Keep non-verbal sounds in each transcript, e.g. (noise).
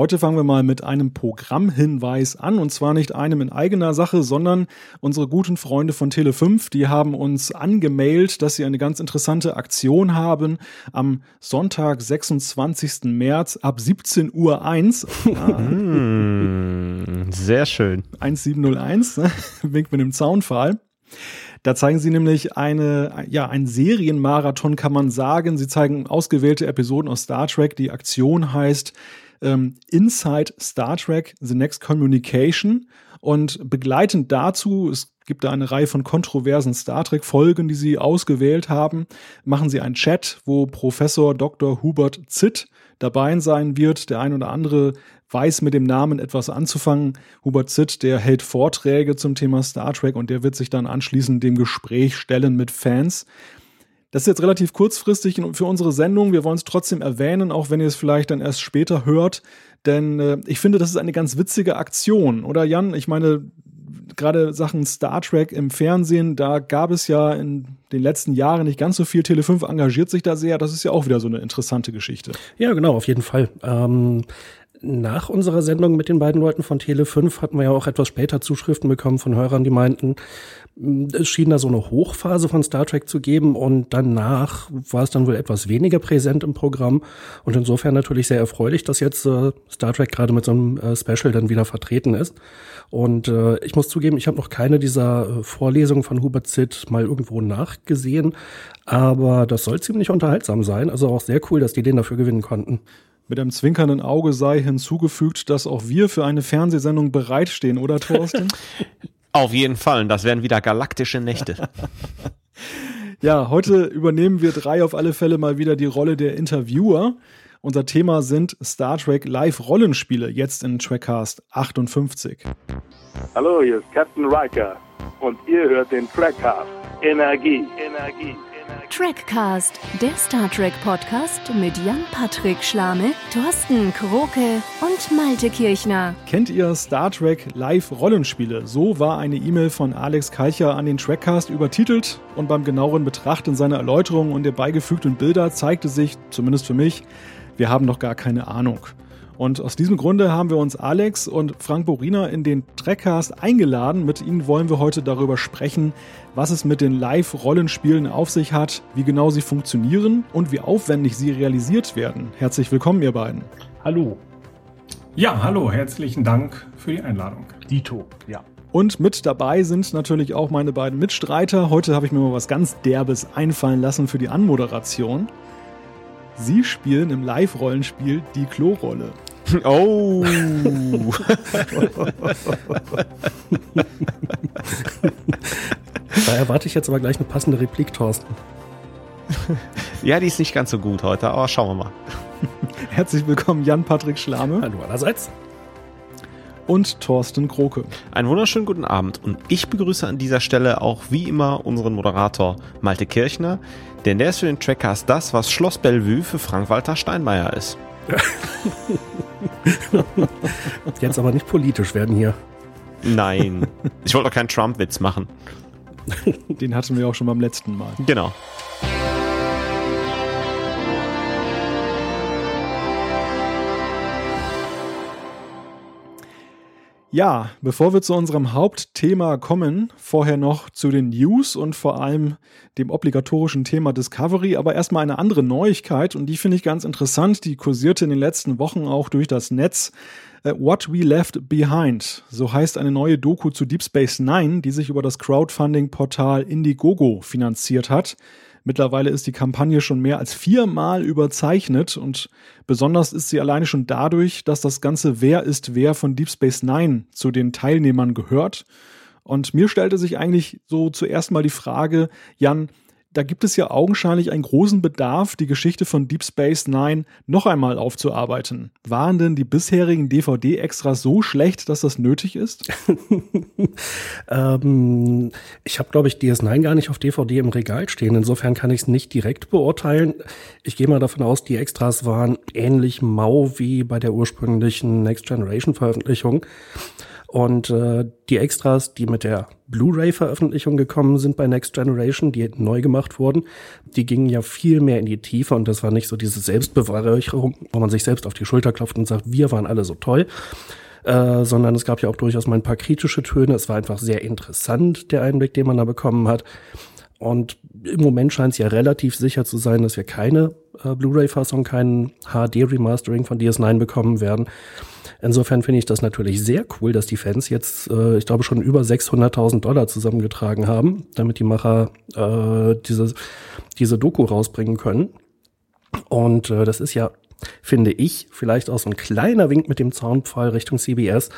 Heute fangen wir mal mit einem Programmhinweis an und zwar nicht einem in eigener Sache, sondern unsere guten Freunde von Tele5, die haben uns angemailt, dass sie eine ganz interessante Aktion haben am Sonntag, 26. März ab 17 Uhr 1. Mm, sehr schön. 1701, (laughs) winkt mit dem Zaunpfahl. Da zeigen sie nämlich eine, ja, ein Serienmarathon kann man sagen. Sie zeigen ausgewählte Episoden aus Star Trek. Die Aktion heißt ähm, Inside Star Trek The Next Communication. Und begleitend dazu, es gibt da eine Reihe von kontroversen Star Trek-Folgen, die sie ausgewählt haben, machen sie einen Chat, wo Professor Dr. Hubert Zitt dabei sein wird. Der ein oder andere weiß mit dem Namen etwas anzufangen. Hubert Zitt, der hält Vorträge zum Thema Star Trek und der wird sich dann anschließend dem Gespräch stellen mit Fans. Das ist jetzt relativ kurzfristig für unsere Sendung. Wir wollen es trotzdem erwähnen, auch wenn ihr es vielleicht dann erst später hört. Denn äh, ich finde, das ist eine ganz witzige Aktion, oder Jan? Ich meine, gerade Sachen Star Trek im Fernsehen, da gab es ja in den letzten Jahren nicht ganz so viel. Tele5 engagiert sich da sehr. Das ist ja auch wieder so eine interessante Geschichte. Ja, genau, auf jeden Fall. Ähm nach unserer Sendung mit den beiden Leuten von Tele5 hatten wir ja auch etwas später Zuschriften bekommen von Hörern, die meinten, es schien da so eine Hochphase von Star Trek zu geben und danach war es dann wohl etwas weniger präsent im Programm und insofern natürlich sehr erfreulich, dass jetzt äh, Star Trek gerade mit so einem äh, Special dann wieder vertreten ist. Und äh, ich muss zugeben, ich habe noch keine dieser äh, Vorlesungen von Hubert Zitt mal irgendwo nachgesehen, aber das soll ziemlich unterhaltsam sein. Also auch sehr cool, dass die den dafür gewinnen konnten. Mit einem zwinkernden Auge sei hinzugefügt, dass auch wir für eine Fernsehsendung bereitstehen, oder Thorsten? (laughs) Auf jeden Fall. Das wären wieder galaktische Nächte. (laughs) ja, heute übernehmen wir drei auf alle Fälle mal wieder die Rolle der Interviewer. Unser Thema sind Star Trek Live-Rollenspiele, jetzt in Trackcast 58. Hallo, hier ist Captain Riker und ihr hört den Trackcast. Energie, Energie. Trackcast, der Star Trek Podcast mit Jan-Patrick Schlame, Thorsten Kroke und Malte Kirchner. Kennt ihr Star Trek Live-Rollenspiele? So war eine E-Mail von Alex Kalcher an den Trackcast übertitelt und beim genaueren Betrachten seiner Erläuterungen und der beigefügten Bilder zeigte sich, zumindest für mich, wir haben noch gar keine Ahnung. Und aus diesem Grunde haben wir uns Alex und Frank Borina in den Trackcast eingeladen. Mit ihnen wollen wir heute darüber sprechen, was es mit den Live-Rollenspielen auf sich hat, wie genau sie funktionieren und wie aufwendig sie realisiert werden. Herzlich willkommen, ihr beiden. Hallo. Ja, hallo, herzlichen Dank für die Einladung. Dito, ja. Und mit dabei sind natürlich auch meine beiden Mitstreiter. Heute habe ich mir mal was ganz Derbes einfallen lassen für die Anmoderation. Sie spielen im Live-Rollenspiel die Klorolle. (laughs) Oh. (laughs) (laughs) da erwarte ich jetzt aber gleich eine passende Replik, Thorsten. (laughs) Ja, die ist nicht ganz so gut heute, aber schauen wir mal. (laughs) Herzlich willkommen, Jan-Patrick Schlame. Hallo allerseits. Und Thorsten Kroke. Einen wunderschönen guten Abend und ich begrüße an dieser Stelle auch wie immer unseren Moderator Malte Kirchner, denn der ist für den Trackcast das, was Schloss Bellevue für Frank-Walter Steinmeier ist. (laughs) Jetzt aber nicht politisch werden hier. Nein. Ich wollte doch keinen Trump-Witz machen. (laughs) Den hatten wir auch schon beim letzten Mal. Genau. Ja, bevor wir zu unserem Hauptthema kommen, vorher noch zu den News und vor allem dem obligatorischen Thema Discovery, aber erstmal eine andere Neuigkeit und die finde ich ganz interessant, die kursierte in den letzten Wochen auch durch das Netz. Uh, What We Left Behind, so heißt eine neue Doku zu Deep Space Nine, die sich über das Crowdfunding-Portal Indiegogo finanziert hat. Mittlerweile ist die Kampagne schon mehr als viermal überzeichnet und besonders ist sie alleine schon dadurch, dass das ganze Wer ist wer von Deep Space Nine zu den Teilnehmern gehört. Und mir stellte sich eigentlich so zuerst mal die Frage, Jan, da gibt es ja augenscheinlich einen großen Bedarf, die Geschichte von Deep Space Nine noch einmal aufzuarbeiten. Waren denn die bisherigen DVD-Extras so schlecht, dass das nötig ist? (laughs) ähm, ich habe, glaube ich, DS9 gar nicht auf DVD im Regal stehen. Insofern kann ich es nicht direkt beurteilen. Ich gehe mal davon aus, die Extras waren ähnlich mau wie bei der ursprünglichen Next Generation Veröffentlichung. Und äh, die Extras, die mit der Blu-ray-Veröffentlichung gekommen sind bei Next Generation, die neu gemacht wurden, die gingen ja viel mehr in die Tiefe und das war nicht so diese Selbstbeweihräucherung, wo man sich selbst auf die Schulter klopft und sagt, wir waren alle so toll, äh, sondern es gab ja auch durchaus mal ein paar kritische Töne. Es war einfach sehr interessant, der Einblick, den man da bekommen hat. Und im Moment scheint es ja relativ sicher zu sein, dass wir keine äh, Blu-ray-Fassung, kein HD-Remastering von DS9 bekommen werden. Insofern finde ich das natürlich sehr cool, dass die Fans jetzt, äh, ich glaube, schon über 600.000 Dollar zusammengetragen haben, damit die Macher äh, diese, diese Doku rausbringen können. Und äh, das ist ja, finde ich, vielleicht auch so ein kleiner Wink mit dem Zaunpfahl Richtung CBS,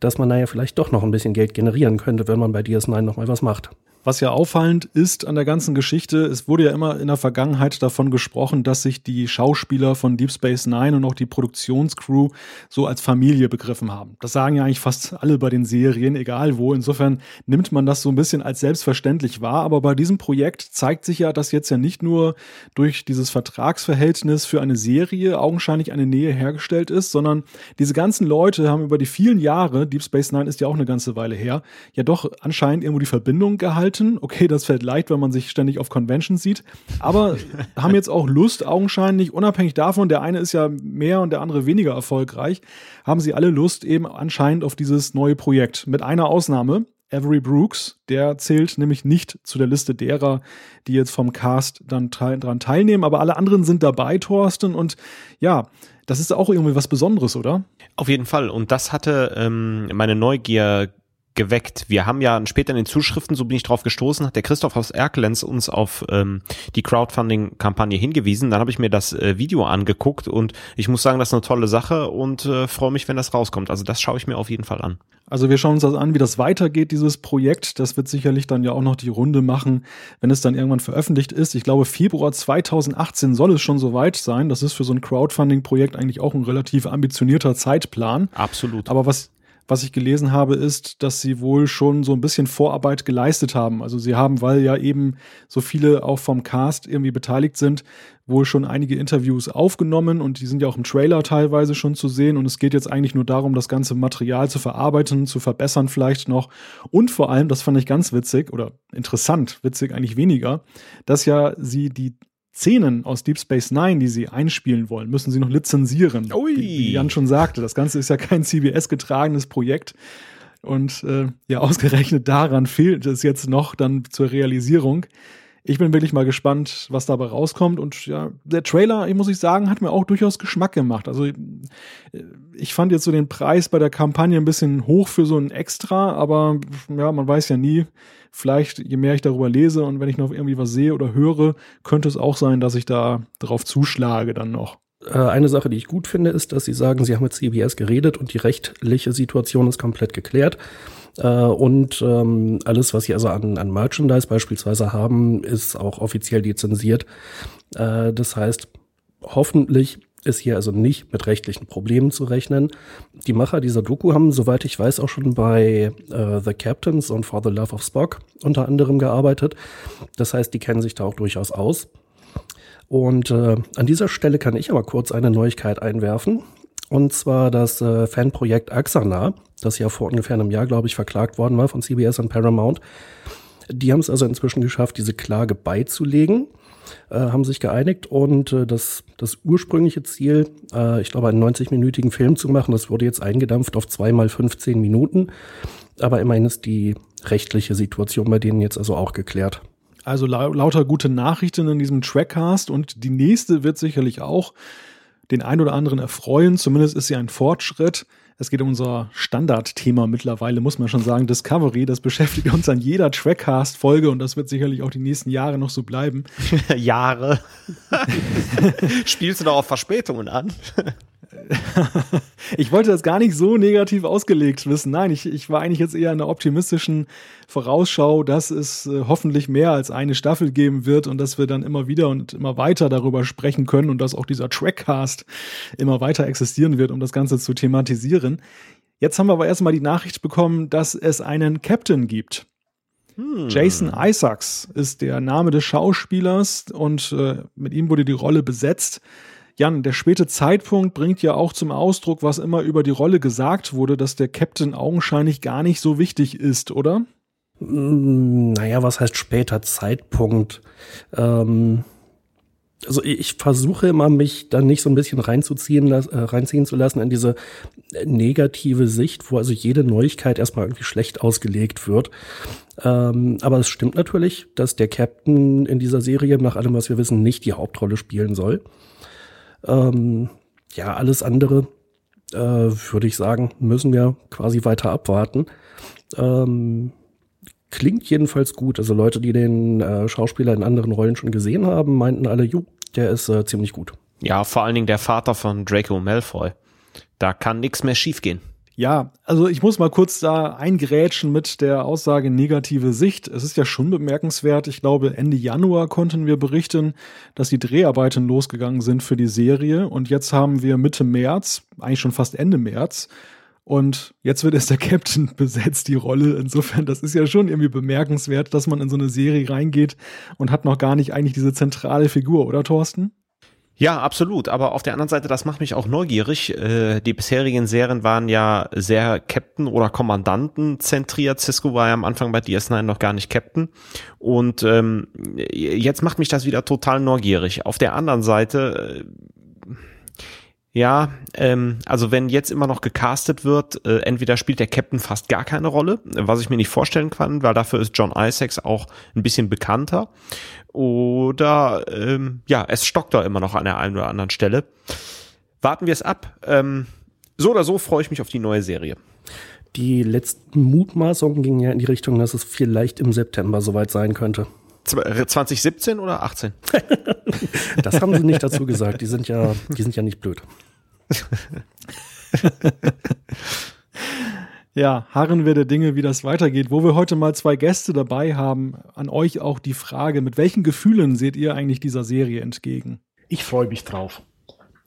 dass man da ja vielleicht doch noch ein bisschen Geld generieren könnte, wenn man bei DS9 noch mal was macht. Was ja auffallend ist an der ganzen Geschichte, es wurde ja immer in der Vergangenheit davon gesprochen, dass sich die Schauspieler von Deep Space Nine und auch die Produktionscrew so als Familie begriffen haben. Das sagen ja eigentlich fast alle bei den Serien, egal wo. Insofern nimmt man das so ein bisschen als selbstverständlich wahr. Aber bei diesem Projekt zeigt sich ja, dass jetzt ja nicht nur durch dieses Vertragsverhältnis für eine Serie augenscheinlich eine Nähe hergestellt ist, sondern diese ganzen Leute haben über die vielen Jahre, Deep Space Nine ist ja auch eine ganze Weile her, ja doch anscheinend irgendwo die Verbindung gehalten Leuten. Okay, das fällt leicht, wenn man sich ständig auf Conventions sieht, aber (laughs) haben jetzt auch Lust, augenscheinlich, unabhängig davon, der eine ist ja mehr und der andere weniger erfolgreich, haben sie alle Lust eben anscheinend auf dieses neue Projekt. Mit einer Ausnahme, Avery Brooks, der zählt nämlich nicht zu der Liste derer, die jetzt vom Cast dann dran teilnehmen, aber alle anderen sind dabei, Thorsten, und ja, das ist auch irgendwie was Besonderes, oder? Auf jeden Fall. Und das hatte ähm, meine Neugier geweckt. Wir haben ja später in den Zuschriften, so bin ich drauf gestoßen, hat der Christoph aus Erkelenz uns auf ähm, die Crowdfunding-Kampagne hingewiesen. Dann habe ich mir das äh, Video angeguckt und ich muss sagen, das ist eine tolle Sache und äh, freue mich, wenn das rauskommt. Also das schaue ich mir auf jeden Fall an. Also wir schauen uns das an, wie das weitergeht, dieses Projekt. Das wird sicherlich dann ja auch noch die Runde machen, wenn es dann irgendwann veröffentlicht ist. Ich glaube, Februar 2018 soll es schon soweit sein. Das ist für so ein Crowdfunding-Projekt eigentlich auch ein relativ ambitionierter Zeitplan. Absolut. Aber was, was ich gelesen habe, ist, dass sie wohl schon so ein bisschen Vorarbeit geleistet haben. Also sie haben, weil ja eben so viele auch vom Cast irgendwie beteiligt sind, wohl schon einige Interviews aufgenommen und die sind ja auch im Trailer teilweise schon zu sehen. Und es geht jetzt eigentlich nur darum, das ganze Material zu verarbeiten, zu verbessern vielleicht noch. Und vor allem, das fand ich ganz witzig oder interessant, witzig eigentlich weniger, dass ja sie die Szenen aus Deep Space Nine, die sie einspielen wollen, müssen sie noch lizenzieren. Ui. Wie, wie Jan schon sagte, das Ganze ist ja kein CBS-getragenes Projekt. Und äh, ja, ausgerechnet daran fehlt es jetzt noch dann zur Realisierung. Ich bin wirklich mal gespannt, was dabei rauskommt. Und ja, der Trailer, ich muss ich sagen, hat mir auch durchaus Geschmack gemacht. Also ich fand jetzt so den Preis bei der Kampagne ein bisschen hoch für so ein Extra, aber ja, man weiß ja nie. Vielleicht, je mehr ich darüber lese und wenn ich noch irgendwie was sehe oder höre, könnte es auch sein, dass ich da drauf zuschlage dann noch. Äh, eine Sache, die ich gut finde, ist, dass Sie sagen, Sie haben mit CBS geredet und die rechtliche Situation ist komplett geklärt. Äh, und ähm, alles, was Sie also an, an Merchandise beispielsweise haben, ist auch offiziell lizenziert. Äh, das heißt, hoffentlich ist hier also nicht mit rechtlichen Problemen zu rechnen. Die Macher dieser Doku haben, soweit ich weiß, auch schon bei äh, The Captains und For the Love of Spock unter anderem gearbeitet. Das heißt, die kennen sich da auch durchaus aus. Und äh, an dieser Stelle kann ich aber kurz eine Neuigkeit einwerfen. Und zwar das äh, Fanprojekt Axana, das ja vor ungefähr einem Jahr, glaube ich, verklagt worden war von CBS und Paramount. Die haben es also inzwischen geschafft, diese Klage beizulegen, äh, haben sich geeinigt und äh, das, das ursprüngliche Ziel, äh, ich glaube, einen 90-minütigen Film zu machen, das wurde jetzt eingedampft auf zweimal 15 Minuten. Aber immerhin ist die rechtliche Situation bei denen jetzt also auch geklärt. Also la lauter gute Nachrichten in diesem Trackcast und die nächste wird sicherlich auch den ein oder anderen erfreuen. Zumindest ist sie ein Fortschritt. Es geht um unser Standardthema mittlerweile, muss man schon sagen, Discovery. Das beschäftigt uns an jeder Trackcast-Folge und das wird sicherlich auch die nächsten Jahre noch so bleiben. (laughs) Jahre. (laughs) Spielst du da auf Verspätungen an? (laughs) ich wollte das gar nicht so negativ ausgelegt wissen. Nein, ich, ich war eigentlich jetzt eher in einer optimistischen Vorausschau, dass es äh, hoffentlich mehr als eine Staffel geben wird und dass wir dann immer wieder und immer weiter darüber sprechen können und dass auch dieser Trackcast immer weiter existieren wird, um das Ganze zu thematisieren. Jetzt haben wir aber erstmal die Nachricht bekommen, dass es einen Captain gibt. Hm. Jason Isaacs ist der Name des Schauspielers und äh, mit ihm wurde die Rolle besetzt. Jan, der späte Zeitpunkt bringt ja auch zum Ausdruck, was immer über die Rolle gesagt wurde, dass der Captain augenscheinlich gar nicht so wichtig ist, oder? Mm, naja, was heißt später Zeitpunkt? Ähm, also ich versuche immer, mich dann nicht so ein bisschen reinzuziehen, äh, reinziehen zu lassen in diese negative Sicht, wo also jede Neuigkeit erstmal irgendwie schlecht ausgelegt wird. Ähm, aber es stimmt natürlich, dass der Captain in dieser Serie, nach allem, was wir wissen, nicht die Hauptrolle spielen soll. Ähm, ja, alles andere, äh, würde ich sagen, müssen wir quasi weiter abwarten. Ähm, klingt jedenfalls gut. Also Leute, die den äh, Schauspieler in anderen Rollen schon gesehen haben, meinten alle, ju, der ist äh, ziemlich gut. Ja, vor allen Dingen der Vater von Draco Malfoy. Da kann nichts mehr schiefgehen. Ja, also ich muss mal kurz da eingrätschen mit der Aussage negative Sicht. Es ist ja schon bemerkenswert. Ich glaube, Ende Januar konnten wir berichten, dass die Dreharbeiten losgegangen sind für die Serie. Und jetzt haben wir Mitte März, eigentlich schon fast Ende März. Und jetzt wird erst der (laughs) Captain besetzt, die Rolle. Insofern, das ist ja schon irgendwie bemerkenswert, dass man in so eine Serie reingeht und hat noch gar nicht eigentlich diese zentrale Figur, oder Thorsten? Ja, absolut. Aber auf der anderen Seite, das macht mich auch neugierig. Äh, die bisherigen Serien waren ja sehr Captain oder Kommandanten zentriert. Cisco war ja am Anfang bei DS9 noch gar nicht Captain. Und ähm, jetzt macht mich das wieder total neugierig. Auf der anderen Seite, äh, ja, ähm, also wenn jetzt immer noch gecastet wird, äh, entweder spielt der Captain fast gar keine Rolle, was ich mir nicht vorstellen kann, weil dafür ist John Isaacs auch ein bisschen bekannter oder ähm, ja, es stockt da immer noch an der einen oder anderen Stelle. Warten wir es ab. Ähm, so oder so freue ich mich auf die neue Serie. Die letzten Mutmaßungen gingen ja in die Richtung, dass es vielleicht im September soweit sein könnte. 2017 oder 18? (laughs) das haben sie nicht dazu gesagt. Die sind ja, die sind ja nicht blöd. (laughs) Ja, harren wir der Dinge, wie das weitergeht. Wo wir heute mal zwei Gäste dabei haben, an euch auch die Frage, mit welchen Gefühlen seht ihr eigentlich dieser Serie entgegen? Ich freue mich drauf.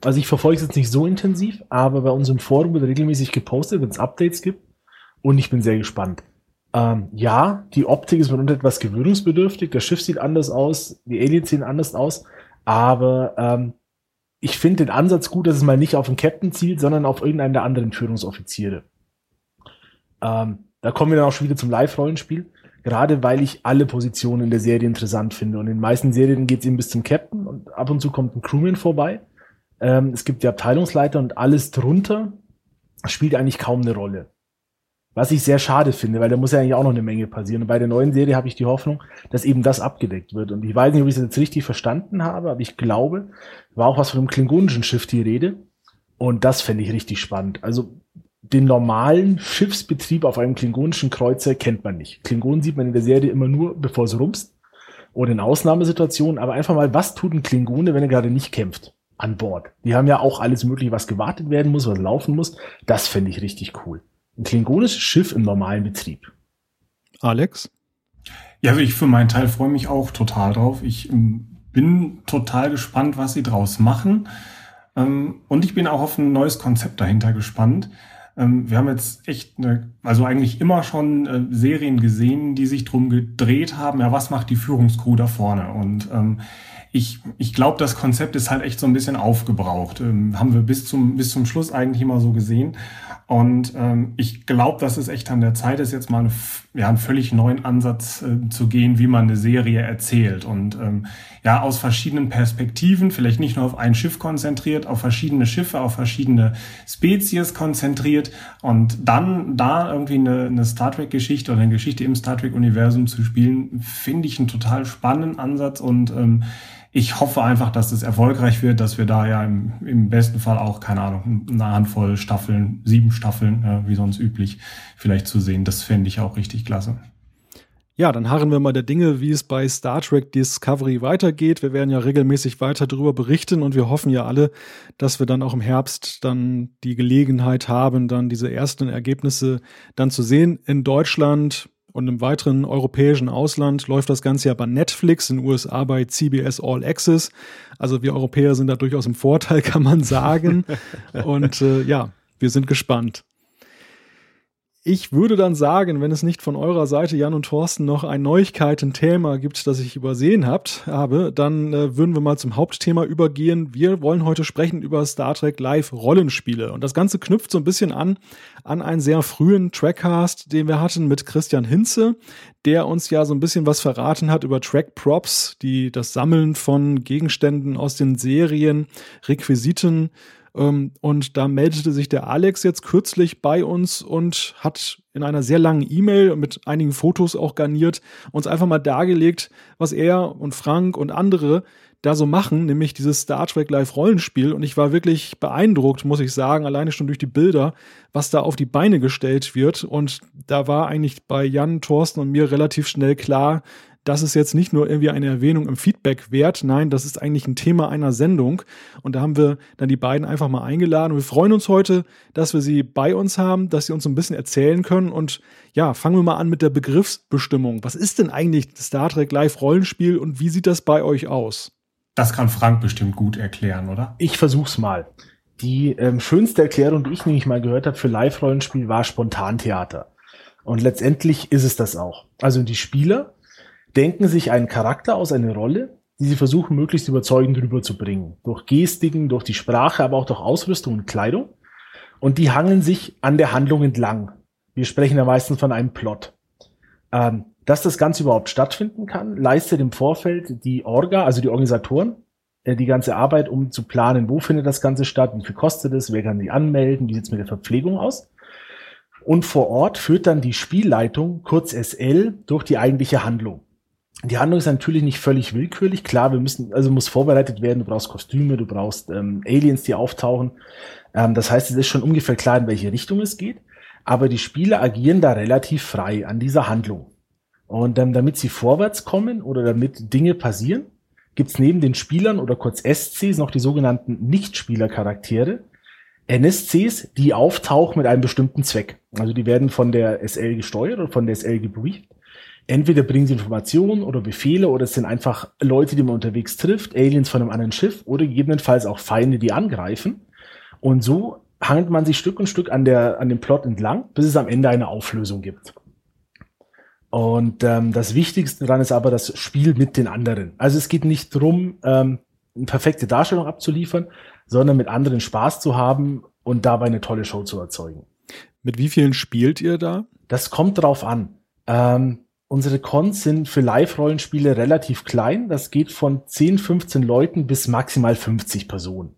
Also ich verfolge es jetzt nicht so intensiv, aber bei unserem Forum wird regelmäßig gepostet, wenn es Updates gibt. Und ich bin sehr gespannt. Ähm, ja, die Optik ist mitunter etwas gewöhnungsbedürftig. Das Schiff sieht anders aus, die Aliens sehen anders aus. Aber ähm, ich finde den Ansatz gut, dass es mal nicht auf den Captain zielt, sondern auf irgendeinen der anderen Führungsoffiziere. Ähm, da kommen wir dann auch schon wieder zum Live-Rollenspiel. Gerade weil ich alle Positionen in der Serie interessant finde. Und in den meisten Serien geht es eben bis zum Captain und ab und zu kommt ein Crewman vorbei. Ähm, es gibt die Abteilungsleiter und alles drunter spielt eigentlich kaum eine Rolle. Was ich sehr schade finde, weil da muss ja eigentlich auch noch eine Menge passieren. Und bei der neuen Serie habe ich die Hoffnung, dass eben das abgedeckt wird. Und ich weiß nicht, ob ich es jetzt richtig verstanden habe, aber ich glaube, war auch was von einem klingonischen Schiff die Rede. Und das fände ich richtig spannend. Also den normalen Schiffsbetrieb auf einem klingonischen Kreuzer kennt man nicht. Klingonen sieht man in der Serie immer nur, bevor es rumst. Oder in Ausnahmesituationen. Aber einfach mal, was tut ein Klingone, wenn er gerade nicht kämpft? An Bord. Die haben ja auch alles mögliche, was gewartet werden muss, was laufen muss. Das fände ich richtig cool. Ein klingonisches Schiff im normalen Betrieb. Alex? Ja, also ich für meinen Teil freue mich auch total drauf. Ich ähm, bin total gespannt, was sie draus machen. Ähm, und ich bin auch auf ein neues Konzept dahinter gespannt. Ähm, wir haben jetzt echt, eine, also eigentlich immer schon äh, Serien gesehen, die sich drum gedreht haben, ja, was macht die Führungskrew da vorne? Und ähm, ich, ich glaube, das Konzept ist halt echt so ein bisschen aufgebraucht. Ähm, haben wir bis zum, bis zum Schluss eigentlich immer so gesehen. Und ähm, ich glaube, dass es echt an der Zeit ist, jetzt mal eine, ja, einen völlig neuen Ansatz äh, zu gehen, wie man eine Serie erzählt. Und ähm, ja, aus verschiedenen Perspektiven, vielleicht nicht nur auf ein Schiff konzentriert, auf verschiedene Schiffe, auf verschiedene Spezies konzentriert und dann da irgendwie eine, eine Star Trek-Geschichte oder eine Geschichte im Star Trek-Universum zu spielen, finde ich einen total spannenden Ansatz und ähm, ich hoffe einfach, dass es erfolgreich wird, dass wir da ja im, im besten Fall auch, keine Ahnung, eine Handvoll Staffeln, sieben Staffeln, äh, wie sonst üblich, vielleicht zu sehen. Das fände ich auch richtig klasse. Ja, dann harren wir mal der Dinge, wie es bei Star Trek Discovery weitergeht. Wir werden ja regelmäßig weiter darüber berichten und wir hoffen ja alle, dass wir dann auch im Herbst dann die Gelegenheit haben, dann diese ersten Ergebnisse dann zu sehen. In Deutschland und im weiteren europäischen Ausland läuft das Ganze ja bei Netflix, in den USA bei CBS All Access. Also wir Europäer sind da durchaus im Vorteil, (laughs) kann man sagen. und äh, ja, wir sind gespannt. Ich würde dann sagen, wenn es nicht von eurer Seite, Jan und Thorsten, noch ein Neuigkeiten-Thema gibt, das ich übersehen habt, habe, dann äh, würden wir mal zum Hauptthema übergehen. Wir wollen heute sprechen über Star Trek Live Rollenspiele. Und das Ganze knüpft so ein bisschen an an einen sehr frühen Trackcast, den wir hatten mit Christian Hinze, der uns ja so ein bisschen was verraten hat über Track Props, die das Sammeln von Gegenständen aus den Serien, Requisiten, und da meldete sich der Alex jetzt kürzlich bei uns und hat in einer sehr langen E-Mail mit einigen Fotos auch garniert uns einfach mal dargelegt, was er und Frank und andere da so machen, nämlich dieses Star Trek Live Rollenspiel. Und ich war wirklich beeindruckt, muss ich sagen, alleine schon durch die Bilder, was da auf die Beine gestellt wird. Und da war eigentlich bei Jan, Thorsten und mir relativ schnell klar, das ist jetzt nicht nur irgendwie eine Erwähnung im Feedback wert, nein, das ist eigentlich ein Thema einer Sendung. Und da haben wir dann die beiden einfach mal eingeladen. Und wir freuen uns heute, dass wir sie bei uns haben, dass sie uns ein bisschen erzählen können. Und ja, fangen wir mal an mit der Begriffsbestimmung. Was ist denn eigentlich Star Trek Live Rollenspiel und wie sieht das bei euch aus? Das kann Frank bestimmt gut erklären, oder? Ich versuch's mal. Die ähm, schönste Erklärung, die ich nämlich mal gehört habe für Live-Rollenspiel, war Spontantheater. Und letztendlich ist es das auch. Also die Spieler denken sich einen Charakter aus, eine Rolle, die sie versuchen, möglichst überzeugend rüberzubringen. Durch Gestiken, durch die Sprache, aber auch durch Ausrüstung und Kleidung. Und die hangeln sich an der Handlung entlang. Wir sprechen ja meistens von einem Plot. Ähm, dass das Ganze überhaupt stattfinden kann, leistet im Vorfeld die Orga, also die Organisatoren, äh, die ganze Arbeit, um zu planen, wo findet das Ganze statt, wie viel kostet es, wer kann sich anmelden, wie sieht es mit der Verpflegung aus. Und vor Ort führt dann die Spielleitung, kurz SL, durch die eigentliche Handlung. Die Handlung ist natürlich nicht völlig willkürlich. Klar, wir müssen, also muss vorbereitet werden. Du brauchst Kostüme, du brauchst ähm, Aliens, die auftauchen. Ähm, das heißt, es ist schon ungefähr klar, in welche Richtung es geht. Aber die Spieler agieren da relativ frei an dieser Handlung. Und ähm, damit sie vorwärts kommen oder damit Dinge passieren, gibt's neben den Spielern oder kurz SCs noch die sogenannten Nicht-Spieler-Charaktere. NSCs, die auftauchen mit einem bestimmten Zweck. Also die werden von der SL gesteuert oder von der SL gebrieft entweder bringen sie Informationen oder Befehle oder es sind einfach Leute, die man unterwegs trifft, Aliens von einem anderen Schiff oder gegebenenfalls auch Feinde, die angreifen. Und so hangelt man sich Stück und Stück an, der, an dem Plot entlang, bis es am Ende eine Auflösung gibt. Und ähm, das Wichtigste daran ist aber das Spiel mit den anderen. Also es geht nicht drum, ähm, eine perfekte Darstellung abzuliefern, sondern mit anderen Spaß zu haben und dabei eine tolle Show zu erzeugen. Mit wie vielen spielt ihr da? Das kommt drauf an. Ähm, Unsere Cons sind für Live-Rollenspiele relativ klein. Das geht von 10, 15 Leuten bis maximal 50 Personen.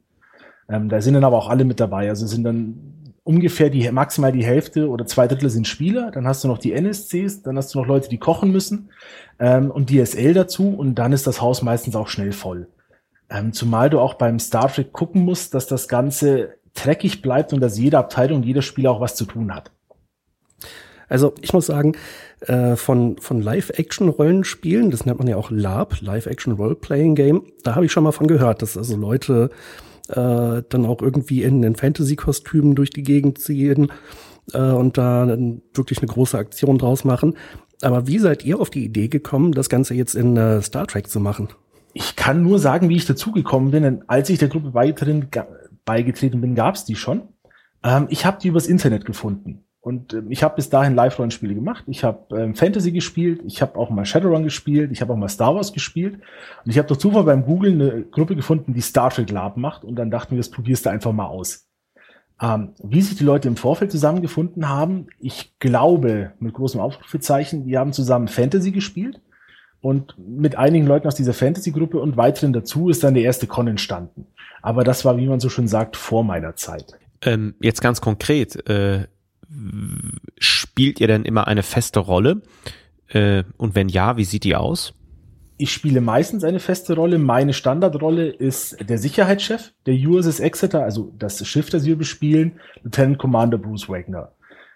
Ähm, da sind dann aber auch alle mit dabei. Also sind dann ungefähr die maximal die Hälfte oder zwei Drittel sind Spieler. Dann hast du noch die NSCs, dann hast du noch Leute, die kochen müssen ähm, und DSL dazu. Und dann ist das Haus meistens auch schnell voll. Ähm, zumal du auch beim Star Trek gucken musst, dass das Ganze dreckig bleibt und dass jede Abteilung, jeder Spieler auch was zu tun hat. Also ich muss sagen, äh, von, von Live-Action-Rollenspielen, das nennt man ja auch LARP, Live-Action Role-Playing Game, da habe ich schon mal von gehört, dass also Leute äh, dann auch irgendwie in, in Fantasy-Kostümen durch die Gegend ziehen äh, und da wirklich eine große Aktion draus machen. Aber wie seid ihr auf die Idee gekommen, das Ganze jetzt in äh, Star Trek zu machen? Ich kann nur sagen, wie ich dazugekommen bin, denn als ich der Gruppe beigetreten, beigetreten bin, gab es die schon. Ähm, ich habe die übers Internet gefunden. Und äh, ich habe bis dahin Live-Rollenspiele gemacht. Ich habe ähm, Fantasy gespielt, ich habe auch mal Shadowrun gespielt, ich habe auch mal Star Wars gespielt. Und ich habe durch Zufall beim Googlen eine Gruppe gefunden, die Star Trek Lab macht. Und dann dachten wir, das probierst du einfach mal aus. Ähm, wie sich die Leute im Vorfeld zusammengefunden haben, ich glaube, mit großem Ausrufezeichen, die haben zusammen Fantasy gespielt. Und mit einigen Leuten aus dieser Fantasy-Gruppe und weiteren dazu ist dann der erste Con entstanden. Aber das war, wie man so schön sagt, vor meiner Zeit. Ähm, jetzt ganz konkret, äh, spielt ihr denn immer eine feste Rolle? Äh, und wenn ja, wie sieht die aus? Ich spiele meistens eine feste Rolle. Meine Standardrolle ist der Sicherheitschef der USS Exeter, also das Schiff, das wir bespielen, Lieutenant Commander Bruce Wagner.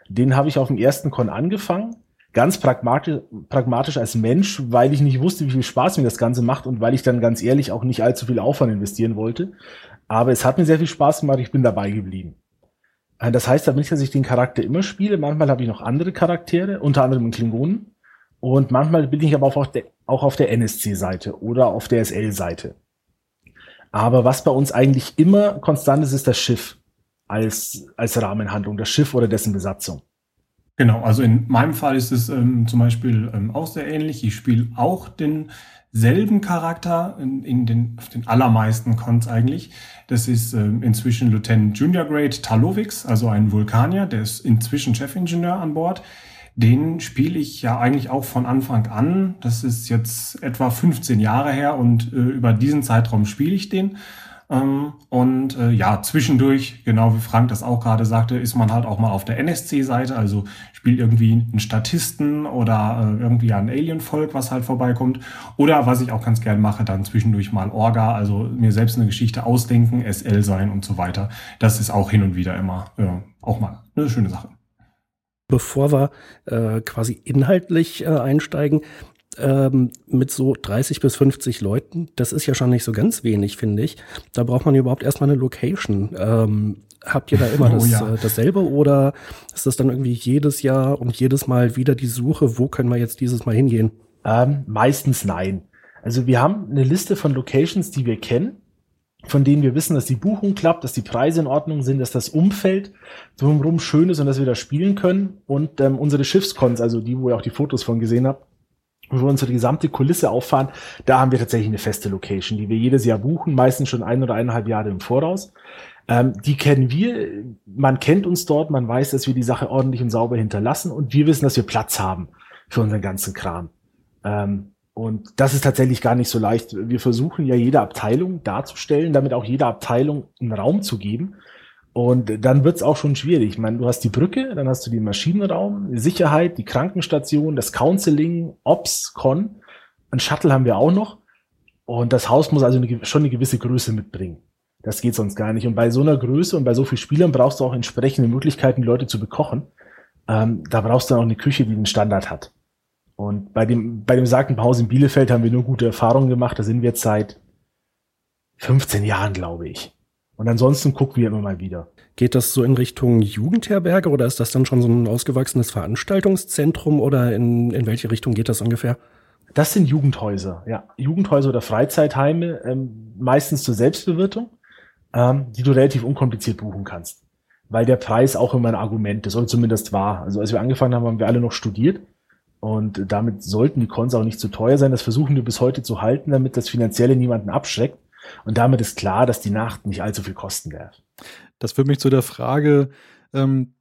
Den habe ich auf dem ersten Con angefangen. Ganz pragmatisch, pragmatisch als Mensch, weil ich nicht wusste, wie viel Spaß mir das Ganze macht und weil ich dann ganz ehrlich auch nicht allzu viel Aufwand investieren wollte. Aber es hat mir sehr viel Spaß gemacht, ich bin dabei geblieben. Äh, das heißt nicht, dass ich den Charakter immer spiele. Manchmal habe ich noch andere Charaktere, unter anderem in Klingonen. Und manchmal bin ich aber auch auf der, der NSC-Seite oder auf der SL-Seite. Aber was bei uns eigentlich immer konstant ist, ist das Schiff als, als Rahmenhandlung, das Schiff oder dessen Besatzung. Genau, also in meinem Fall ist es ähm, zum Beispiel ähm, auch sehr ähnlich. Ich spiele auch denselben Charakter in, in den, auf den allermeisten Cons eigentlich. Das ist ähm, inzwischen Lieutenant Junior Grade Talovix, also ein Vulkanier, der ist inzwischen Chefingenieur an Bord. Den spiele ich ja eigentlich auch von Anfang an. Das ist jetzt etwa 15 Jahre her und äh, über diesen Zeitraum spiele ich den. Ähm, und äh, ja, zwischendurch, genau wie Frank das auch gerade sagte, ist man halt auch mal auf der NSC-Seite, also spielt irgendwie einen Statisten oder äh, irgendwie ein Alien-Volk, was halt vorbeikommt. Oder was ich auch ganz gern mache, dann zwischendurch mal Orga, also mir selbst eine Geschichte ausdenken, SL sein und so weiter. Das ist auch hin und wieder immer äh, auch mal eine schöne Sache. Bevor wir äh, quasi inhaltlich äh, einsteigen, ähm, mit so 30 bis 50 Leuten, das ist ja schon nicht so ganz wenig, finde ich. Da braucht man überhaupt erstmal eine Location. Ähm, habt ihr da immer (laughs) oh, das, ja. äh, dasselbe oder ist das dann irgendwie jedes Jahr und jedes Mal wieder die Suche, wo können wir jetzt dieses Mal hingehen? Ähm, meistens nein. Also wir haben eine Liste von Locations, die wir kennen, von denen wir wissen, dass die Buchung klappt, dass die Preise in Ordnung sind, dass das Umfeld drumherum schön ist und dass wir da spielen können. Und ähm, unsere Schiffskons, also die, wo ihr auch die Fotos von gesehen habt, wo wir unsere gesamte Kulisse auffahren, da haben wir tatsächlich eine feste Location, die wir jedes Jahr buchen, meistens schon ein oder eineinhalb Jahre im Voraus. Ähm, die kennen wir, man kennt uns dort, man weiß, dass wir die Sache ordentlich und sauber hinterlassen und wir wissen, dass wir Platz haben für unseren ganzen Kram. Ähm, und das ist tatsächlich gar nicht so leicht. Wir versuchen ja jede Abteilung darzustellen, damit auch jeder Abteilung einen Raum zu geben. Und dann wird's auch schon schwierig. Ich meine, du hast die Brücke, dann hast du den Maschinenraum, die Sicherheit, die Krankenstation, das Counseling, Ops, Con. Ein Shuttle haben wir auch noch. Und das Haus muss also eine, schon eine gewisse Größe mitbringen. Das geht sonst gar nicht. Und bei so einer Größe und bei so vielen Spielern brauchst du auch entsprechende Möglichkeiten, Leute zu bekochen. Ähm, da brauchst du auch eine Küche, die einen Standard hat. Und bei dem, bei dem besagten Haus in Bielefeld haben wir nur gute Erfahrungen gemacht. Da sind wir jetzt seit 15 Jahren, glaube ich. Und ansonsten gucken wir immer mal wieder. Geht das so in Richtung Jugendherberge oder ist das dann schon so ein ausgewachsenes Veranstaltungszentrum oder in, in welche Richtung geht das ungefähr? Das sind Jugendhäuser, ja. Jugendhäuser oder Freizeitheime, ähm, meistens zur Selbstbewirtung, ähm, die du relativ unkompliziert buchen kannst. Weil der Preis auch immer ein Argument ist, oder zumindest war. Also als wir angefangen haben, haben wir alle noch studiert. Und damit sollten die Cons auch nicht zu teuer sein. Das versuchen wir bis heute zu halten, damit das Finanzielle niemanden abschreckt. Und damit ist klar, dass die Nacht nicht allzu viel kosten wird. Das führt mich zu der Frage, ähm,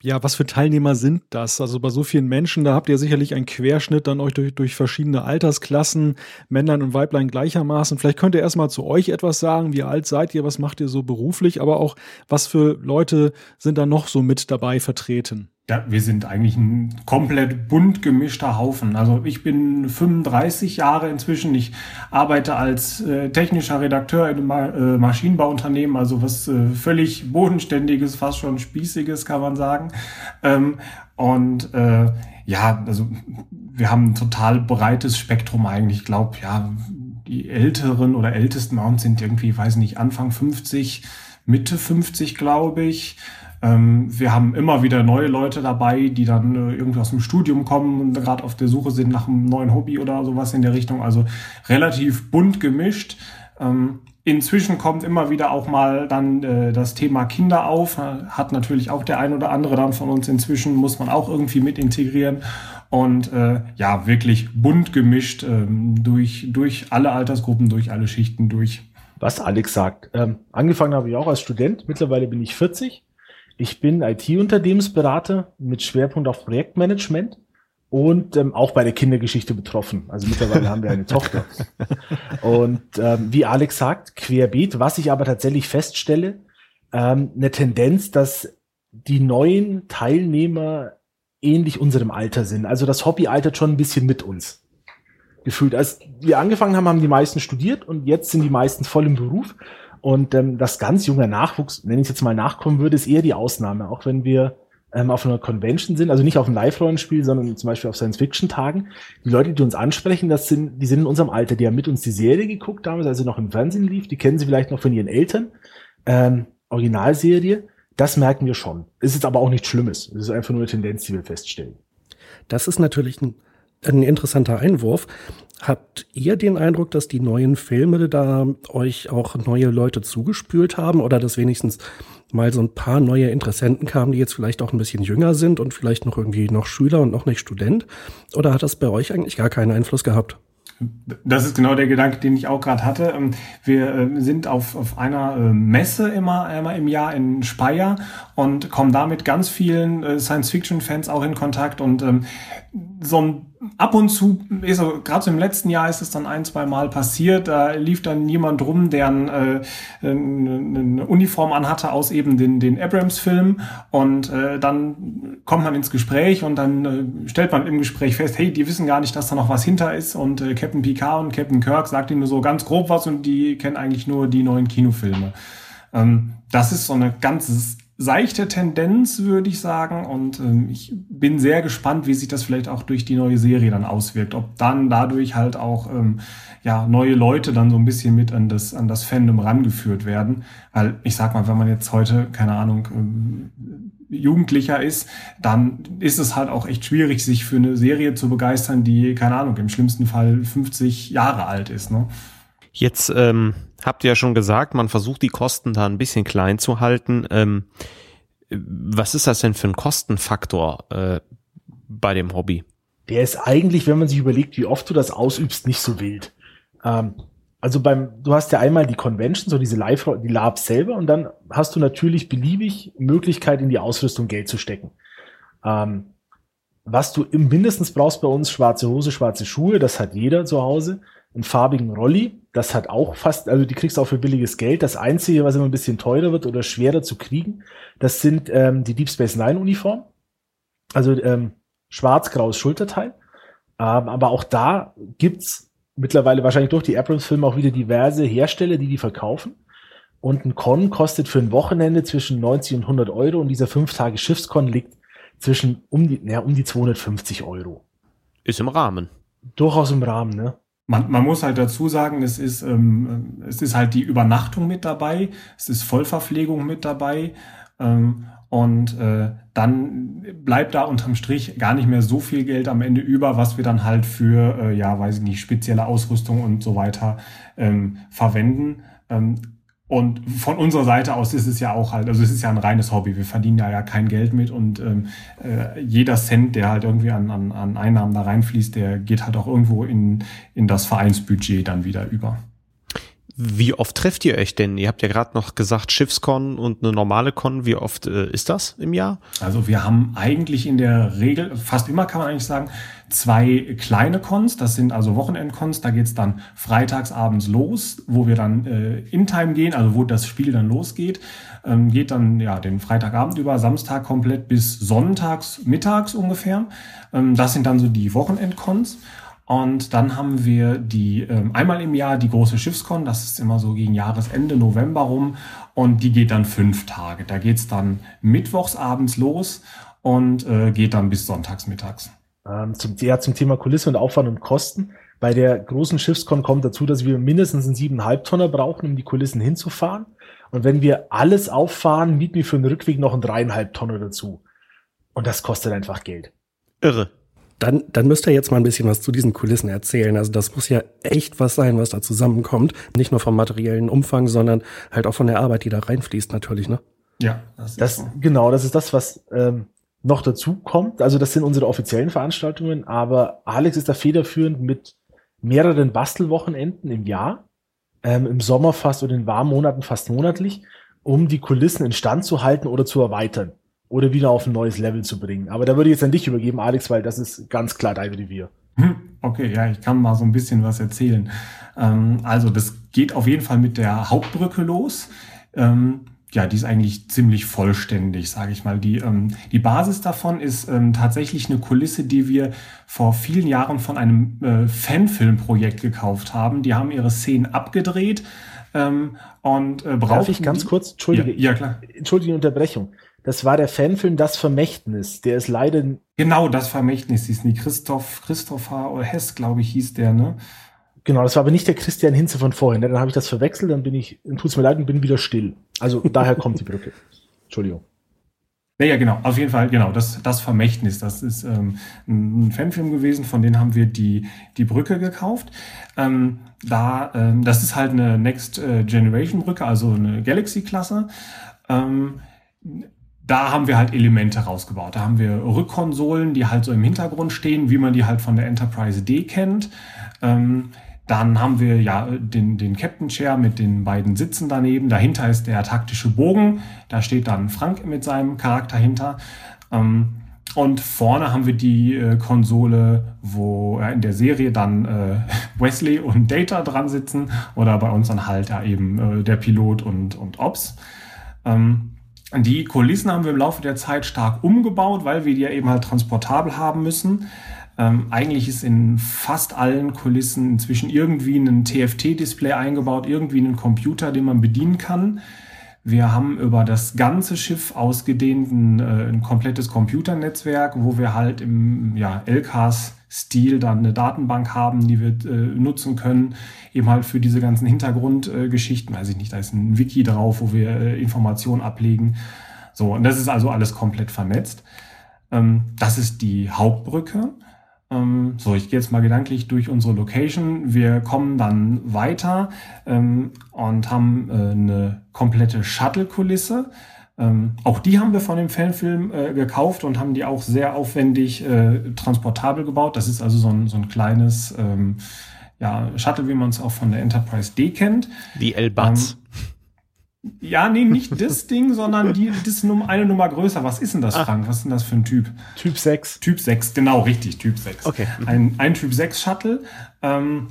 ja, was für Teilnehmer sind das? Also bei so vielen Menschen, da habt ihr sicherlich einen Querschnitt dann euch durch, durch verschiedene Altersklassen, Männlein und Weiblein gleichermaßen. Vielleicht könnt ihr erstmal zu euch etwas sagen. Wie alt seid ihr? Was macht ihr so beruflich? Aber auch, was für Leute sind da noch so mit dabei vertreten? Ja, wir sind eigentlich ein komplett bunt gemischter Haufen. Also ich bin 35 Jahre inzwischen. Ich arbeite als äh, technischer Redakteur in einem äh, Maschinenbauunternehmen, also was äh, völlig bodenständiges, fast schon spießiges, kann man sagen. Ähm, und äh, ja, also wir haben ein total breites Spektrum eigentlich. Ich glaube, ja, die Älteren oder Ältesten bei uns sind irgendwie, weiß nicht, Anfang 50, Mitte 50, glaube ich. Ähm, wir haben immer wieder neue Leute dabei, die dann äh, irgendwie aus dem Studium kommen und gerade auf der Suche sind nach einem neuen Hobby oder sowas in der Richtung. Also relativ bunt gemischt. Ähm, inzwischen kommt immer wieder auch mal dann äh, das Thema Kinder auf. Hat natürlich auch der ein oder andere dann von uns inzwischen, muss man auch irgendwie mit integrieren. Und äh, ja, wirklich bunt gemischt ähm, durch, durch alle Altersgruppen, durch alle Schichten durch. Was Alex sagt. Ähm, angefangen habe ich auch als Student. Mittlerweile bin ich 40 ich bin IT-Unternehmensberater mit Schwerpunkt auf Projektmanagement und ähm, auch bei der Kindergeschichte betroffen. Also mittlerweile haben wir eine (laughs) Tochter. Und ähm, wie Alex sagt, querbeet, was ich aber tatsächlich feststelle, ähm, eine Tendenz, dass die neuen Teilnehmer ähnlich unserem Alter sind. Also das Hobby altert schon ein bisschen mit uns. Gefühlt. Als wir angefangen haben, haben die meisten studiert und jetzt sind die meisten voll im Beruf. Und ähm, das ganz junge Nachwuchs, wenn ich jetzt mal nachkommen würde, ist eher die Ausnahme. Auch wenn wir ähm, auf einer Convention sind, also nicht auf einem Live-Rollenspiel, sondern zum Beispiel auf Science-Fiction-Tagen. Die Leute, die uns ansprechen, das sind, die sind in unserem Alter, die haben mit uns die Serie geguckt damals, als sie noch im Fernsehen lief. Die kennen sie vielleicht noch von ihren Eltern. Ähm, Originalserie. Das merken wir schon. Es ist aber auch nichts Schlimmes. Es ist einfach nur eine Tendenz, die wir feststellen. Das ist natürlich ein, ein interessanter Einwurf. Habt ihr den Eindruck, dass die neuen Filme da euch auch neue Leute zugespült haben oder dass wenigstens mal so ein paar neue Interessenten kamen, die jetzt vielleicht auch ein bisschen jünger sind und vielleicht noch irgendwie noch Schüler und noch nicht Student? Oder hat das bei euch eigentlich gar keinen Einfluss gehabt? Das ist genau der Gedanke, den ich auch gerade hatte. Ähm, wir äh, sind auf, auf einer äh, Messe immer einmal im Jahr in Speyer und kommen da mit ganz vielen äh, Science-Fiction-Fans auch in Kontakt und ähm, so ein ab und zu ist so, gerade so im letzten Jahr ist es dann ein, zwei Mal passiert, da lief dann jemand rum, der ein, äh, eine Uniform anhatte aus eben den, den Abrams-Film und äh, dann kommt man ins Gespräch und dann äh, stellt man im Gespräch fest, hey, die wissen gar nicht, dass da noch was hinter ist und äh, Captain Picard und Captain Kirk sagt ihnen nur so ganz grob was und die kennen eigentlich nur die neuen Kinofilme. Ähm, das ist so eine ganz seichte Tendenz, würde ich sagen. Und ähm, ich bin sehr gespannt, wie sich das vielleicht auch durch die neue Serie dann auswirkt. Ob dann dadurch halt auch ähm, ja, neue Leute dann so ein bisschen mit an das, an das Fandom rangeführt werden. Weil ich sag mal, wenn man jetzt heute, keine Ahnung, ähm, Jugendlicher ist, dann ist es halt auch echt schwierig, sich für eine Serie zu begeistern, die, keine Ahnung, im schlimmsten Fall 50 Jahre alt ist. Ne? Jetzt ähm, habt ihr ja schon gesagt, man versucht die Kosten da ein bisschen klein zu halten. Ähm, was ist das denn für ein Kostenfaktor äh, bei dem Hobby? Der ist eigentlich, wenn man sich überlegt, wie oft du das ausübst, nicht so wild. Ähm, also beim, du hast ja einmal die Convention, so diese Live, die Labs selber, und dann hast du natürlich beliebig Möglichkeit, in die Ausrüstung Geld zu stecken. Ähm, was du im mindestens brauchst bei uns, schwarze Hose, schwarze Schuhe, das hat jeder zu Hause einen farbigen Rolli. Das hat auch fast, also die kriegst du auch für billiges Geld. Das Einzige, was immer ein bisschen teurer wird oder schwerer zu kriegen, das sind ähm, die Deep Space Nine Uniform. Also ähm, schwarz-graues Schulterteil. Ähm, aber auch da gibt's mittlerweile wahrscheinlich durch die Abrams-Filme auch wieder diverse Hersteller, die die verkaufen. Und ein Con kostet für ein Wochenende zwischen 90 und 100 Euro und dieser 5 Tage Schiffskon liegt zwischen um die, ja, um die 250 Euro. Ist im Rahmen. Durchaus im Rahmen, ne? Man, man muss halt dazu sagen, es ist, ähm, es ist halt die Übernachtung mit dabei, es ist Vollverpflegung mit dabei. Ähm, und äh, dann bleibt da unterm Strich gar nicht mehr so viel Geld am Ende über, was wir dann halt für, äh, ja, weiß ich nicht, spezielle Ausrüstung und so weiter ähm, verwenden. Ähm, und von unserer Seite aus ist es ja auch halt, also es ist ja ein reines Hobby. Wir verdienen da ja kein Geld mit und ähm, äh, jeder Cent, der halt irgendwie an, an, an Einnahmen da reinfließt, der geht halt auch irgendwo in, in das Vereinsbudget dann wieder über. Wie oft trefft ihr euch denn? Ihr habt ja gerade noch gesagt Schiffskon und eine normale Con. Wie oft äh, ist das im Jahr? Also wir haben eigentlich in der Regel, fast immer kann man eigentlich sagen, zwei kleine Cons. Das sind also Wochenendcons. Da geht's dann freitags abends los, wo wir dann äh, in Time gehen, also wo das Spiel dann losgeht. Ähm, geht dann ja den Freitagabend über, Samstag komplett bis sonntags mittags ungefähr. Ähm, das sind dann so die Wochenendcons. Und dann haben wir die ähm, einmal im Jahr die große Schiffskon, das ist immer so gegen Jahresende, November rum. Und die geht dann fünf Tage. Da geht's dann mittwochs abends los und äh, geht dann bis sonntags mittags. Ähm, zum, ja, zum Thema Kulisse und Aufwand und Kosten. Bei der großen Schiffskon kommt dazu, dass wir mindestens einen siebeneinhalb Tonner brauchen, um die Kulissen hinzufahren. Und wenn wir alles auffahren, mieten wir für den Rückweg noch einen dreieinhalb Tonner dazu. Und das kostet einfach Geld. Irre. Dann, dann müsst ihr jetzt mal ein bisschen was zu diesen Kulissen erzählen. Also das muss ja echt was sein, was da zusammenkommt. Nicht nur vom materiellen Umfang, sondern halt auch von der Arbeit, die da reinfließt natürlich, ne? Ja, das, das so. genau, das ist das, was ähm, noch dazu kommt. Also das sind unsere offiziellen Veranstaltungen, aber Alex ist da federführend mit mehreren Bastelwochenenden im Jahr, ähm, im Sommer fast oder in warmen Monaten fast monatlich, um die Kulissen instand zu halten oder zu erweitern oder wieder auf ein neues Level zu bringen. Aber da würde ich jetzt an dich übergeben, Alex, weil das ist ganz klar dein Revier. Hm, okay, ja, ich kann mal so ein bisschen was erzählen. Ähm, also das geht auf jeden Fall mit der Hauptbrücke los. Ähm, ja, die ist eigentlich ziemlich vollständig, sage ich mal. Die, ähm, die Basis davon ist ähm, tatsächlich eine Kulisse, die wir vor vielen Jahren von einem äh, Fanfilmprojekt gekauft haben. Die haben ihre Szenen abgedreht ähm, und äh, brauchen. Darf ich ganz kurz, entschuldige, ja, ja klar. entschuldige die Unterbrechung. Das war der Fanfilm Das Vermächtnis. Der ist leider. Genau, das Vermächtnis hieß nie. Christoph, Christopher oder Hess, glaube ich, hieß der, ne? Genau, das war aber nicht der Christian Hinze von vorhin. Ne? Dann habe ich das verwechselt, dann bin ich, tut's mir leid und bin wieder still. Also daher kommt die Brücke. (laughs) Entschuldigung. Ja, ja, genau, auf jeden Fall, genau, das, das Vermächtnis, das ist ähm, ein Fanfilm gewesen, von denen haben wir die, die Brücke gekauft. Ähm, da, ähm, das ist halt eine Next äh, Generation Brücke, also eine Galaxy-Klasse. Ähm, da haben wir halt Elemente rausgebaut. Da haben wir Rückkonsolen, die halt so im Hintergrund stehen, wie man die halt von der Enterprise D kennt. Ähm, dann haben wir ja den, den Captain Chair mit den beiden Sitzen daneben. Dahinter ist der taktische Bogen. Da steht dann Frank mit seinem Charakter hinter. Ähm, und vorne haben wir die äh, Konsole, wo äh, in der Serie dann äh, (laughs) Wesley und Data dran sitzen oder bei uns dann halt ja eben äh, der Pilot und, und Ops. Ähm, die Kulissen haben wir im Laufe der Zeit stark umgebaut, weil wir die ja eben halt transportabel haben müssen. Ähm, eigentlich ist in fast allen Kulissen inzwischen irgendwie ein TFT-Display eingebaut, irgendwie ein Computer, den man bedienen kann. Wir haben über das ganze Schiff ausgedehnt ein, äh, ein komplettes Computernetzwerk, wo wir halt im ja, LKs-Stil dann eine Datenbank haben, die wir äh, nutzen können, eben halt für diese ganzen Hintergrundgeschichten. Weiß ich nicht, da ist ein Wiki drauf, wo wir äh, Informationen ablegen. So, und das ist also alles komplett vernetzt. Ähm, das ist die Hauptbrücke. Ähm, so, ich gehe jetzt mal gedanklich durch unsere Location. Wir kommen dann weiter ähm, und haben äh, eine komplette Shuttle-Kulisse. Ähm, auch die haben wir von dem Fanfilm äh, gekauft und haben die auch sehr aufwendig äh, transportabel gebaut. Das ist also so ein, so ein kleines ähm, ja, Shuttle, wie man es auch von der Enterprise D kennt. Die L-Bats. Ähm, ja, nee, nicht das (laughs) Ding, sondern die, das ist eine Nummer größer. Was ist denn das, Frank? Was ist denn das für ein Typ? Typ 6. Typ 6, genau, richtig, Typ 6. Okay. Ein, ein Typ 6 Shuttle. Ähm,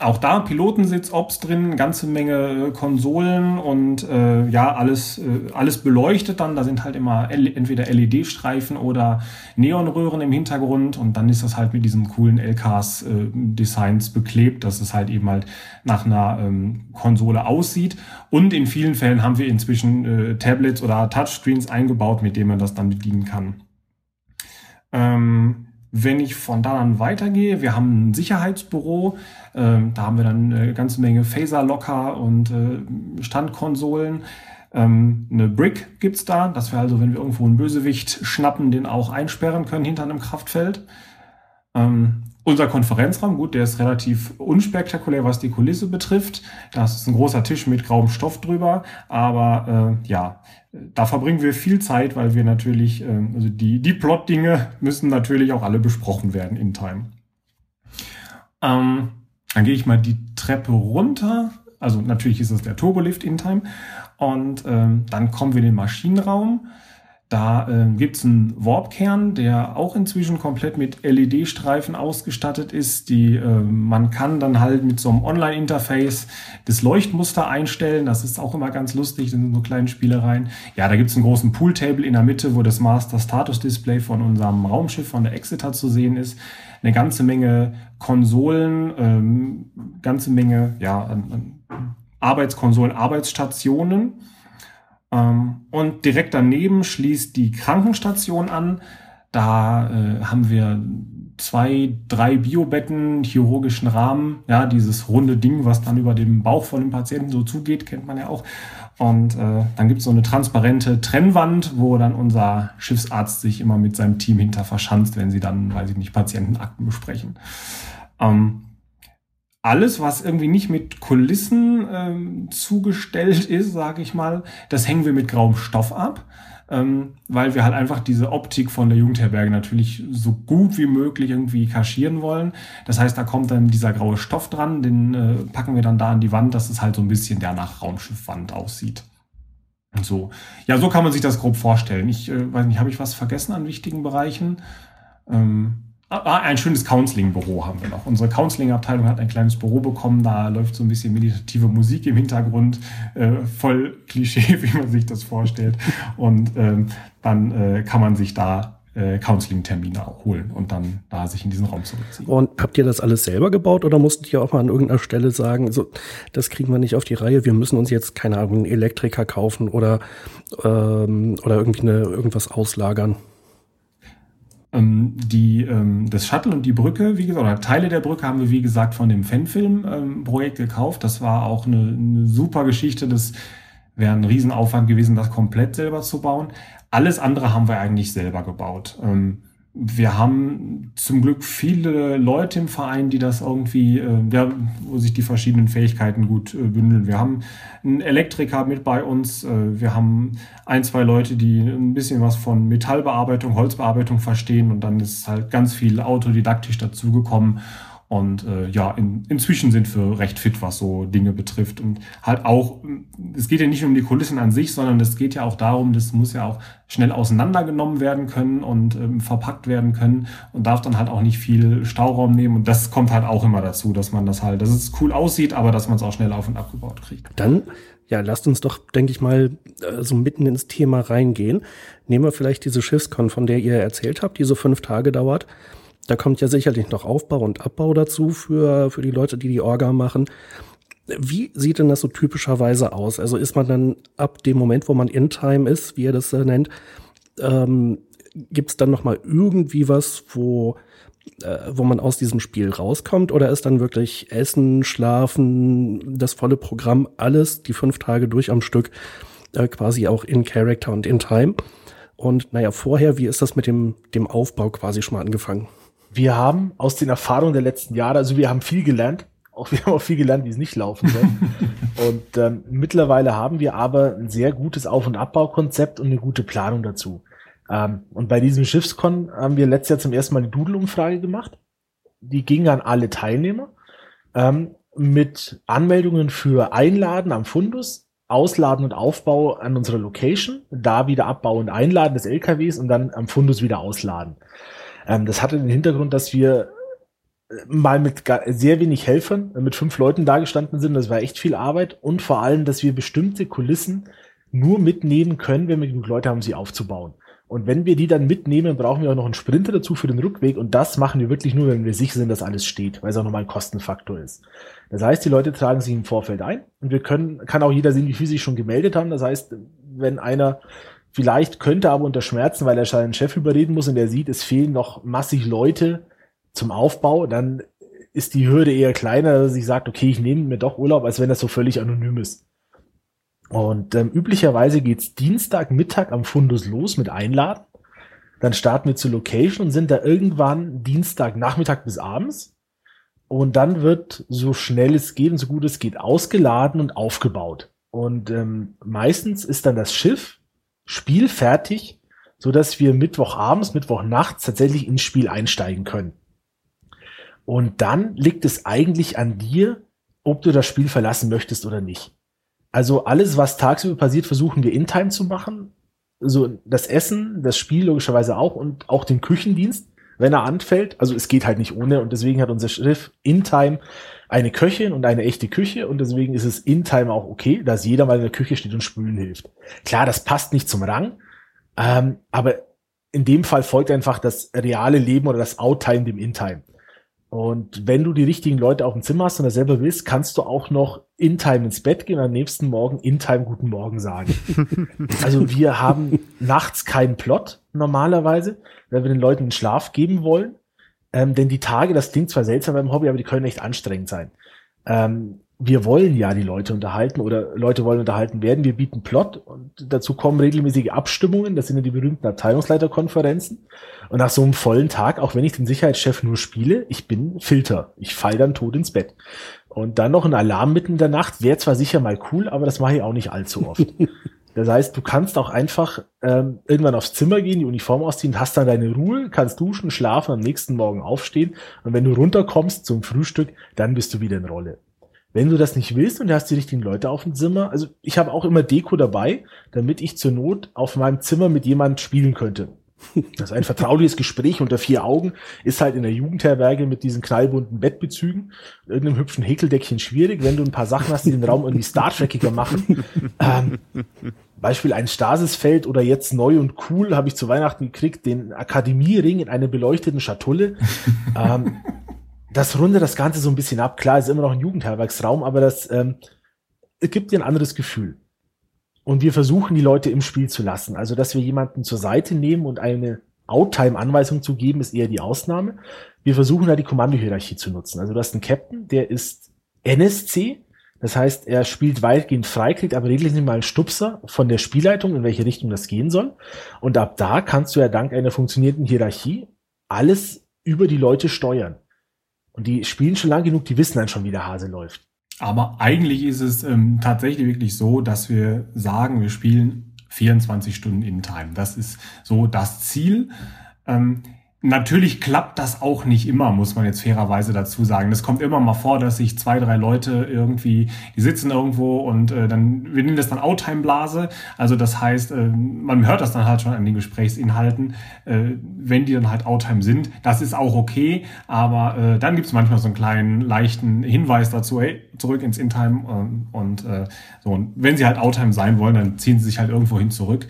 auch da Pilotensitz, Ops drin, ganze Menge äh, Konsolen und äh, ja, alles, äh, alles beleuchtet dann. Da sind halt immer L entweder LED-Streifen oder Neonröhren im Hintergrund und dann ist das halt mit diesem coolen LKs-Designs äh, beklebt, dass es halt eben halt nach einer ähm, Konsole aussieht. Und in vielen Fällen haben wir inzwischen äh, Tablets oder Touchscreens eingebaut, mit denen man das dann bedienen kann. Ähm, wenn ich von da dann weitergehe, wir haben ein Sicherheitsbüro, ähm, da haben wir dann eine ganze Menge Phaser-Locker und äh, Standkonsolen. Ähm, eine Brick gibt's da, dass wir also, wenn wir irgendwo einen Bösewicht schnappen, den auch einsperren können hinter einem Kraftfeld. Ähm, unser Konferenzraum, gut, der ist relativ unspektakulär, was die Kulisse betrifft. Das ist ein großer Tisch mit grauem Stoff drüber, aber äh, ja, da verbringen wir viel Zeit, weil wir natürlich, äh, also die, die Plot-Dinge müssen natürlich auch alle besprochen werden in Time. Ähm, dann gehe ich mal die Treppe runter. Also natürlich ist es der Turbolift in Time. Und ähm, dann kommen wir in den Maschinenraum. Da äh, gibt es einen Warp-Kern, der auch inzwischen komplett mit LED-Streifen ausgestattet ist. Die, äh, man kann dann halt mit so einem Online-Interface das Leuchtmuster einstellen. Das ist auch immer ganz lustig, das sind so kleine Spielereien. Ja, da gibt es einen großen Pool-Table in der Mitte, wo das Master-Status-Display von unserem Raumschiff, von der Exeter zu sehen ist. Eine ganze Menge Konsolen, ähm, ganze Menge ja, an, an Arbeitskonsolen, Arbeitsstationen. Ähm, und direkt daneben schließt die Krankenstation an. Da äh, haben wir zwei, drei Biobetten, chirurgischen Rahmen, ja, dieses runde Ding, was dann über dem Bauch von dem Patienten so zugeht, kennt man ja auch. Und äh, dann gibt es so eine transparente Trennwand, wo dann unser Schiffsarzt sich immer mit seinem Team hinter verschanzt, wenn sie dann, weiß ich nicht, Patientenakten besprechen. Ähm, alles, was irgendwie nicht mit Kulissen ähm, zugestellt ist, sage ich mal, das hängen wir mit grauem Stoff ab, ähm, weil wir halt einfach diese Optik von der Jugendherberge natürlich so gut wie möglich irgendwie kaschieren wollen. Das heißt, da kommt dann dieser graue Stoff dran, den äh, packen wir dann da an die Wand, dass es halt so ein bisschen der nach Raumschiffwand aussieht. Und so. Ja, so kann man sich das grob vorstellen. Ich äh, weiß nicht, habe ich was vergessen an wichtigen Bereichen? Ähm, Ah, ein schönes Counseling-Büro haben wir noch. Unsere Counseling-Abteilung hat ein kleines Büro bekommen, da läuft so ein bisschen meditative Musik im Hintergrund, äh, voll Klischee, (laughs) wie man sich das vorstellt. Und ähm, dann äh, kann man sich da äh, Counseling-Termine holen und dann da sich in diesen Raum zurückziehen. Und habt ihr das alles selber gebaut oder musstet ihr auch mal an irgendeiner Stelle sagen, so, das kriegen wir nicht auf die Reihe, wir müssen uns jetzt, keine Ahnung, einen Elektriker kaufen oder, ähm, oder irgendwie eine, irgendwas auslagern? Ähm, die, ähm, das Shuttle und die Brücke, wie gesagt, oder Teile der Brücke haben wir, wie gesagt, von dem Fanfilm-Projekt ähm, gekauft. Das war auch eine, eine super Geschichte. Das wäre ein Riesenaufwand gewesen, das komplett selber zu bauen. Alles andere haben wir eigentlich selber gebaut. Wir haben zum Glück viele Leute im Verein, die das irgendwie, äh, ja, wo sich die verschiedenen Fähigkeiten gut äh, bündeln. Wir haben einen Elektriker mit bei uns, äh, wir haben ein, zwei Leute, die ein bisschen was von Metallbearbeitung, Holzbearbeitung verstehen und dann ist halt ganz viel autodidaktisch dazugekommen. Und äh, ja, in, inzwischen sind wir recht fit, was so Dinge betrifft. Und halt auch, es geht ja nicht um die Kulissen an sich, sondern es geht ja auch darum, das muss ja auch schnell auseinandergenommen werden können und ähm, verpackt werden können und darf dann halt auch nicht viel Stauraum nehmen. Und das kommt halt auch immer dazu, dass man das halt, dass es cool aussieht, aber dass man es auch schnell auf und abgebaut kriegt. Dann ja, lasst uns doch, denke ich mal, äh, so mitten ins Thema reingehen. Nehmen wir vielleicht diese Schiffskon, von der ihr erzählt habt, die so fünf Tage dauert. Da kommt ja sicherlich noch Aufbau und Abbau dazu für, für die Leute, die die Orga machen. Wie sieht denn das so typischerweise aus? Also ist man dann ab dem Moment, wo man in Time ist, wie ihr das äh, nennt, ähm, gibt es dann noch mal irgendwie was, wo äh, wo man aus diesem Spiel rauskommt? Oder ist dann wirklich Essen, Schlafen, das volle Programm, alles die fünf Tage durch am Stück, äh, quasi auch in Character und in Time? Und naja, vorher, wie ist das mit dem, dem Aufbau quasi schon mal angefangen? Wir haben aus den Erfahrungen der letzten Jahre, also wir haben viel gelernt, auch wir (laughs) haben auch viel gelernt, wie es nicht laufen soll. (laughs) und ähm, mittlerweile haben wir aber ein sehr gutes Auf- und Abbaukonzept und eine gute Planung dazu. Ähm, und bei diesem Schiffskon haben wir letztes Jahr zum ersten Mal eine Doodle-Umfrage gemacht. Die ging an alle Teilnehmer ähm, mit Anmeldungen für Einladen am Fundus, Ausladen und Aufbau an unserer Location, da wieder Abbau und Einladen des LKWs und dann am Fundus wieder ausladen. Ähm, das hatte den Hintergrund, dass wir äh, mal mit sehr wenig Helfern, äh, mit fünf Leuten dagestanden sind. Das war echt viel Arbeit und vor allem, dass wir bestimmte Kulissen nur mitnehmen können, wenn wir genug Leute haben, sie aufzubauen. Und wenn wir die dann mitnehmen, brauchen wir auch noch einen Sprinter dazu für den Rückweg. Und das machen wir wirklich nur, wenn wir sicher sind, dass alles steht, weil es auch nochmal ein Kostenfaktor ist. Das heißt, die Leute tragen sich im Vorfeld ein und wir können, kann auch jeder sehen, wie viel sich schon gemeldet haben. Das heißt, wenn einer Vielleicht könnte aber unter Schmerzen, weil er seinen Chef überreden muss und er sieht, es fehlen noch massig Leute zum Aufbau, dann ist die Hürde eher kleiner, dass ich sagt, okay, ich nehme mir doch Urlaub, als wenn das so völlig anonym ist. Und ähm, üblicherweise geht's Dienstag Mittag am Fundus los mit Einladen. Dann starten wir zur Location und sind da irgendwann Dienstag Nachmittag bis abends. Und dann wird so schnell es geht und so gut es geht ausgeladen und aufgebaut. Und ähm, meistens ist dann das Schiff Spiel fertig, so dass wir Mittwochabends, Mittwochnachts tatsächlich ins Spiel einsteigen können. Und dann liegt es eigentlich an dir, ob du das Spiel verlassen möchtest oder nicht. Also alles, was tagsüber passiert, versuchen wir in Time zu machen. So das Essen, das Spiel logischerweise auch und auch den Küchendienst, wenn er anfällt. Also es geht halt nicht ohne und deswegen hat unser Schiff in Time eine Köchin und eine echte Küche und deswegen ist es in Time auch okay, dass jeder mal in der Küche steht und spülen hilft. Klar, das passt nicht zum Rang, ähm, aber in dem Fall folgt einfach das reale Leben oder das Outtime dem In-Time. Und wenn du die richtigen Leute auf dem Zimmer hast und das selber willst, kannst du auch noch in Time ins Bett gehen und am nächsten Morgen in Time guten Morgen sagen. (laughs) also wir haben nachts keinen Plot normalerweise, weil wir den Leuten einen Schlaf geben wollen. Ähm, denn die Tage, das klingt zwar seltsam beim Hobby, aber die können echt anstrengend sein. Ähm, wir wollen ja die Leute unterhalten oder Leute wollen unterhalten werden. Wir bieten Plot und dazu kommen regelmäßige Abstimmungen. Das sind ja die berühmten Abteilungsleiterkonferenzen. Und nach so einem vollen Tag, auch wenn ich den Sicherheitschef nur spiele, ich bin Filter. Ich fall dann tot ins Bett. Und dann noch ein Alarm mitten in der Nacht wäre zwar sicher mal cool, aber das mache ich auch nicht allzu oft. (laughs) Das heißt, du kannst auch einfach ähm, irgendwann aufs Zimmer gehen, die Uniform ausziehen, hast dann deine Ruhe, kannst duschen, schlafen, am nächsten Morgen aufstehen und wenn du runterkommst zum Frühstück, dann bist du wieder in Rolle. Wenn du das nicht willst und du hast die richtigen Leute auf dem Zimmer, also ich habe auch immer Deko dabei, damit ich zur Not auf meinem Zimmer mit jemandem spielen könnte. Das (laughs) ist ein vertrauliches Gespräch unter vier Augen, ist halt in der Jugendherberge mit diesen knallbunten Bettbezügen, irgendeinem hübschen Häkeldeckchen schwierig, wenn du ein paar Sachen hast, die den Raum irgendwie Star Trekiger machen. Ähm, Beispiel ein Stasisfeld oder jetzt neu und cool habe ich zu Weihnachten gekriegt, den Akademiering in einer beleuchteten Schatulle. ähm, das rundet das Ganze so ein bisschen ab. Klar, ist immer noch ein Jugendherbergsraum, aber das ähm, gibt dir ein anderes Gefühl. Und wir versuchen, die Leute im Spiel zu lassen. Also, dass wir jemanden zur Seite nehmen und eine Outtime-Anweisung zu geben, ist eher die Ausnahme. Wir versuchen da die Kommandohierarchie zu nutzen. Also, du hast einen Captain, der ist NSC. Das heißt, er spielt weitgehend frei, kriegt aber regelmäßig mal einen Stupser von der Spielleitung, in welche Richtung das gehen soll. Und ab da kannst du ja dank einer funktionierenden Hierarchie alles über die Leute steuern. Und die spielen schon lang genug, die wissen dann schon, wie der Hase läuft. Aber eigentlich ist es ähm, tatsächlich wirklich so, dass wir sagen, wir spielen 24 Stunden in Time. Das ist so das Ziel. Ähm, Natürlich klappt das auch nicht immer, muss man jetzt fairerweise dazu sagen. Es kommt immer mal vor, dass sich zwei, drei Leute irgendwie, die sitzen irgendwo und äh, dann, wir nennen das dann Outtime-Blase. Also das heißt, äh, man hört das dann halt schon an den Gesprächsinhalten, äh, wenn die dann halt Outtime sind. Das ist auch okay, aber äh, dann gibt es manchmal so einen kleinen, leichten Hinweis dazu, hey, zurück ins Intime ähm, und äh, so. Und wenn sie halt Outtime sein wollen, dann ziehen sie sich halt irgendwo hin zurück.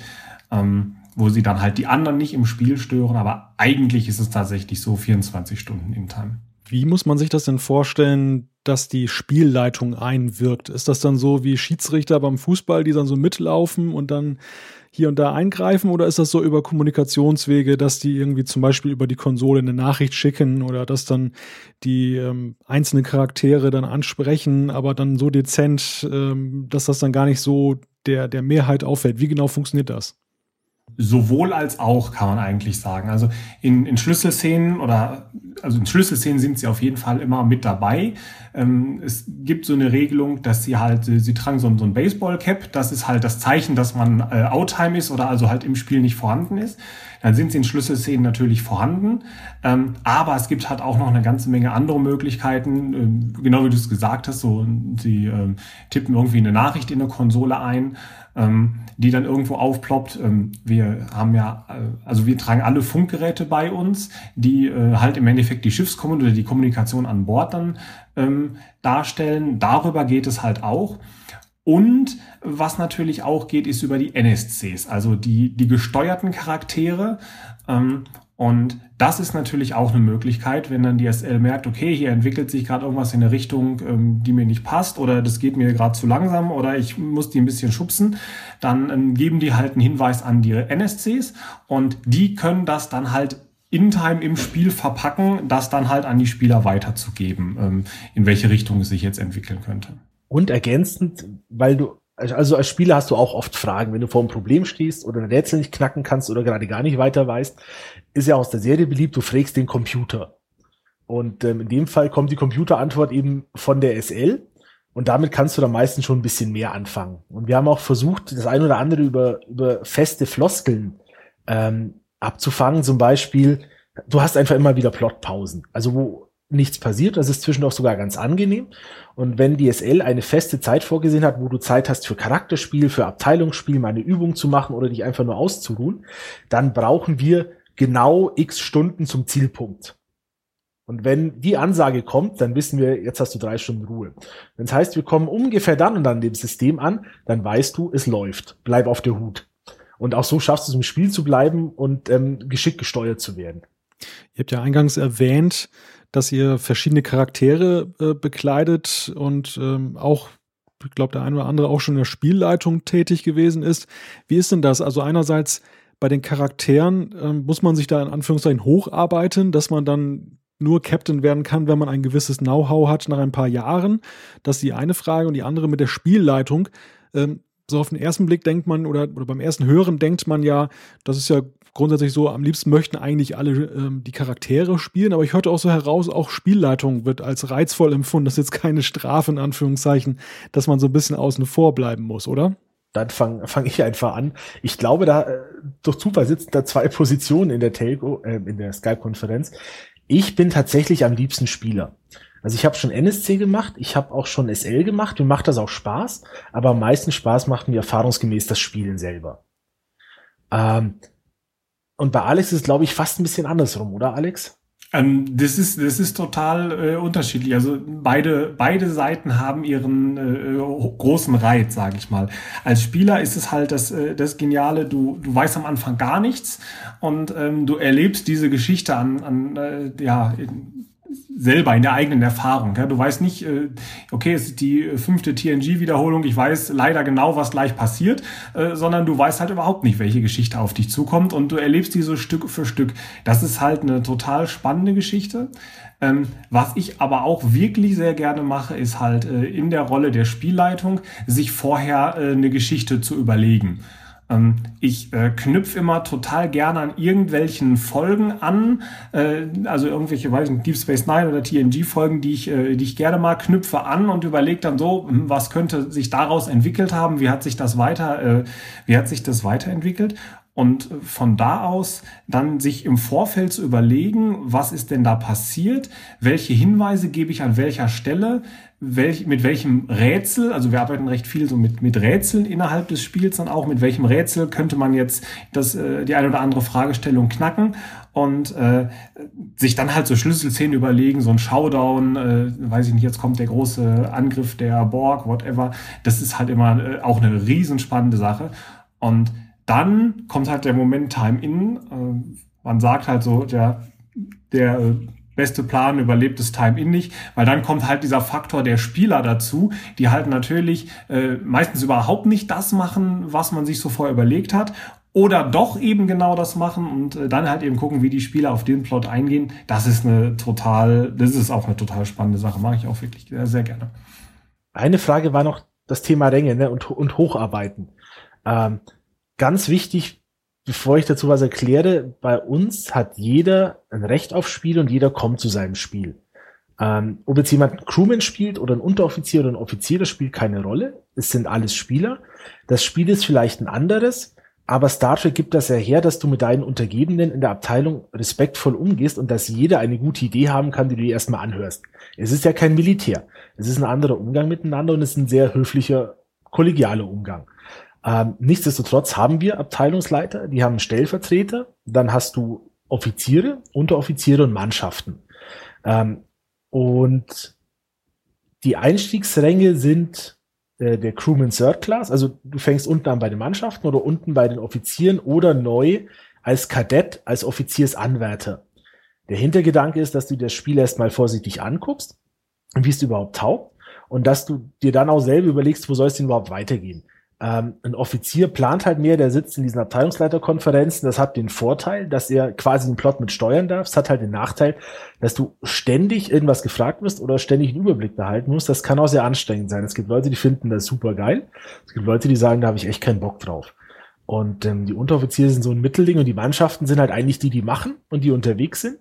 Ähm, wo sie dann halt die anderen nicht im Spiel stören, aber eigentlich ist es tatsächlich so 24 Stunden in Time. Wie muss man sich das denn vorstellen, dass die Spielleitung einwirkt? Ist das dann so wie Schiedsrichter beim Fußball, die dann so mitlaufen und dann hier und da eingreifen? Oder ist das so über Kommunikationswege, dass die irgendwie zum Beispiel über die Konsole eine Nachricht schicken oder dass dann die ähm, einzelnen Charaktere dann ansprechen, aber dann so dezent, ähm, dass das dann gar nicht so der, der Mehrheit auffällt? Wie genau funktioniert das? Sowohl als auch, kann man eigentlich sagen. Also in, in Schlüsselszenen oder also in Schlüsselszenen sind sie auf jeden Fall immer mit dabei. Ähm, es gibt so eine Regelung, dass sie halt, sie tragen so, so ein Baseball-Cap, das ist halt das Zeichen, dass man äh, Outtime ist oder also halt im Spiel nicht vorhanden ist. Dann sind sie in Schlüsselszenen natürlich vorhanden. Ähm, aber es gibt halt auch noch eine ganze Menge andere Möglichkeiten, ähm, genau wie du es gesagt hast, so sie ähm, tippen irgendwie eine Nachricht in eine Konsole ein ähm, die dann irgendwo aufploppt. Ähm, wir haben ja, äh, also wir tragen alle Funkgeräte bei uns, die äh, halt im Endeffekt die Schiffskommunikation oder die Kommunikation an Bord dann ähm, darstellen. Darüber geht es halt auch. Und was natürlich auch geht, ist über die NSCs, also die, die gesteuerten Charaktere. Ähm, und das ist natürlich auch eine Möglichkeit, wenn dann die SL merkt, okay, hier entwickelt sich gerade irgendwas in eine Richtung, ähm, die mir nicht passt oder das geht mir gerade zu langsam oder ich muss die ein bisschen schubsen, dann ähm, geben die halt einen Hinweis an die NSCs und die können das dann halt in Time im Spiel verpacken, das dann halt an die Spieler weiterzugeben, ähm, in welche Richtung es sich jetzt entwickeln könnte. Und ergänzend, weil du also als Spieler hast du auch oft Fragen, wenn du vor einem Problem stehst oder ein Rätsel nicht knacken kannst oder gerade gar nicht weiter weißt, ist ja aus der Serie beliebt, du fragst den Computer. Und ähm, in dem Fall kommt die Computerantwort eben von der SL und damit kannst du dann meistens schon ein bisschen mehr anfangen. Und wir haben auch versucht, das ein oder andere über, über feste Floskeln ähm, abzufangen. Zum Beispiel, du hast einfach immer wieder Plotpausen. Also wo nichts passiert. Das ist zwischendurch sogar ganz angenehm. Und wenn DSL eine feste Zeit vorgesehen hat, wo du Zeit hast für Charakterspiel, für Abteilungsspiel, mal eine Übung zu machen oder dich einfach nur auszuruhen, dann brauchen wir genau x Stunden zum Zielpunkt. Und wenn die Ansage kommt, dann wissen wir, jetzt hast du drei Stunden Ruhe. Wenn es heißt, wir kommen ungefähr dann und dann dem System an, dann weißt du, es läuft. Bleib auf der Hut. Und auch so schaffst du es im Spiel zu bleiben und ähm, geschickt gesteuert zu werden. Ihr habt ja eingangs erwähnt, dass ihr verschiedene Charaktere äh, bekleidet und ähm, auch, ich glaube, der eine oder andere auch schon in der Spielleitung tätig gewesen ist. Wie ist denn das? Also einerseits bei den Charakteren ähm, muss man sich da in Anführungszeichen hocharbeiten, dass man dann nur Captain werden kann, wenn man ein gewisses Know-how hat nach ein paar Jahren. Das ist die eine Frage. Und die andere mit der Spielleitung. Ähm, so auf den ersten Blick denkt man oder, oder beim ersten Hören denkt man ja, das ist ja grundsätzlich so, am liebsten möchten eigentlich alle ähm, die Charaktere spielen, aber ich hörte auch so heraus, auch Spielleitung wird als reizvoll empfunden. Das ist jetzt keine Strafe in Anführungszeichen, dass man so ein bisschen außen vor bleiben muss, oder? Dann fange fang ich einfach an. Ich glaube, da äh, durch Zufall sitzen da zwei (laughs) Positionen in der Telco, äh, in der Skype-Konferenz. Ich bin tatsächlich am liebsten Spieler. Also ich habe schon NSC gemacht, ich habe auch schon SL gemacht, mir macht das auch Spaß, aber am meisten Spaß macht mir erfahrungsgemäß das Spielen selber. Ähm, und bei Alex ist glaube ich, fast ein bisschen andersrum, oder Alex? Ähm, das ist das ist total äh, unterschiedlich. Also beide beide Seiten haben ihren äh, großen Reiz, sage ich mal. Als Spieler ist es halt das äh, das Geniale. Du du weißt am Anfang gar nichts und ähm, du erlebst diese Geschichte an an äh, ja in, selber in der eigenen Erfahrung. Ja? Du weißt nicht, äh, okay, es ist die fünfte TNG-Wiederholung, ich weiß leider genau, was gleich passiert, äh, sondern du weißt halt überhaupt nicht, welche Geschichte auf dich zukommt und du erlebst die so Stück für Stück. Das ist halt eine total spannende Geschichte. Ähm, was ich aber auch wirklich sehr gerne mache, ist halt äh, in der Rolle der Spielleitung, sich vorher äh, eine Geschichte zu überlegen. Ähm, ich äh, knüpfe immer total gerne an irgendwelchen Folgen an, äh, also irgendwelche, weiß ich nicht, Deep Space Nine oder TNG-Folgen, die ich, äh, die ich gerne mal knüpfe an und überlege dann so, hm, was könnte sich daraus entwickelt haben, wie hat sich das weiter, äh, wie hat sich das weiterentwickelt? Und von da aus dann sich im Vorfeld zu überlegen, was ist denn da passiert, welche Hinweise gebe ich an welcher Stelle, welch, mit welchem Rätsel, also wir arbeiten recht viel so mit, mit Rätseln innerhalb des Spiels dann auch, mit welchem Rätsel könnte man jetzt das, äh, die eine oder andere Fragestellung knacken? Und äh, sich dann halt so Schlüsselszenen überlegen, so ein Showdown, äh, weiß ich nicht, jetzt kommt der große Angriff der Borg, whatever. Das ist halt immer äh, auch eine riesenspannende Sache. Und dann kommt halt der Moment Time In. Äh, man sagt halt so, der, der äh, beste Plan überlebt das Time In nicht, weil dann kommt halt dieser Faktor der Spieler dazu, die halt natürlich äh, meistens überhaupt nicht das machen, was man sich so vorher überlegt hat. Oder doch eben genau das machen und äh, dann halt eben gucken, wie die Spieler auf den Plot eingehen. Das ist eine total, das ist auch eine total spannende Sache. Mache ich auch wirklich sehr, sehr gerne. Eine Frage war noch das Thema Ränge ne, und, und Hocharbeiten. Ähm, ganz wichtig, bevor ich dazu was erkläre, bei uns hat jeder ein Recht auf Spiel und jeder kommt zu seinem Spiel. Ähm, ob jetzt jemand ein Crewman spielt oder ein Unteroffizier oder ein Offizier, das spielt keine Rolle. Es sind alles Spieler. Das Spiel ist vielleicht ein anderes, aber Star Trek gibt das ja her, dass du mit deinen Untergebenen in der Abteilung respektvoll umgehst und dass jeder eine gute Idee haben kann, die du dir erstmal anhörst. Es ist ja kein Militär. Es ist ein anderer Umgang miteinander und es ist ein sehr höflicher, kollegialer Umgang. Ähm, nichtsdestotrotz haben wir Abteilungsleiter, die haben Stellvertreter, dann hast du Offiziere, Unteroffiziere und Mannschaften. Ähm, und die Einstiegsränge sind äh, der Crewman Third Class, also du fängst unten an bei den Mannschaften oder unten bei den Offizieren oder neu als Kadett, als Offiziersanwärter. Der Hintergedanke ist, dass du das Spiel erstmal vorsichtig anguckst wie es überhaupt taugt und dass du dir dann auch selber überlegst, wo soll es denn überhaupt weitergehen. Ähm, ein Offizier plant halt mehr, der sitzt in diesen Abteilungsleiterkonferenzen. Das hat den Vorteil, dass er quasi den Plot mit steuern darf. Es hat halt den Nachteil, dass du ständig irgendwas gefragt wirst oder ständig einen Überblick behalten musst. Das kann auch sehr anstrengend sein. Es gibt Leute, die finden das super geil. Es gibt Leute, die sagen, da habe ich echt keinen Bock drauf. Und ähm, die Unteroffiziere sind so ein Mittelding und die Mannschaften sind halt eigentlich die, die machen und die unterwegs sind.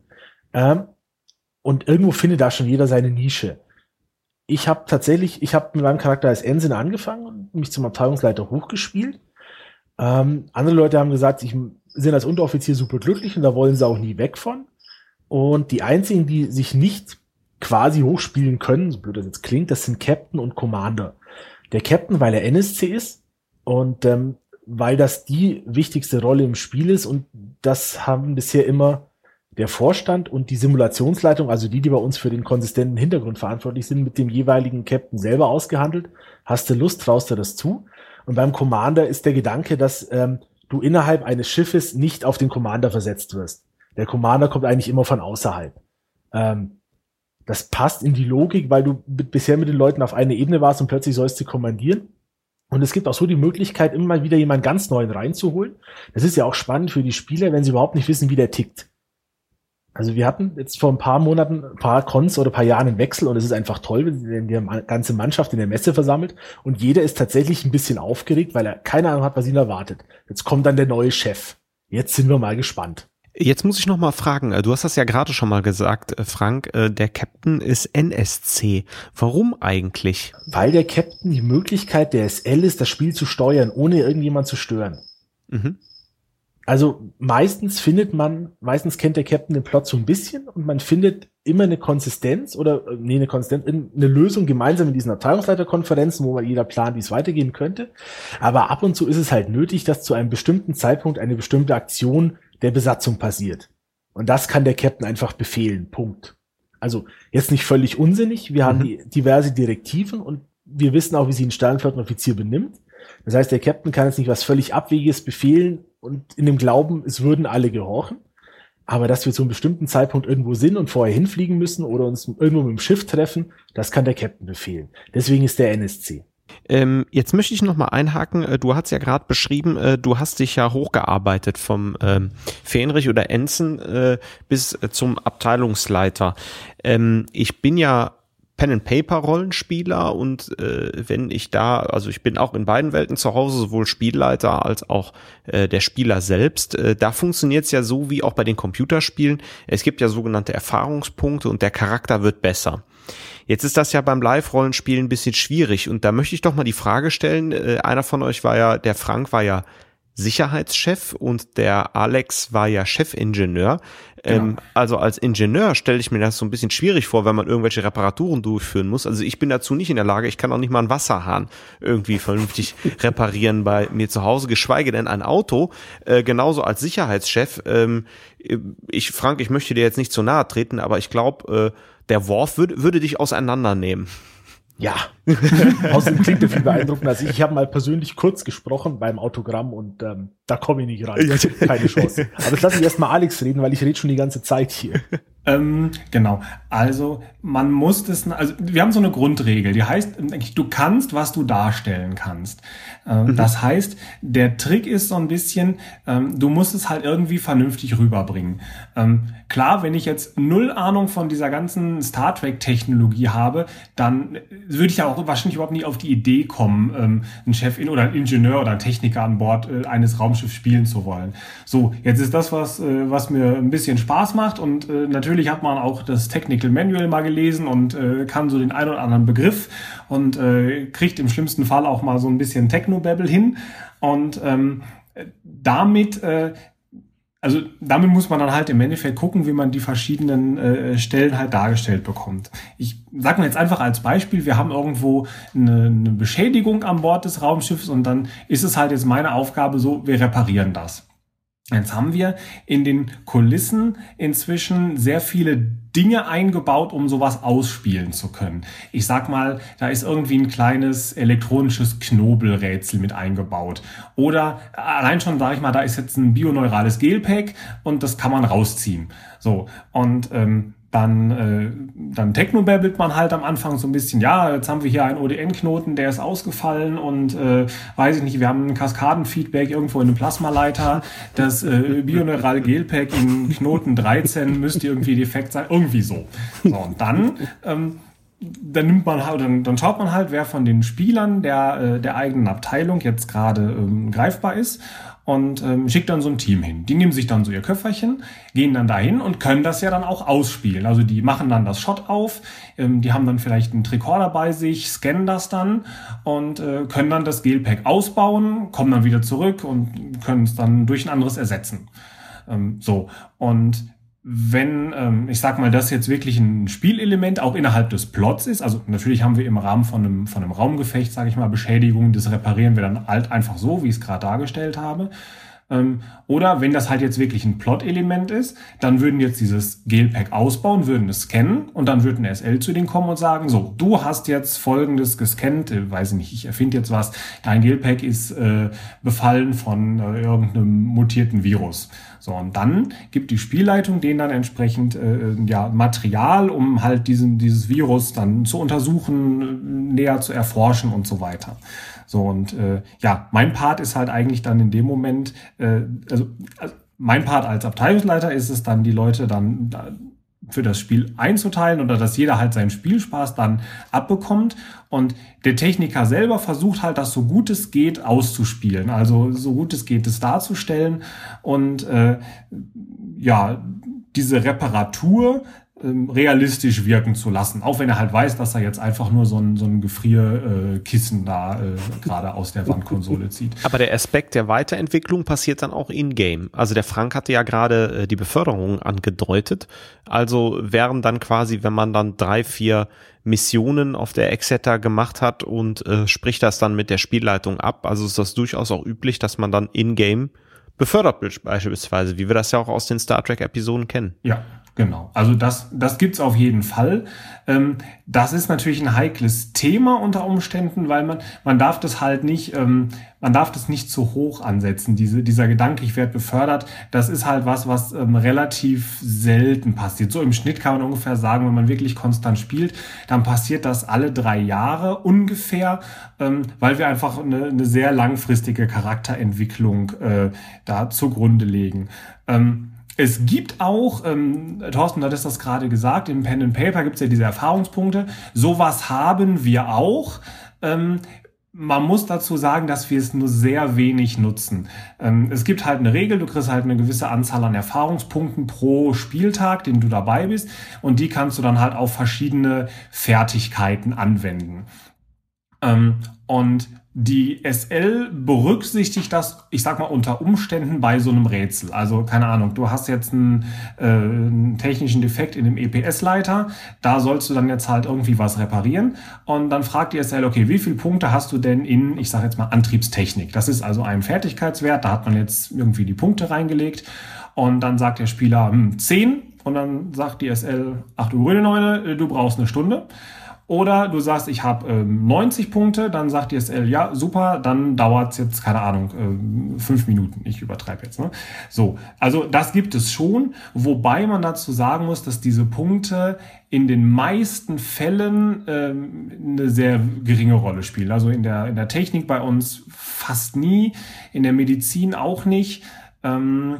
Ähm, und irgendwo findet da schon jeder seine Nische ich habe tatsächlich, ich habe mit meinem Charakter als Ensign angefangen und mich zum Abteilungsleiter hochgespielt. Ähm, andere Leute haben gesagt, sie sind als Unteroffizier super glücklich und da wollen sie auch nie weg von. Und die einzigen, die sich nicht quasi hochspielen können, so blöd das jetzt klingt, das sind Captain und Commander. Der Captain, weil er NSC ist und ähm, weil das die wichtigste Rolle im Spiel ist und das haben bisher immer der Vorstand und die Simulationsleitung, also die, die bei uns für den konsistenten Hintergrund verantwortlich sind, mit dem jeweiligen Captain selber ausgehandelt. Hast du Lust, traust du das zu? Und beim Commander ist der Gedanke, dass ähm, du innerhalb eines Schiffes nicht auf den Commander versetzt wirst. Der Commander kommt eigentlich immer von außerhalb. Ähm, das passt in die Logik, weil du bisher mit den Leuten auf einer Ebene warst und plötzlich sollst du kommandieren. Und es gibt auch so die Möglichkeit, immer mal wieder jemanden ganz neuen reinzuholen. Das ist ja auch spannend für die Spieler, wenn sie überhaupt nicht wissen, wie der tickt. Also wir hatten jetzt vor ein paar Monaten, ein paar Cons oder ein paar Jahren einen Wechsel und es ist einfach toll, wenn die ganze Mannschaft in der Messe versammelt und jeder ist tatsächlich ein bisschen aufgeregt, weil er keine Ahnung hat, was ihn erwartet. Jetzt kommt dann der neue Chef. Jetzt sind wir mal gespannt. Jetzt muss ich noch mal fragen, äh, du hast das ja gerade schon mal gesagt, äh, Frank, äh, der Captain ist NSC. Warum eigentlich? Weil der Captain die Möglichkeit der SL ist, das Spiel zu steuern, ohne irgendjemand zu stören. Mhm also meistens findet man, meistens kennt der Captain den Plot so ein bisschen und man findet immer eine Konsistenz oder, äh, nee, eine Konsistenz, eine Lösung gemeinsam in diesen Abteilungsleiterkonferenzen, wo man jeder plant, wie es weitergehen könnte. Aber ab und zu ist es halt nötig, dass zu einem bestimmten Zeitpunkt eine bestimmte Aktion der Besatzung passiert. Und das kann der Captain einfach befehlen. Punkt. Also jetzt nicht völlig unsinnig. Wir mhm. haben die, diverse Direktiven und wir wissen auch, wie sich ein Sternflottenoffizier benimmt. Das heißt, der Captain kann jetzt nicht was völlig Abwegiges befehlen und in dem Glauben, es würden alle gehorchen. Aber dass wir zu einem bestimmten Zeitpunkt irgendwo sind und vorher hinfliegen müssen oder uns irgendwo mit dem Schiff treffen, das kann der Captain befehlen. Deswegen ist der NSC. Ähm, jetzt möchte ich noch mal einhaken. Äh, du hast ja gerade beschrieben, äh, du hast dich ja hochgearbeitet vom ähm, Fähnrich oder Enzen äh, bis zum Abteilungsleiter. Ähm, ich bin ja Pen-and-Paper-Rollenspieler und äh, wenn ich da, also ich bin auch in beiden Welten zu Hause, sowohl Spielleiter als auch äh, der Spieler selbst, äh, da funktioniert es ja so wie auch bei den Computerspielen. Es gibt ja sogenannte Erfahrungspunkte und der Charakter wird besser. Jetzt ist das ja beim Live-Rollenspiel ein bisschen schwierig und da möchte ich doch mal die Frage stellen, äh, einer von euch war ja, der Frank war ja Sicherheitschef und der Alex war ja Chefingenieur. Genau. Ähm, also als Ingenieur stelle ich mir das so ein bisschen schwierig vor, wenn man irgendwelche Reparaturen durchführen muss. Also ich bin dazu nicht in der Lage, ich kann auch nicht mal einen Wasserhahn irgendwie vernünftig (laughs) reparieren bei mir zu Hause, geschweige denn ein Auto. Äh, genauso als Sicherheitschef. Ähm, ich, Frank, ich möchte dir jetzt nicht zu nahe treten, aber ich glaube, äh, der Worf würde, würde dich auseinandernehmen. Ja. (laughs) Außerdem klingt er viel beeindruckender als ich. Ich habe mal persönlich kurz gesprochen beim Autogramm und ähm, da komme ich nicht rein. Keine Chance. Aber jetzt lasse ich erstmal Alex reden, weil ich rede schon die ganze Zeit hier. (laughs) Ähm, genau. Also man muss das, also wir haben so eine Grundregel, die heißt, du kannst, was du darstellen kannst. Ähm, mhm. Das heißt, der Trick ist so ein bisschen, ähm, du musst es halt irgendwie vernünftig rüberbringen. Ähm, klar, wenn ich jetzt null Ahnung von dieser ganzen Star Trek-Technologie habe, dann würde ich ja auch wahrscheinlich überhaupt nie auf die Idee kommen, ähm, einen Chef oder einen Ingenieur oder einen Techniker an Bord äh, eines Raumschiffs spielen zu wollen. So, jetzt ist das was, äh, was mir ein bisschen Spaß macht und äh, natürlich hat man auch das Technical Manual mal gelesen und äh, kann so den ein oder anderen Begriff und äh, kriegt im schlimmsten Fall auch mal so ein bisschen Technobabble hin und ähm, damit äh, also damit muss man dann halt im Endeffekt gucken, wie man die verschiedenen äh, Stellen halt dargestellt bekommt. Ich sag mal jetzt einfach als Beispiel, wir haben irgendwo eine, eine Beschädigung an Bord des Raumschiffs und dann ist es halt jetzt meine Aufgabe so, wir reparieren das. Jetzt haben wir in den Kulissen inzwischen sehr viele Dinge eingebaut, um sowas ausspielen zu können. Ich sag mal, da ist irgendwie ein kleines elektronisches Knobelrätsel mit eingebaut. Oder allein schon, sage ich mal, da ist jetzt ein bioneurales Gelpack und das kann man rausziehen. So, und ähm, dann, äh, dann technobabbelt man halt am Anfang so ein bisschen, ja, jetzt haben wir hier einen ODN-Knoten, der ist ausgefallen und äh, weiß ich nicht, wir haben ein Kaskadenfeedback irgendwo in einem Plasmaleiter. Das äh, Bioneural Gelpack in Knoten 13 müsste irgendwie defekt sein, irgendwie so. So, und dann ähm, dann nimmt man halt, dann, dann schaut man halt, wer von den Spielern der, äh, der eigenen Abteilung jetzt gerade ähm, greifbar ist und ähm, schickt dann so ein Team hin. Die nehmen sich dann so ihr Köfferchen, gehen dann dahin und können das ja dann auch ausspielen. Also die machen dann das Shot auf, ähm, die haben dann vielleicht einen Tricorder bei sich, scannen das dann und äh, können dann das Gelpack ausbauen, kommen dann wieder zurück und können es dann durch ein anderes ersetzen. Ähm, so und wenn, ähm, ich sag mal, das jetzt wirklich ein Spielelement auch innerhalb des Plots ist, also natürlich haben wir im Rahmen von einem, von einem Raumgefecht, sage ich mal, Beschädigungen, das reparieren wir dann halt einfach so, wie ich es gerade dargestellt habe. Ähm, oder wenn das halt jetzt wirklich ein Plot-Element ist, dann würden jetzt dieses Gelpack ausbauen, würden es scannen und dann würden SL zu denen kommen und sagen, so, du hast jetzt folgendes gescannt, äh, weiß ich nicht, ich erfinde jetzt was, dein Gelpack ist äh, befallen von äh, irgendeinem mutierten Virus. So, und dann gibt die Spielleitung denen dann entsprechend äh, ja, Material, um halt diesen, dieses Virus dann zu untersuchen, näher zu erforschen und so weiter. So, und äh, ja, mein Part ist halt eigentlich dann in dem Moment, äh, also, also mein Part als Abteilungsleiter ist es dann, die Leute dann da, für das Spiel einzuteilen oder dass jeder halt seinen Spielspaß dann abbekommt. Und der Techniker selber versucht halt, das so gut es geht auszuspielen, also so gut es geht, es darzustellen. Und äh, ja, diese Reparatur ähm, realistisch wirken zu lassen. Auch wenn er halt weiß, dass er jetzt einfach nur so ein, so ein Gefrierkissen da äh, gerade aus der Wandkonsole zieht. (laughs) Aber der Aspekt der Weiterentwicklung passiert dann auch in-game. Also der Frank hatte ja gerade äh, die Beförderung angedeutet. Also wären dann quasi, wenn man dann drei, vier Missionen auf der Exeter gemacht hat und äh, spricht das dann mit der Spielleitung ab. Also ist das durchaus auch üblich, dass man dann in-game befördert wird, beispielsweise, wie wir das ja auch aus den Star Trek-Episoden kennen. Ja, Genau, also das, das gibt's auf jeden Fall. Ähm, das ist natürlich ein heikles Thema unter Umständen, weil man, man darf das halt nicht, ähm, man darf das nicht zu hoch ansetzen. Diese, dieser Gedanke, ich werde befördert, das ist halt was, was ähm, relativ selten passiert. So im Schnitt kann man ungefähr sagen, wenn man wirklich konstant spielt, dann passiert das alle drei Jahre ungefähr, ähm, weil wir einfach eine, eine sehr langfristige Charakterentwicklung äh, da zugrunde legen. Ähm, es gibt auch, ähm, Thorsten, du hattest das gerade gesagt, im Pen and Paper gibt es ja diese Erfahrungspunkte. Sowas haben wir auch. Ähm, man muss dazu sagen, dass wir es nur sehr wenig nutzen. Ähm, es gibt halt eine Regel, du kriegst halt eine gewisse Anzahl an Erfahrungspunkten pro Spieltag, den du dabei bist, und die kannst du dann halt auf verschiedene Fertigkeiten anwenden. Ähm, und die SL berücksichtigt das, ich sag mal, unter Umständen bei so einem Rätsel. Also, keine Ahnung, du hast jetzt einen, äh, einen technischen Defekt in dem EPS-Leiter, da sollst du dann jetzt halt irgendwie was reparieren. Und dann fragt die SL, okay, wie viele Punkte hast du denn in, ich sag jetzt mal, Antriebstechnik? Das ist also ein Fertigkeitswert, da hat man jetzt irgendwie die Punkte reingelegt. Und dann sagt der Spieler, hm, 10. Und dann sagt die SL, ach du grüne Neune, du brauchst eine Stunde. Oder du sagst, ich habe ähm, 90 Punkte, dann sagt die SL, ja, super, dann dauert es jetzt, keine Ahnung, äh, fünf Minuten. Ich übertreibe jetzt. Ne? So, also das gibt es schon, wobei man dazu sagen muss, dass diese Punkte in den meisten Fällen ähm, eine sehr geringe Rolle spielen. Also in der, in der Technik bei uns fast nie, in der Medizin auch nicht. Ähm,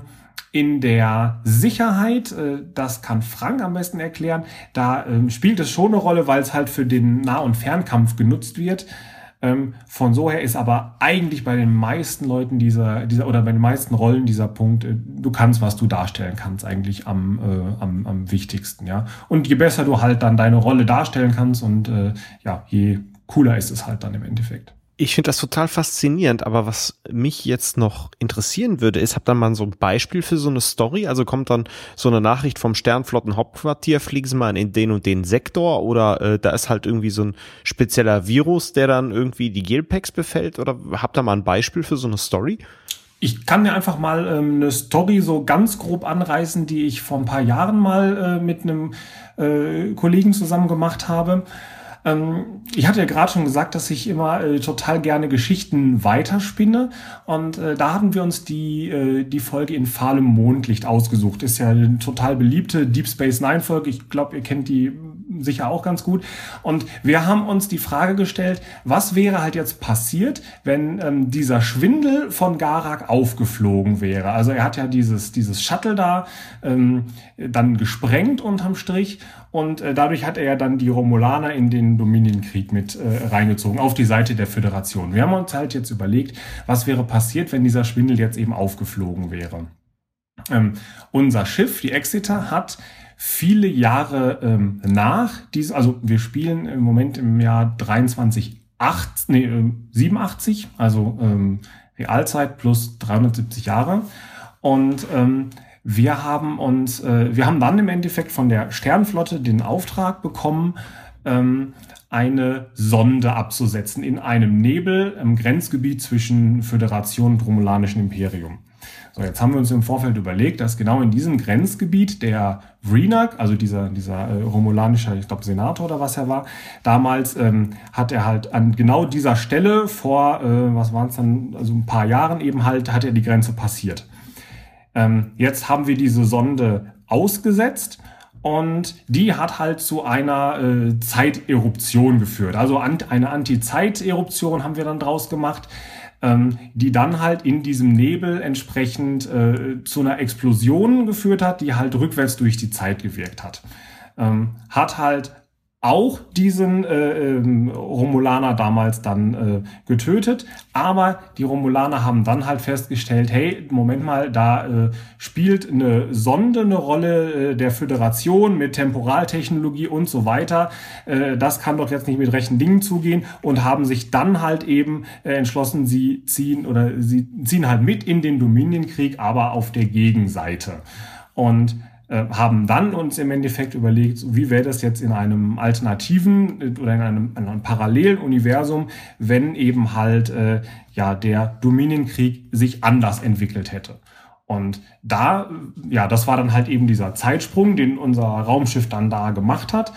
in der Sicherheit, äh, das kann Frank am besten erklären, da ähm, spielt es schon eine Rolle, weil es halt für den Nah- und Fernkampf genutzt wird. Ähm, von so her ist aber eigentlich bei den meisten Leuten dieser, dieser oder bei den meisten Rollen dieser Punkt, äh, du kannst, was du darstellen kannst, eigentlich am, äh, am, am wichtigsten, ja. Und je besser du halt dann deine Rolle darstellen kannst und äh, ja, je cooler ist es halt dann im Endeffekt. Ich finde das total faszinierend, aber was mich jetzt noch interessieren würde, ist, habt ihr mal so ein Beispiel für so eine Story? Also kommt dann so eine Nachricht vom Sternflotten Hauptquartier, fliegen Sie mal in den und den Sektor oder äh, da ist halt irgendwie so ein spezieller Virus, der dann irgendwie die Gelpacks befällt oder habt ihr mal ein Beispiel für so eine Story? Ich kann dir einfach mal ähm, eine Story so ganz grob anreißen, die ich vor ein paar Jahren mal äh, mit einem äh, Kollegen zusammen gemacht habe. Ähm, ich hatte ja gerade schon gesagt, dass ich immer äh, total gerne Geschichten weiterspinne. Und äh, da hatten wir uns die, äh, die Folge in fahlem Mondlicht ausgesucht. Ist ja eine total beliebte Deep Space Nine Folge. Ich glaube, ihr kennt die sicher auch ganz gut. Und wir haben uns die Frage gestellt, was wäre halt jetzt passiert, wenn ähm, dieser Schwindel von Garak aufgeflogen wäre? Also er hat ja dieses, dieses Shuttle da ähm, dann gesprengt unterm Strich und äh, dadurch hat er ja dann die Romulaner in den Dominienkrieg mit äh, reingezogen, auf die Seite der Föderation. Wir haben uns halt jetzt überlegt, was wäre passiert, wenn dieser Schwindel jetzt eben aufgeflogen wäre. Ähm, unser Schiff, die Exeter, hat viele Jahre ähm, nach dies, also wir spielen im Moment im Jahr 23, 8, nee, äh, 87, also ähm, Realzeit plus 370 Jahre. Und ähm, wir haben uns, äh, wir haben dann im Endeffekt von der Sternflotte den Auftrag bekommen, ähm, eine Sonde abzusetzen in einem Nebel im Grenzgebiet zwischen Föderation und Romulanischen Imperium. So, jetzt haben wir uns im Vorfeld überlegt, dass genau in diesem Grenzgebiet der Vreenak, also dieser, dieser äh, romulanische, ich glaube, Senator oder was er war, damals ähm, hat er halt an genau dieser Stelle vor, äh, was waren es dann, also ein paar Jahren eben halt, hat er die Grenze passiert. Ähm, jetzt haben wir diese Sonde ausgesetzt und die hat halt zu einer äh, Zeiteruption geführt. Also an, eine Anti-Zeit-Eruption haben wir dann draus gemacht ähm, die dann halt in diesem Nebel entsprechend äh, zu einer Explosion geführt hat, die halt rückwärts durch die Zeit gewirkt hat. Ähm, hat halt auch diesen äh, ähm, Romulaner damals dann äh, getötet. Aber die Romulaner haben dann halt festgestellt, hey, Moment mal, da äh, spielt eine Sonde eine Rolle äh, der Föderation mit Temporaltechnologie und so weiter. Äh, das kann doch jetzt nicht mit rechten Dingen zugehen und haben sich dann halt eben äh, entschlossen, sie ziehen oder sie ziehen halt mit in den Dominienkrieg, aber auf der Gegenseite. Und haben dann uns im Endeffekt überlegt, wie wäre das jetzt in einem alternativen äh, oder in einem, in einem parallelen Universum, wenn eben halt äh, ja der Dominienkrieg sich anders entwickelt hätte. Und da, ja, das war dann halt eben dieser Zeitsprung, den unser Raumschiff dann da gemacht hat.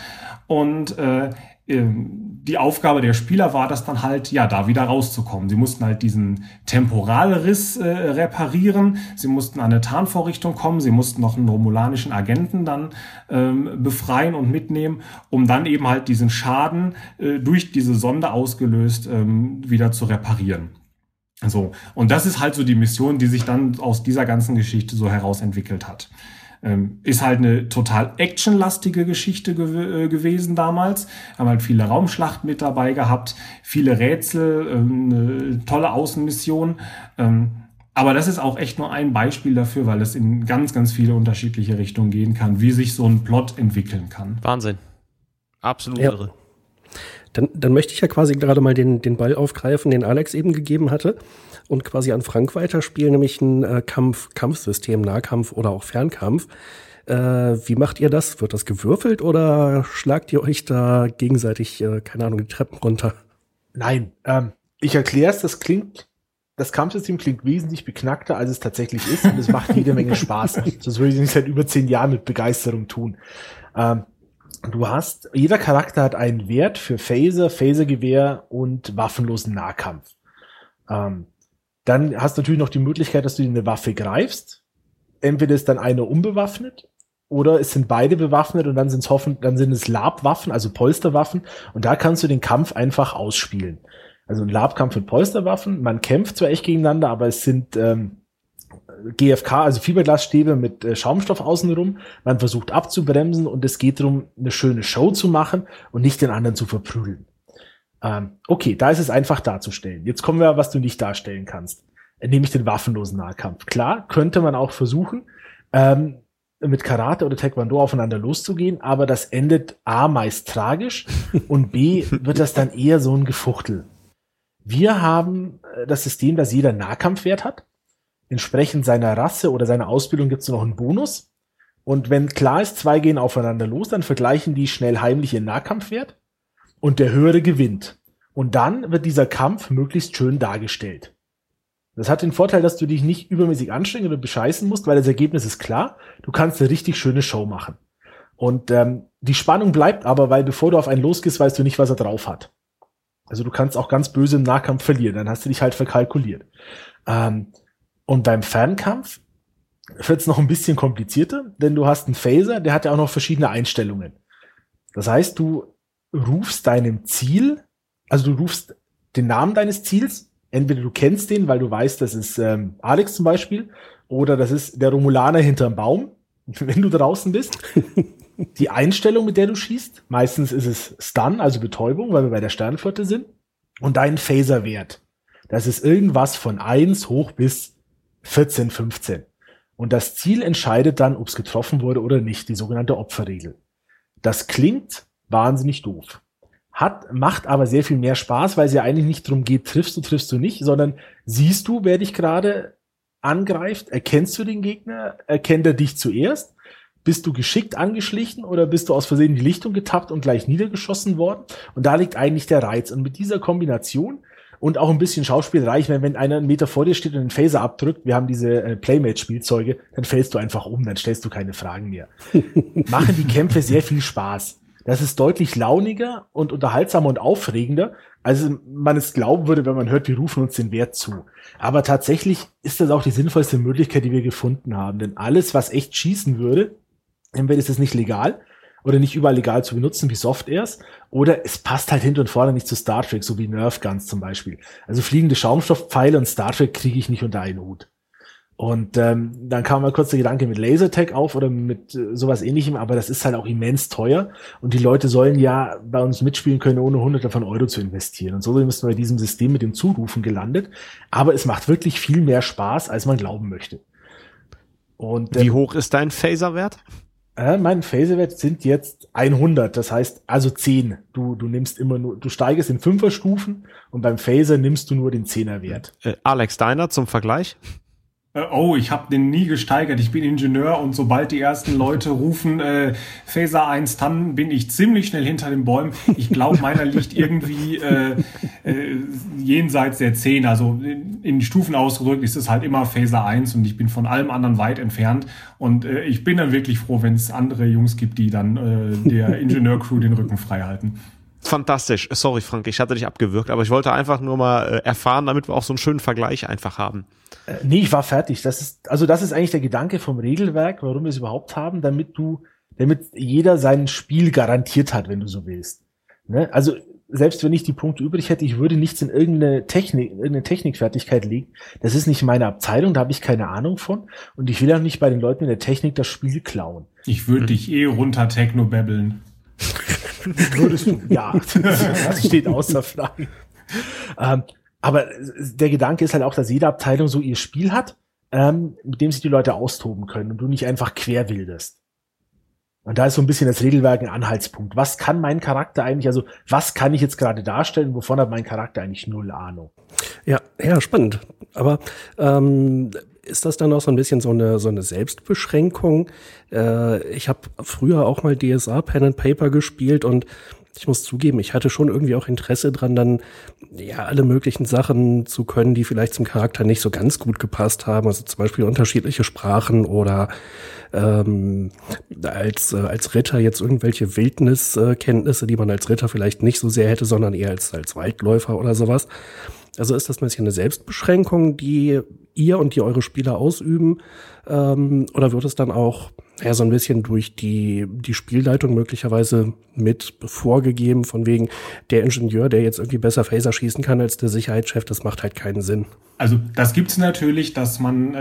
Und äh, ähm, die Aufgabe der Spieler war das dann halt, ja, da wieder rauszukommen. Sie mussten halt diesen Temporalriss äh, reparieren, sie mussten an eine Tarnvorrichtung kommen, sie mussten noch einen romulanischen Agenten dann ähm, befreien und mitnehmen, um dann eben halt diesen Schaden äh, durch diese Sonde ausgelöst ähm, wieder zu reparieren. So. Und das ist halt so die Mission, die sich dann aus dieser ganzen Geschichte so herausentwickelt hat. Ähm, ist halt eine total actionlastige Geschichte gew äh, gewesen damals. Haben halt viele Raumschlachten mit dabei gehabt, viele Rätsel, ähm, eine tolle Außenmission. Ähm, aber das ist auch echt nur ein Beispiel dafür, weil es in ganz, ganz viele unterschiedliche Richtungen gehen kann, wie sich so ein Plot entwickeln kann. Wahnsinn. Absolut ja. irre. Dann, dann möchte ich ja quasi gerade mal den, den Ball aufgreifen, den Alex eben gegeben hatte und quasi an Frank weiterspielen, nämlich ein äh, Kampf, Kampfsystem, Nahkampf oder auch Fernkampf. Äh, wie macht ihr das? Wird das gewürfelt oder schlagt ihr euch da gegenseitig, äh, keine Ahnung, die Treppen runter? Nein, ähm, ich erkläre es, das klingt das Kampfsystem klingt wesentlich beknackter, als es tatsächlich ist und es macht jede Menge Spaß. (laughs) Sonst würde ich nicht seit über zehn Jahren mit Begeisterung tun. Ähm, du hast, jeder Charakter hat einen Wert für Phaser, Phasergewehr und waffenlosen Nahkampf. Ähm, dann hast du natürlich noch die Möglichkeit, dass du eine Waffe greifst. Entweder ist dann eine unbewaffnet oder es sind beide bewaffnet und dann sind es hoffen, dann sind es Labwaffen, also Polsterwaffen und da kannst du den Kampf einfach ausspielen. Also ein Labkampf mit Polsterwaffen. Man kämpft zwar echt gegeneinander, aber es sind ähm, GFK, also Fiberglasstäbe mit äh, Schaumstoff außenrum. Man versucht abzubremsen und es geht darum, eine schöne Show zu machen und nicht den anderen zu verprügeln. Ähm, okay, da ist es einfach darzustellen. Jetzt kommen wir, was du nicht darstellen kannst, äh, nämlich den waffenlosen Nahkampf. Klar, könnte man auch versuchen, ähm, mit Karate oder Taekwondo aufeinander loszugehen, aber das endet A meist tragisch (laughs) und B wird das dann eher so ein Gefuchtel. Wir haben äh, das System, dass jeder Nahkampfwert hat. Entsprechend seiner Rasse oder seiner Ausbildung gibt es noch einen Bonus. Und wenn klar ist, zwei gehen aufeinander los, dann vergleichen die schnell heimlich ihren Nahkampfwert und der höhere gewinnt. Und dann wird dieser Kampf möglichst schön dargestellt. Das hat den Vorteil, dass du dich nicht übermäßig anstrengen oder bescheißen musst, weil das Ergebnis ist klar. Du kannst eine richtig schöne Show machen. Und ähm, die Spannung bleibt aber, weil bevor du auf einen losgehst, weißt du nicht, was er drauf hat. Also du kannst auch ganz böse im Nahkampf verlieren, dann hast du dich halt verkalkuliert. Ähm, und beim Fernkampf wird es noch ein bisschen komplizierter, denn du hast einen Phaser, der hat ja auch noch verschiedene Einstellungen. Das heißt, du rufst deinem Ziel, also du rufst den Namen deines Ziels, entweder du kennst den, weil du weißt, das ist ähm, Alex zum Beispiel, oder das ist der Romulaner hinterm Baum, (laughs) wenn du draußen bist. (laughs) die Einstellung, mit der du schießt. Meistens ist es Stun, also Betäubung, weil wir bei der Sternflotte sind. Und dein Phaserwert. Das ist irgendwas von 1 hoch bis 14, 15. Und das Ziel entscheidet dann, ob es getroffen wurde oder nicht, die sogenannte Opferregel. Das klingt wahnsinnig doof. Hat, macht aber sehr viel mehr Spaß, weil es ja eigentlich nicht darum geht, triffst du, triffst du nicht, sondern siehst du, wer dich gerade angreift, erkennst du den Gegner, erkennt er dich zuerst bist du geschickt angeschlichen oder bist du aus Versehen in die Lichtung getappt und gleich niedergeschossen worden? Und da liegt eigentlich der Reiz. Und mit dieser Kombination und auch ein bisschen Schauspielerei, ich meine, wenn einer einen Meter vor dir steht und den Phaser abdrückt, wir haben diese äh, Playmate-Spielzeuge, dann fällst du einfach um, dann stellst du keine Fragen mehr. (laughs) Machen die Kämpfe sehr viel Spaß. Das ist deutlich launiger und unterhaltsamer und aufregender, als man es glauben würde, wenn man hört, wir rufen uns den Wert zu. Aber tatsächlich ist das auch die sinnvollste Möglichkeit, die wir gefunden haben. Denn alles, was echt schießen würde, Entweder ist es nicht legal oder nicht überall legal zu benutzen wie Softairs oder es passt halt hinten und vorne nicht zu Star Trek, so wie Nerf Guns zum Beispiel. Also fliegende Schaumstoffpfeile und Star Trek kriege ich nicht unter einen Hut. Und ähm, dann kam mal kurz der Gedanke mit Lasertag auf oder mit äh, sowas ähnlichem, aber das ist halt auch immens teuer und die Leute sollen ja bei uns mitspielen können, ohne hunderte von Euro zu investieren. Und so sind wir bei diesem System mit dem Zurufen gelandet. Aber es macht wirklich viel mehr Spaß, als man glauben möchte. Und, ähm, Wie hoch ist dein Phaser-Wert? Äh, mein Phaserwert sind jetzt 100, das heißt also 10. Du, du nimmst immer nur, du steigest in Fünfer-Stufen und beim Phaser nimmst du nur den Zehner-Wert. Äh, Alex Deiner zum Vergleich? Äh, oh, ich habe den nie gesteigert. Ich bin Ingenieur und sobald die ersten Leute rufen äh, Phaser 1, dann bin ich ziemlich schnell hinter den Bäumen. Ich glaube, meiner liegt irgendwie äh, äh, jenseits der 10. Also in, in, Stufen ausgedrückt ist es halt immer Phaser 1 und ich bin von allem anderen weit entfernt. Und äh, ich bin dann wirklich froh, wenn es andere Jungs gibt, die dann äh, der Ingenieurcrew den Rücken frei halten. Fantastisch. Sorry, Frank, ich hatte dich abgewürgt, aber ich wollte einfach nur mal äh, erfahren, damit wir auch so einen schönen Vergleich einfach haben. Äh, nee, ich war fertig. Das ist, also das ist eigentlich der Gedanke vom Regelwerk, warum wir es überhaupt haben, damit du, damit jeder sein Spiel garantiert hat, wenn du so willst. Ne? Also selbst wenn ich die Punkte übrig hätte, ich würde nichts in irgendeine Technik, irgendeine Technikfertigkeit legen. Das ist nicht meine Abteilung, da habe ich keine Ahnung von. Und ich will auch nicht bei den Leuten in der Technik das Spiel klauen. Ich würde dich eh runter Techno babbeln. (laughs) (laughs) Würdest du? Ja, das steht außer Frage. Ähm, aber der Gedanke ist halt auch, dass jede Abteilung so ihr Spiel hat, ähm, mit dem sich die Leute austoben können und du nicht einfach quer wildest. Und da ist so ein bisschen das Regelwerk ein Anhaltspunkt. Was kann mein Charakter eigentlich, also was kann ich jetzt gerade darstellen, wovon hat mein Charakter eigentlich null Ahnung? Ja, ja, spannend. Aber ähm, ist das dann auch so ein bisschen so eine, so eine Selbstbeschränkung? Äh, ich habe früher auch mal DSA Pen and Paper gespielt und ich muss zugeben, ich hatte schon irgendwie auch Interesse dran, dann ja alle möglichen Sachen zu können, die vielleicht zum Charakter nicht so ganz gut gepasst haben. Also zum Beispiel unterschiedliche Sprachen oder ähm, als, äh, als Ritter jetzt irgendwelche Wildniskenntnisse, die man als Ritter vielleicht nicht so sehr hätte, sondern eher als, als Waldläufer oder sowas. Also ist das ein bisschen eine Selbstbeschränkung, die ihr und die eure Spieler ausüben? Ähm, oder wird es dann auch ja, so ein bisschen durch die, die Spielleitung möglicherweise mit vorgegeben, von wegen der Ingenieur, der jetzt irgendwie besser Phaser schießen kann als der Sicherheitschef, das macht halt keinen Sinn. Also das gibt's natürlich, dass man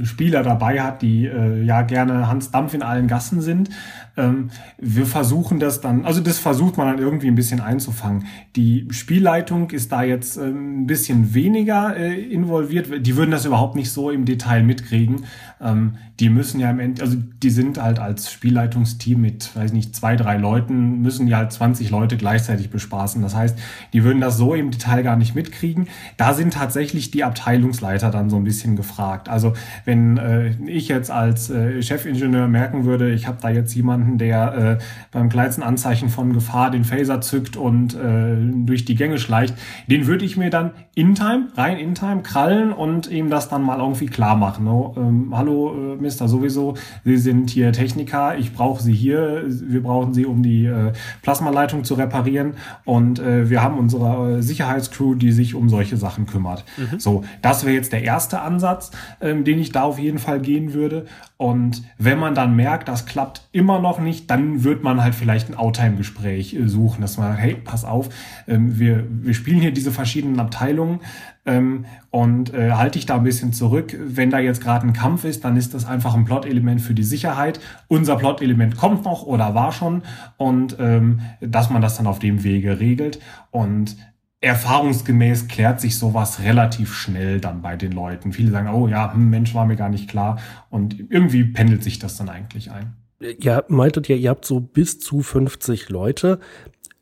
äh, Spieler dabei hat, die äh, ja gerne Hans Dampf in allen Gassen sind. Ähm, wir versuchen das dann, also das versucht man dann irgendwie ein bisschen einzufangen. Die Spielleitung ist da jetzt äh, ein bisschen weniger äh, involviert. Die würden das überhaupt nicht so im Detail mitkriegen. Ähm, die müssen ja im Endeffekt, also die sind halt als Spielleitungsteam mit, weiß nicht, zwei, drei Leuten, müssen die halt 20 Leute gleichzeitig bespaßen. Das heißt, die würden das so im Detail gar nicht mitkriegen. Da sind tatsächlich die Abteilungsleiter dann so ein bisschen gefragt. Also wenn äh, ich jetzt als äh, Chefingenieur merken würde, ich habe da jetzt jemanden, der äh, beim kleinsten Anzeichen von Gefahr den Phaser zückt und äh, durch die Gänge schleicht, den würde ich mir dann in Time, rein in Time krallen und ihm das dann mal irgendwie klar machen. No? Ähm, hallo, äh, Mister sowieso, Sie sind hier Techniker, ich brauche Sie hier, wir brauchen Sie, um die äh, Plasmaleitung zu reparieren und äh, wir haben unsere äh, Sicherheitscrew, die sich um solche Sachen kümmert. Mhm. So, das wäre jetzt der erste Ansatz, ähm, den ich da auf jeden Fall gehen würde. Und wenn man dann merkt, das klappt immer noch nicht, dann wird man halt vielleicht ein Outtime-Gespräch äh, suchen, dass man, hey, pass auf, ähm, wir, wir spielen hier diese verschiedenen Abteilungen ähm, und äh, halte ich da ein bisschen zurück. Wenn da jetzt gerade ein Kampf ist, dann ist das einfach ein Plot-Element für die Sicherheit. Unser Plot-Element kommt noch oder war schon und ähm, dass man das dann auf dem Wege regelt. Und erfahrungsgemäß klärt sich sowas relativ schnell dann bei den Leuten. Viele sagen, oh ja, hm, Mensch, war mir gar nicht klar. Und irgendwie pendelt sich das dann eigentlich ein. Ja, meintet ihr, ihr habt so bis zu 50 Leute.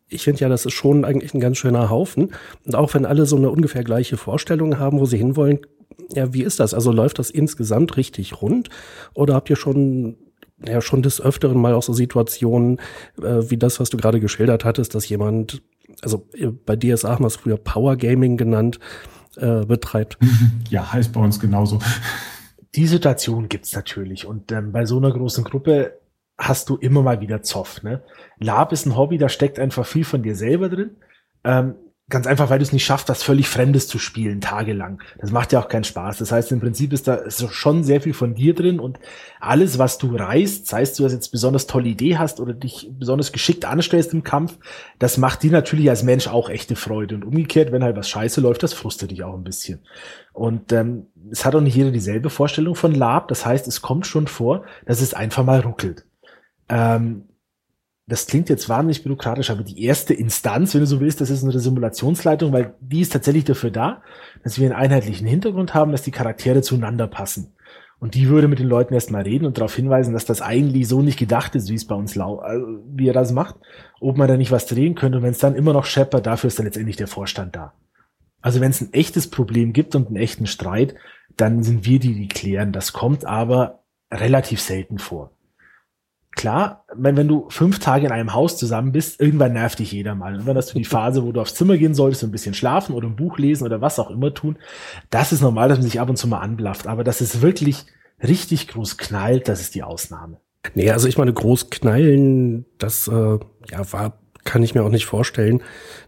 Ich finde ja, das ist schon eigentlich ein ganz schöner Haufen. Und auch wenn alle so eine ungefähr gleiche Vorstellung haben, wo sie hinwollen, ja, wie ist das? Also läuft das insgesamt richtig rund? Oder habt ihr schon ja schon des Öfteren mal auch so Situationen äh, wie das, was du gerade geschildert hattest, dass jemand also äh, bei DSA haben wir es früher Power Gaming genannt, äh, betreibt. (laughs) Ja, heißt bei uns genauso. Die Situation gibt's natürlich. Und ähm, bei so einer großen Gruppe hast du immer mal wieder Zoff. Ne? Lab ist ein Hobby, da steckt einfach viel von dir selber drin. Ähm, Ganz einfach, weil du es nicht schaffst, was völlig Fremdes zu spielen, tagelang. Das macht ja auch keinen Spaß. Das heißt, im Prinzip ist da schon sehr viel von dir drin und alles, was du reißt, sei es du jetzt besonders tolle Idee hast oder dich besonders geschickt anstellst im Kampf, das macht dir natürlich als Mensch auch echte Freude. Und umgekehrt, wenn halt was scheiße läuft, das frustet dich auch ein bisschen. Und ähm, es hat auch nicht jeder dieselbe Vorstellung von Lab. Das heißt, es kommt schon vor, dass es einfach mal ruckelt. Ähm, das klingt jetzt wahnsinnig bürokratisch, aber die erste Instanz, wenn du so willst, das ist eine Simulationsleitung, weil die ist tatsächlich dafür da, dass wir einen einheitlichen Hintergrund haben, dass die Charaktere zueinander passen. Und die würde mit den Leuten erstmal reden und darauf hinweisen, dass das eigentlich so nicht gedacht ist, wie es bei uns lau also, wie er das macht, ob man da nicht was drehen könnte. Und wenn es dann immer noch scheppert, dafür ist dann letztendlich der Vorstand da. Also wenn es ein echtes Problem gibt und einen echten Streit, dann sind wir die, die klären. Das kommt aber relativ selten vor klar, wenn, wenn du fünf Tage in einem Haus zusammen bist, irgendwann nervt dich jeder mal. Und wenn hast du die Phase, wo du aufs Zimmer gehen solltest, ein bisschen schlafen oder ein Buch lesen oder was auch immer tun. Das ist normal, dass man sich ab und zu mal anblafft. Aber dass es wirklich richtig groß knallt, das ist die Ausnahme. Nee, also ich meine, groß knallen, das äh, ja, war kann ich mir auch nicht vorstellen,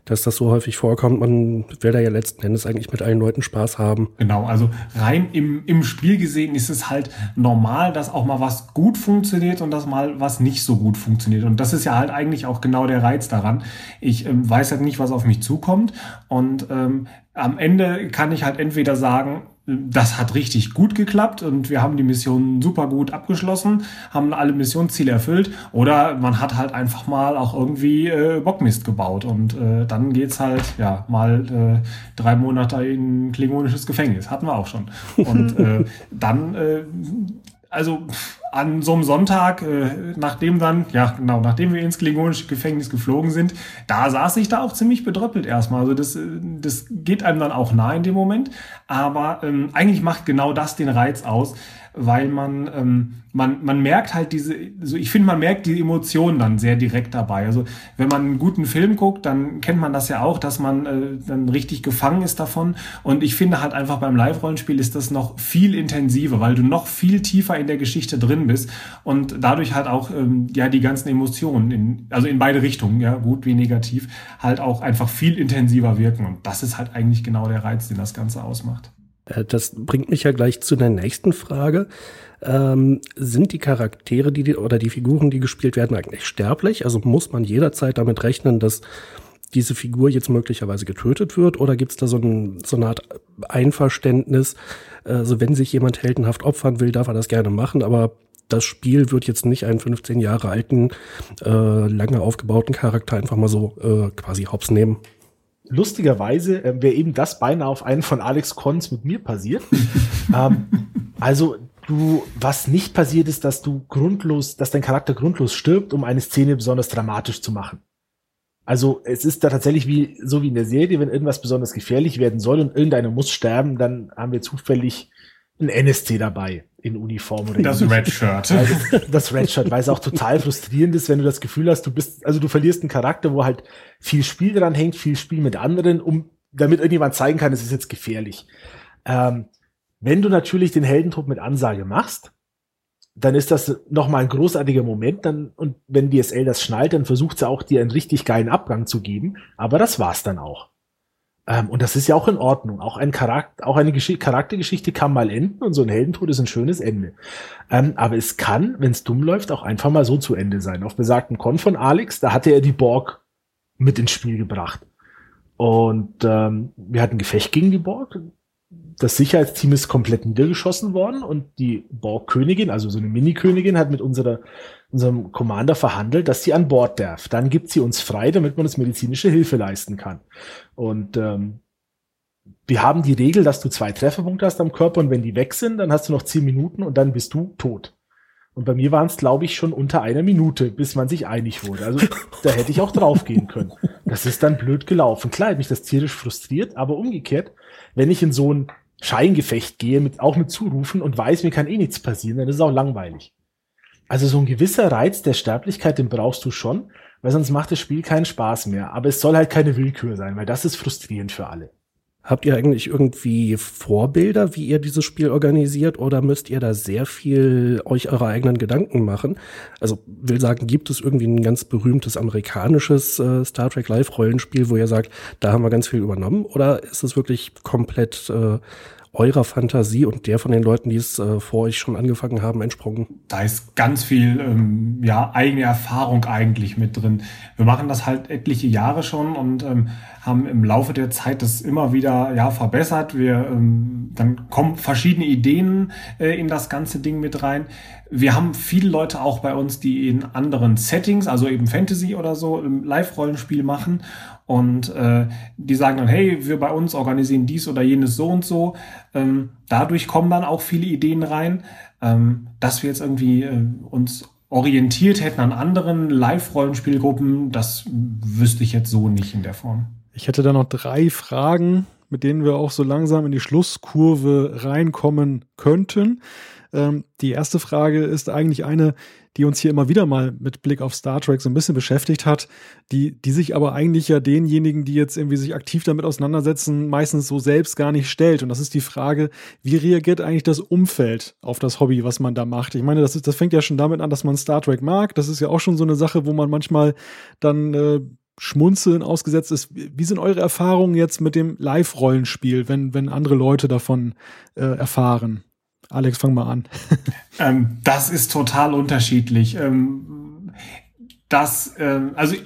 dass das so häufig vorkommt. Man will da ja letzten Endes eigentlich mit allen Leuten Spaß haben. Genau, also rein im, im Spiel gesehen ist es halt normal, dass auch mal was gut funktioniert und dass mal was nicht so gut funktioniert. Und das ist ja halt eigentlich auch genau der Reiz daran. Ich ähm, weiß halt nicht, was auf mich zukommt. Und ähm, am Ende kann ich halt entweder sagen, das hat richtig gut geklappt und wir haben die Mission super gut abgeschlossen, haben alle Missionsziele erfüllt oder man hat halt einfach mal auch irgendwie äh, Bockmist gebaut und äh, dann geht's halt ja mal äh, drei Monate in klingonisches Gefängnis, hatten wir auch schon. Und (laughs) äh, dann, äh, also an so einem Sonntag, äh, nachdem dann, ja genau, nachdem wir ins klingonische Gefängnis geflogen sind, da saß ich da auch ziemlich bedröppelt erstmal. Also das, äh, das geht einem dann auch nah in dem Moment. Aber ähm, eigentlich macht genau das den Reiz aus, weil man, ähm, man, man merkt halt diese, also ich finde, man merkt die Emotionen dann sehr direkt dabei. Also wenn man einen guten Film guckt, dann kennt man das ja auch, dass man äh, dann richtig gefangen ist davon. Und ich finde halt einfach beim Live-Rollenspiel ist das noch viel intensiver, weil du noch viel tiefer in der Geschichte drin bist und dadurch halt auch ähm, ja die ganzen Emotionen, in, also in beide Richtungen, ja, gut wie negativ, halt auch einfach viel intensiver wirken. Und das ist halt eigentlich genau der Reiz, den das Ganze ausmacht. Äh, das bringt mich ja gleich zu der nächsten Frage. Ähm, sind die Charaktere, die, oder die Figuren, die gespielt werden, eigentlich sterblich? Also muss man jederzeit damit rechnen, dass diese Figur jetzt möglicherweise getötet wird? Oder gibt es da so, ein, so, eine Art Einverständnis? Also wenn sich jemand heldenhaft opfern will, darf er das gerne machen, aber das Spiel wird jetzt nicht einen 15 Jahre alten, äh, lange aufgebauten Charakter einfach mal so äh, quasi hops nehmen lustigerweise äh, wäre eben das beinahe auf einen von Alex Kons mit mir passiert. (laughs) ähm, also du, was nicht passiert ist, dass du grundlos, dass dein Charakter grundlos stirbt, um eine Szene besonders dramatisch zu machen. Also es ist da tatsächlich wie so wie in der Serie, wenn irgendwas besonders gefährlich werden soll und irgendeiner muss sterben, dann haben wir zufällig ein NSC dabei in Uniform oder das Red Shirt. Das Red Shirt, weil es auch total frustrierend ist, wenn du das Gefühl hast, du bist, also du verlierst einen Charakter, wo halt viel Spiel dran hängt, viel Spiel mit anderen, um damit irgendjemand zeigen kann, es ist jetzt gefährlich. Ähm, wenn du natürlich den Heldentod mit Ansage machst, dann ist das nochmal ein großartiger Moment. Dann, und wenn DSL das schnallt, dann versucht sie auch dir einen richtig geilen Abgang zu geben. Aber das war's dann auch. Ähm, und das ist ja auch in Ordnung. Auch ein Charakter, auch eine Gesch Charaktergeschichte kann mal enden und so ein Heldentod ist ein schönes Ende. Ähm, aber es kann, wenn es dumm läuft, auch einfach mal so zu Ende sein. Auf besagten Con von Alex, da hatte er die Borg mit ins Spiel gebracht. Und ähm, wir hatten Gefecht gegen die Borg das Sicherheitsteam ist komplett niedergeschossen worden und die Borg-Königin, also so eine Mini-Königin, hat mit unserer, unserem Commander verhandelt, dass sie an Bord darf. Dann gibt sie uns frei, damit man uns medizinische Hilfe leisten kann. Und ähm, wir haben die Regel, dass du zwei Trefferpunkte hast am Körper und wenn die weg sind, dann hast du noch zehn Minuten und dann bist du tot. Und bei mir waren es, glaube ich, schon unter einer Minute, bis man sich einig wurde. Also da hätte ich auch draufgehen können. Das ist dann blöd gelaufen. Klar, hat mich das tierisch frustriert, aber umgekehrt, wenn ich in so ein Scheingefecht gehe, mit, auch mit Zurufen und weiß, mir kann eh nichts passieren, dann ist es auch langweilig. Also so ein gewisser Reiz der Sterblichkeit, den brauchst du schon, weil sonst macht das Spiel keinen Spaß mehr. Aber es soll halt keine Willkür sein, weil das ist frustrierend für alle. Habt ihr eigentlich irgendwie Vorbilder, wie ihr dieses Spiel organisiert oder müsst ihr da sehr viel euch eure eigenen Gedanken machen? Also will sagen, gibt es irgendwie ein ganz berühmtes amerikanisches äh, Star Trek Live Rollenspiel, wo ihr sagt, da haben wir ganz viel übernommen oder ist es wirklich komplett äh, eurer Fantasie und der von den Leuten, die es äh, vor euch schon angefangen haben, entsprungen? Da ist ganz viel ähm, ja, eigene Erfahrung eigentlich mit drin. Wir machen das halt etliche Jahre schon und ähm, haben im Laufe der Zeit das immer wieder ja, verbessert. Wir, ähm, dann kommen verschiedene Ideen äh, in das ganze Ding mit rein. Wir haben viele Leute auch bei uns, die in anderen Settings, also eben Fantasy oder so, Live-Rollenspiel machen und äh, die sagen dann, hey, wir bei uns organisieren dies oder jenes so und so. Ähm, dadurch kommen dann auch viele Ideen rein, ähm, dass wir jetzt irgendwie äh, uns orientiert hätten an anderen Live-Rollenspielgruppen. Das wüsste ich jetzt so nicht in der Form. Ich hätte da noch drei Fragen, mit denen wir auch so langsam in die Schlusskurve reinkommen könnten. Ähm, die erste Frage ist eigentlich eine, die uns hier immer wieder mal mit Blick auf Star Trek so ein bisschen beschäftigt hat, die, die sich aber eigentlich ja denjenigen, die jetzt irgendwie sich aktiv damit auseinandersetzen, meistens so selbst gar nicht stellt. Und das ist die Frage, wie reagiert eigentlich das Umfeld auf das Hobby, was man da macht? Ich meine, das, ist, das fängt ja schon damit an, dass man Star Trek mag. Das ist ja auch schon so eine Sache, wo man manchmal dann äh, Schmunzeln ausgesetzt ist. Wie sind eure Erfahrungen jetzt mit dem Live-Rollenspiel, wenn, wenn andere Leute davon äh, erfahren? Alex, fang mal an. (laughs) ähm, das ist total unterschiedlich. Ähm, das, ähm, also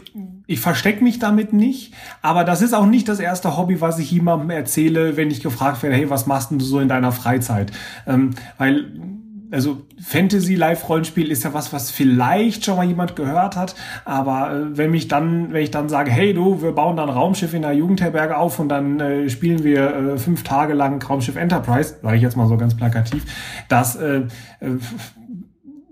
ich, verstecke mich damit nicht, aber das ist auch nicht das erste Hobby, was ich jemandem erzähle, wenn ich gefragt werde, hey, was machst du so in deiner Freizeit? Ähm, weil also Fantasy-Live-Rollenspiel ist ja was, was vielleicht schon mal jemand gehört hat, aber äh, wenn mich dann, wenn ich dann sage, hey du, wir bauen dann Raumschiff in der Jugendherberge auf und dann äh, spielen wir äh, fünf Tage lang Raumschiff Enterprise, sage ich jetzt mal so ganz plakativ, das äh, äh,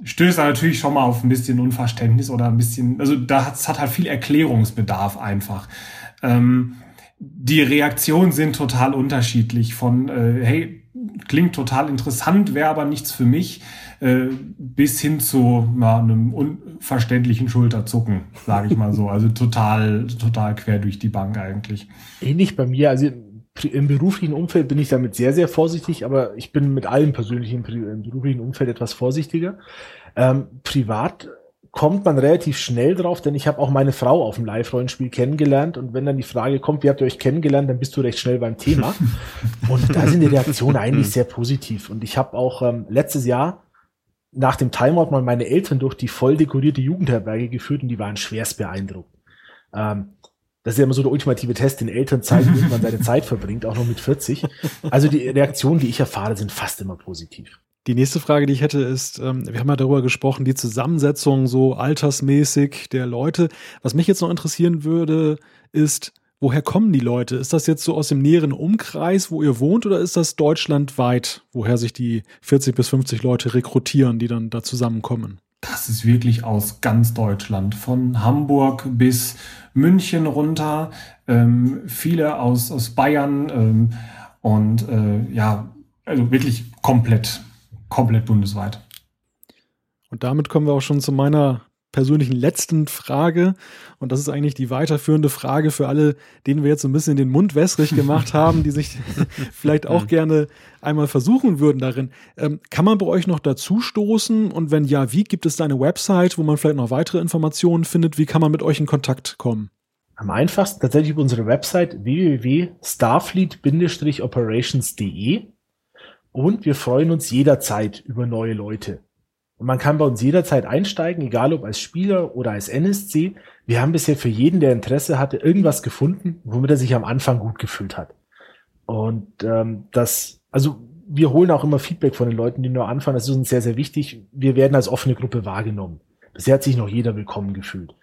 stößt natürlich schon mal auf ein bisschen Unverständnis oder ein bisschen, also da hat, hat halt viel Erklärungsbedarf einfach. Ähm, die Reaktionen sind total unterschiedlich von, äh, hey, klingt total interessant, wäre aber nichts für mich, äh, bis hin zu ja, einem unverständlichen Schulterzucken, sage ich mal so. Also total, total quer durch die Bank eigentlich. Ähnlich bei mir, also im beruflichen Umfeld bin ich damit sehr, sehr vorsichtig, aber ich bin mit allem persönlichen im beruflichen Umfeld etwas vorsichtiger. Ähm, privat kommt man relativ schnell drauf, denn ich habe auch meine Frau auf dem Live-Rollenspiel kennengelernt und wenn dann die Frage kommt, wie habt ihr euch kennengelernt, dann bist du recht schnell beim Thema. (laughs) und da sind die Reaktionen eigentlich sehr positiv. Und ich habe auch ähm, letztes Jahr nach dem Timeout mal meine Eltern durch die voll dekorierte Jugendherberge geführt und die waren schwerst beeindruckt. Ähm, das ist ja immer so der ultimative Test, den Eltern zeigen, wie man seine (laughs) Zeit verbringt, auch noch mit 40. Also die Reaktionen, die ich erfahre, sind fast immer positiv. Die nächste Frage, die ich hätte, ist, ähm, wir haben ja darüber gesprochen, die Zusammensetzung so altersmäßig der Leute. Was mich jetzt noch interessieren würde, ist, woher kommen die Leute? Ist das jetzt so aus dem näheren Umkreis, wo ihr wohnt, oder ist das deutschlandweit, woher sich die 40 bis 50 Leute rekrutieren, die dann da zusammenkommen? Das ist wirklich aus ganz Deutschland, von Hamburg bis München runter, ähm, viele aus, aus Bayern ähm, und äh, ja, also wirklich komplett komplett bundesweit. Und damit kommen wir auch schon zu meiner persönlichen letzten Frage. Und das ist eigentlich die weiterführende Frage für alle, denen wir jetzt so ein bisschen den Mund wässrig gemacht (laughs) haben, die sich (laughs) vielleicht auch gerne einmal versuchen würden darin. Ähm, kann man bei euch noch dazu stoßen? Und wenn ja, wie gibt es da eine Website, wo man vielleicht noch weitere Informationen findet? Wie kann man mit euch in Kontakt kommen? Am einfachsten tatsächlich über unsere Website www.starfleet-operations.de und wir freuen uns jederzeit über neue Leute. Und man kann bei uns jederzeit einsteigen, egal ob als Spieler oder als NSC. Wir haben bisher für jeden, der Interesse hatte, irgendwas gefunden, womit er sich am Anfang gut gefühlt hat. Und ähm, das, also wir holen auch immer Feedback von den Leuten, die nur anfangen. Das ist uns sehr, sehr wichtig. Wir werden als offene Gruppe wahrgenommen. Bisher hat sich noch jeder willkommen gefühlt.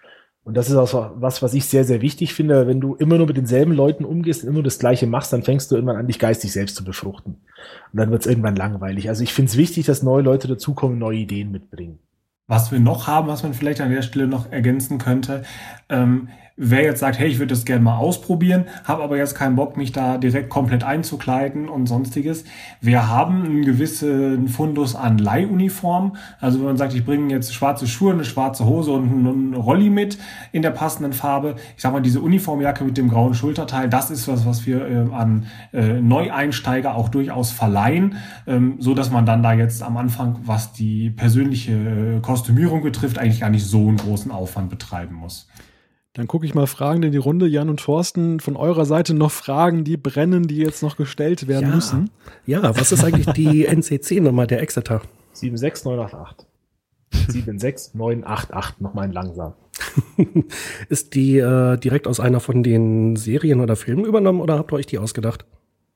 Und das ist auch was, was ich sehr, sehr wichtig finde. Wenn du immer nur mit denselben Leuten umgehst und immer das Gleiche machst, dann fängst du irgendwann an, dich geistig selbst zu befruchten. Und dann wird es irgendwann langweilig. Also ich finde es wichtig, dass neue Leute dazukommen, neue Ideen mitbringen. Was wir noch haben, was man vielleicht an der Stelle noch ergänzen könnte, ähm, wer jetzt sagt, hey, ich würde das gerne mal ausprobieren, habe aber jetzt keinen Bock, mich da direkt komplett einzukleiden und sonstiges. Wir haben einen gewissen Fundus an Leihuniform. Also wenn man sagt, ich bringe jetzt schwarze Schuhe, eine schwarze Hose und einen Rolli mit in der passenden Farbe. Ich sag mal, diese Uniformjacke mit dem grauen Schulterteil, das ist was, was wir äh, an äh, Neueinsteiger auch durchaus verleihen, ähm, so dass man dann da jetzt am Anfang, was die persönliche äh, Kostümierung betrifft, eigentlich gar nicht so einen großen Aufwand betreiben muss. Dann gucke ich mal Fragen in die Runde. Jan und Thorsten, von eurer Seite noch Fragen, die brennen, die jetzt noch gestellt werden ja. müssen. Ja, was ist eigentlich die (laughs) NCC-Nummer der Exeter? 76988. 76988, nochmal in langsam. (laughs) ist die äh, direkt aus einer von den Serien oder Filmen übernommen oder habt ihr euch die ausgedacht?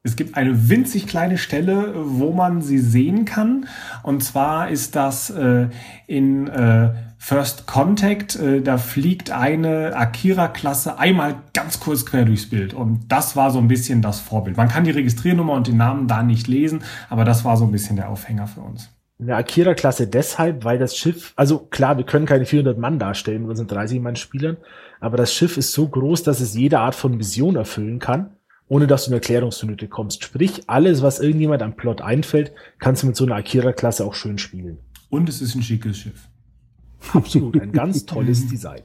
Es gibt eine winzig kleine Stelle, wo man sie sehen kann. Und zwar ist das äh, in äh, First Contact. Äh, da fliegt eine Akira-Klasse einmal ganz kurz quer durchs Bild. Und das war so ein bisschen das Vorbild. Man kann die Registriernummer und den Namen da nicht lesen, aber das war so ein bisschen der Aufhänger für uns. Eine Akira-Klasse deshalb, weil das Schiff, also klar, wir können keine 400 Mann darstellen wir sind 30 Mann Spielern, aber das Schiff ist so groß, dass es jede Art von Mission erfüllen kann ohne dass du in Erklärungsminute kommst. Sprich, alles, was irgendjemand am Plot einfällt, kannst du mit so einer Akira-Klasse auch schön spielen. Und es ist ein schickes Schiff. Absolut, ein ganz tolles Design.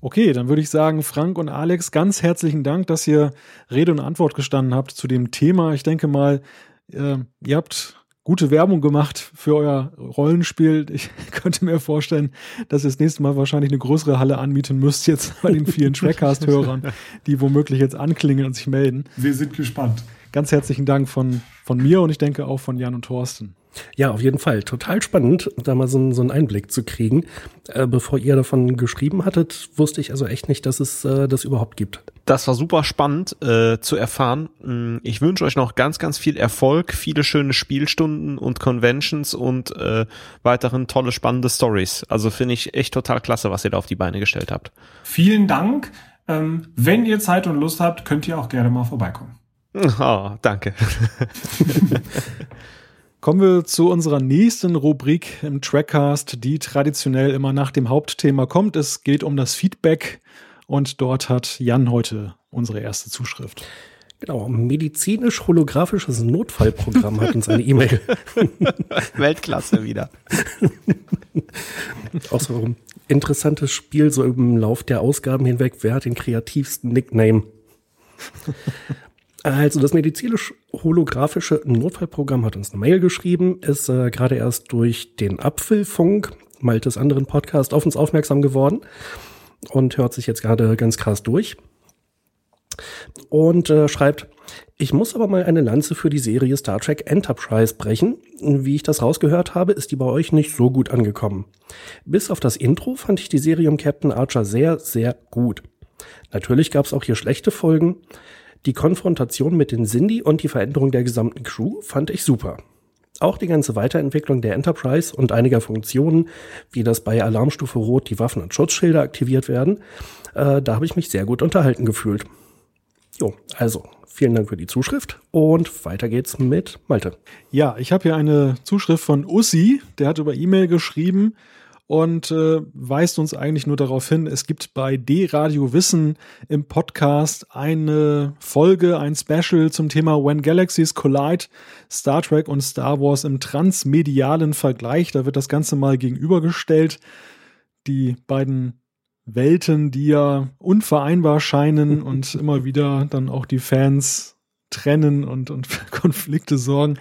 Okay, dann würde ich sagen, Frank und Alex, ganz herzlichen Dank, dass ihr Rede und Antwort gestanden habt zu dem Thema. Ich denke mal, äh, ihr habt gute Werbung gemacht für euer Rollenspiel. Ich (laughs) könnte mir vorstellen, dass ihr das nächste Mal wahrscheinlich eine größere Halle anmieten müsst, jetzt bei den vielen (laughs) Trackcast-Hörern, die womöglich jetzt anklingen und sich melden. Wir sind gespannt. Ganz herzlichen Dank von, von mir und ich denke auch von Jan und Thorsten. Ja, auf jeden Fall. Total spannend, da mal so, so einen Einblick zu kriegen. Äh, bevor ihr davon geschrieben hattet, wusste ich also echt nicht, dass es äh, das überhaupt gibt. Das war super spannend äh, zu erfahren. Mm, ich wünsche euch noch ganz, ganz viel Erfolg, viele schöne Spielstunden und Conventions und äh, weiteren tolle, spannende Stories. Also finde ich echt total klasse, was ihr da auf die Beine gestellt habt. Vielen Dank. Ähm, wenn ihr Zeit und Lust habt, könnt ihr auch gerne mal vorbeikommen. Oh, (laughs) danke. (laughs) Kommen wir zu unserer nächsten Rubrik im Trackcast, die traditionell immer nach dem Hauptthema kommt. Es geht um das Feedback und dort hat Jan heute unsere erste Zuschrift. Genau, medizinisch-holographisches Notfallprogramm hat uns eine (laughs) E-Mail. Weltklasse wieder. Auch so ein interessantes Spiel, so im Lauf der Ausgaben hinweg. Wer hat den kreativsten Nickname? Also das medizinisch-holographische Notfallprogramm hat uns eine Mail geschrieben, ist äh, gerade erst durch den Apfelfunk, Maltes anderen Podcast, auf uns aufmerksam geworden und hört sich jetzt gerade ganz krass durch. Und äh, schreibt, ich muss aber mal eine Lanze für die Serie Star Trek Enterprise brechen. Wie ich das rausgehört habe, ist die bei euch nicht so gut angekommen. Bis auf das Intro fand ich die Serie um Captain Archer sehr, sehr gut. Natürlich gab es auch hier schlechte Folgen. Die Konfrontation mit den Cindy und die Veränderung der gesamten Crew fand ich super. Auch die ganze Weiterentwicklung der Enterprise und einiger Funktionen, wie das bei Alarmstufe Rot die Waffen und Schutzschilder aktiviert werden, äh, da habe ich mich sehr gut unterhalten gefühlt. Jo, also vielen Dank für die Zuschrift und weiter geht's mit Malte. Ja, ich habe hier eine Zuschrift von Ussi, der hat über E-Mail geschrieben, und äh, weist uns eigentlich nur darauf hin, es gibt bei D-Radio Wissen im Podcast eine Folge, ein Special zum Thema When Galaxies Collide, Star Trek und Star Wars im transmedialen Vergleich. Da wird das Ganze mal gegenübergestellt. Die beiden Welten, die ja unvereinbar scheinen (laughs) und immer wieder dann auch die Fans trennen und, und für (laughs) Konflikte sorgen.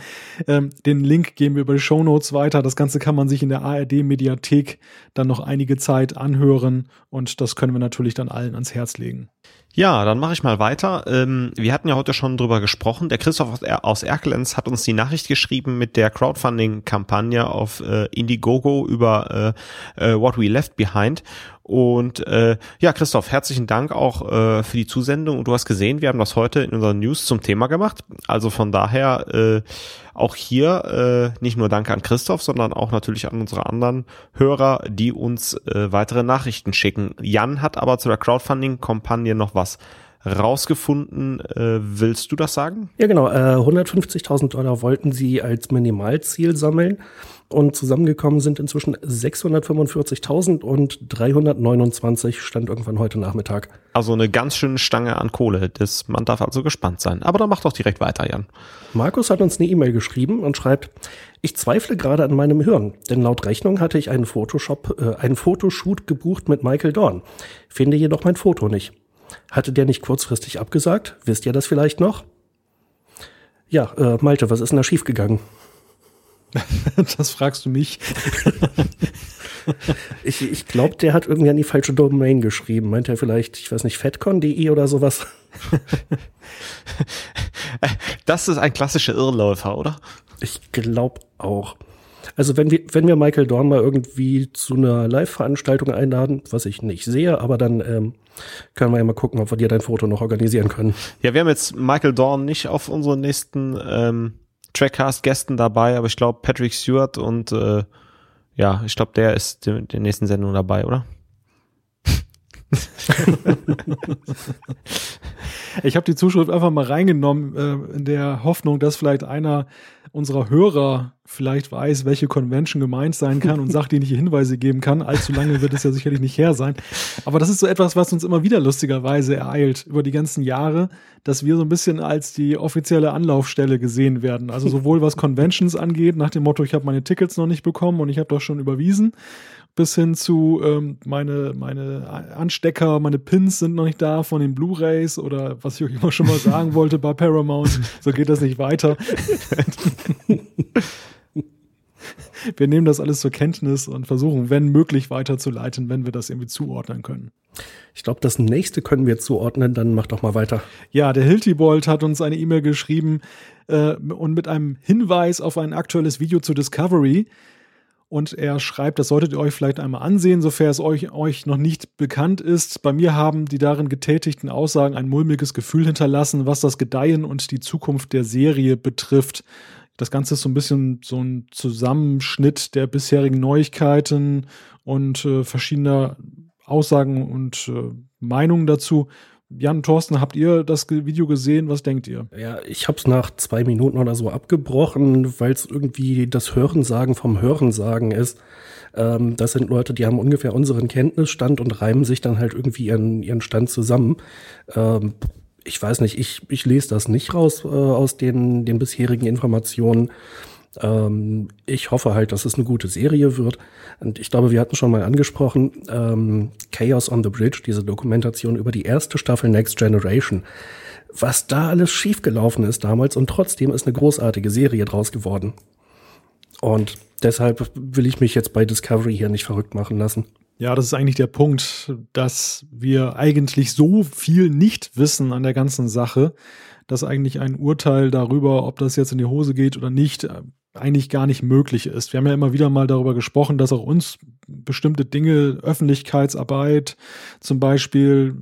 Ähm, den Link geben wir über die Show Notes weiter. Das Ganze kann man sich in der ARD-Mediathek dann noch einige Zeit anhören und das können wir natürlich dann allen ans Herz legen. Ja, dann mache ich mal weiter. Ähm, wir hatten ja heute schon drüber gesprochen. Der Christoph aus, er Erkelenz hat uns die Nachricht geschrieben mit der Crowdfunding-Kampagne auf äh, Indiegogo über äh, äh, What We Left Behind. Und äh, ja, Christoph, herzlichen Dank auch äh, für die Zusendung. Und du hast gesehen, wir haben das heute in unseren News zum Thema gemacht. Also von daher äh, auch hier äh, nicht nur Danke an Christoph, sondern auch natürlich an unsere anderen Hörer, die uns äh, weitere Nachrichten schicken. Jan hat aber zu der Crowdfunding-Kampagne noch was rausgefunden. Äh, willst du das sagen? Ja, genau. Äh, 150.000 Dollar wollten sie als Minimalziel sammeln und zusammengekommen sind inzwischen 645.000 und 329 stand irgendwann heute Nachmittag. Also eine ganz schöne Stange an Kohle. Das, man darf also gespannt sein. Aber dann mach doch direkt weiter, Jan. Markus hat uns eine E-Mail geschrieben und schreibt, ich zweifle gerade an meinem Hirn, denn laut Rechnung hatte ich einen Photoshop, äh, einen Fotoshoot gebucht mit Michael Dorn. Finde jedoch mein Foto nicht. Hatte der nicht kurzfristig abgesagt? Wisst ihr das vielleicht noch? Ja, äh, Malte, was ist denn da schiefgegangen? (laughs) das fragst du mich. (laughs) ich ich glaube, der hat irgendwie an die falsche Domain geschrieben. Meint er vielleicht, ich weiß nicht, fatcon.de oder sowas? (laughs) das ist ein klassischer Irrläufer, oder? Ich glaube auch. Also wenn wir, wenn wir Michael Dorn mal irgendwie zu einer Live-Veranstaltung einladen, was ich nicht sehe, aber dann ähm, können wir ja mal gucken, ob wir dir dein Foto noch organisieren können. Ja, wir haben jetzt Michael Dorn nicht auf unseren nächsten ähm, Trackcast-Gästen dabei, aber ich glaube Patrick Stewart und äh, ja, ich glaube, der ist in der nächsten Sendung dabei, oder? (laughs) ich habe die Zuschrift einfach mal reingenommen, äh, in der Hoffnung, dass vielleicht einer unserer Hörer vielleicht weiß, welche Convention gemeint sein kann und sachdienliche Hinweise geben kann. Allzu lange wird es ja sicherlich nicht her sein. Aber das ist so etwas, was uns immer wieder lustigerweise ereilt über die ganzen Jahre, dass wir so ein bisschen als die offizielle Anlaufstelle gesehen werden. Also sowohl was Conventions angeht, nach dem Motto, ich habe meine Tickets noch nicht bekommen und ich habe doch schon überwiesen, bis hin zu ähm, meine, meine Anstecker, meine Pins sind noch nicht da von den Blu-Rays oder was ich euch immer schon mal sagen (laughs) wollte bei Paramount. So geht das nicht weiter. (laughs) wir nehmen das alles zur Kenntnis und versuchen, wenn möglich, weiterzuleiten, wenn wir das irgendwie zuordnen können. Ich glaube, das nächste können wir zuordnen, dann mach doch mal weiter. Ja, der Hiltibold hat uns eine E-Mail geschrieben äh, und mit einem Hinweis auf ein aktuelles Video zu Discovery. Und er schreibt, das solltet ihr euch vielleicht einmal ansehen, sofern es euch, euch noch nicht bekannt ist. Bei mir haben die darin getätigten Aussagen ein mulmiges Gefühl hinterlassen, was das Gedeihen und die Zukunft der Serie betrifft. Das Ganze ist so ein bisschen so ein Zusammenschnitt der bisherigen Neuigkeiten und äh, verschiedener Aussagen und äh, Meinungen dazu. Jan, Thorsten, habt ihr das Video gesehen? Was denkt ihr? Ja, ich habe es nach zwei Minuten oder so abgebrochen, weil es irgendwie das Hörensagen vom Hörensagen ist. Ähm, das sind Leute, die haben ungefähr unseren Kenntnisstand und reimen sich dann halt irgendwie ihren, ihren Stand zusammen. Ähm, ich weiß nicht, ich, ich lese das nicht raus äh, aus den, den bisherigen Informationen. Ähm, ich hoffe halt, dass es eine gute Serie wird. Und ich glaube, wir hatten schon mal angesprochen, ähm, Chaos on the Bridge, diese Dokumentation über die erste Staffel Next Generation. Was da alles schiefgelaufen ist damals und trotzdem ist eine großartige Serie draus geworden. Und deshalb will ich mich jetzt bei Discovery hier nicht verrückt machen lassen. Ja, das ist eigentlich der Punkt, dass wir eigentlich so viel nicht wissen an der ganzen Sache, dass eigentlich ein Urteil darüber, ob das jetzt in die Hose geht oder nicht, eigentlich gar nicht möglich ist. Wir haben ja immer wieder mal darüber gesprochen, dass auch uns bestimmte Dinge, Öffentlichkeitsarbeit zum Beispiel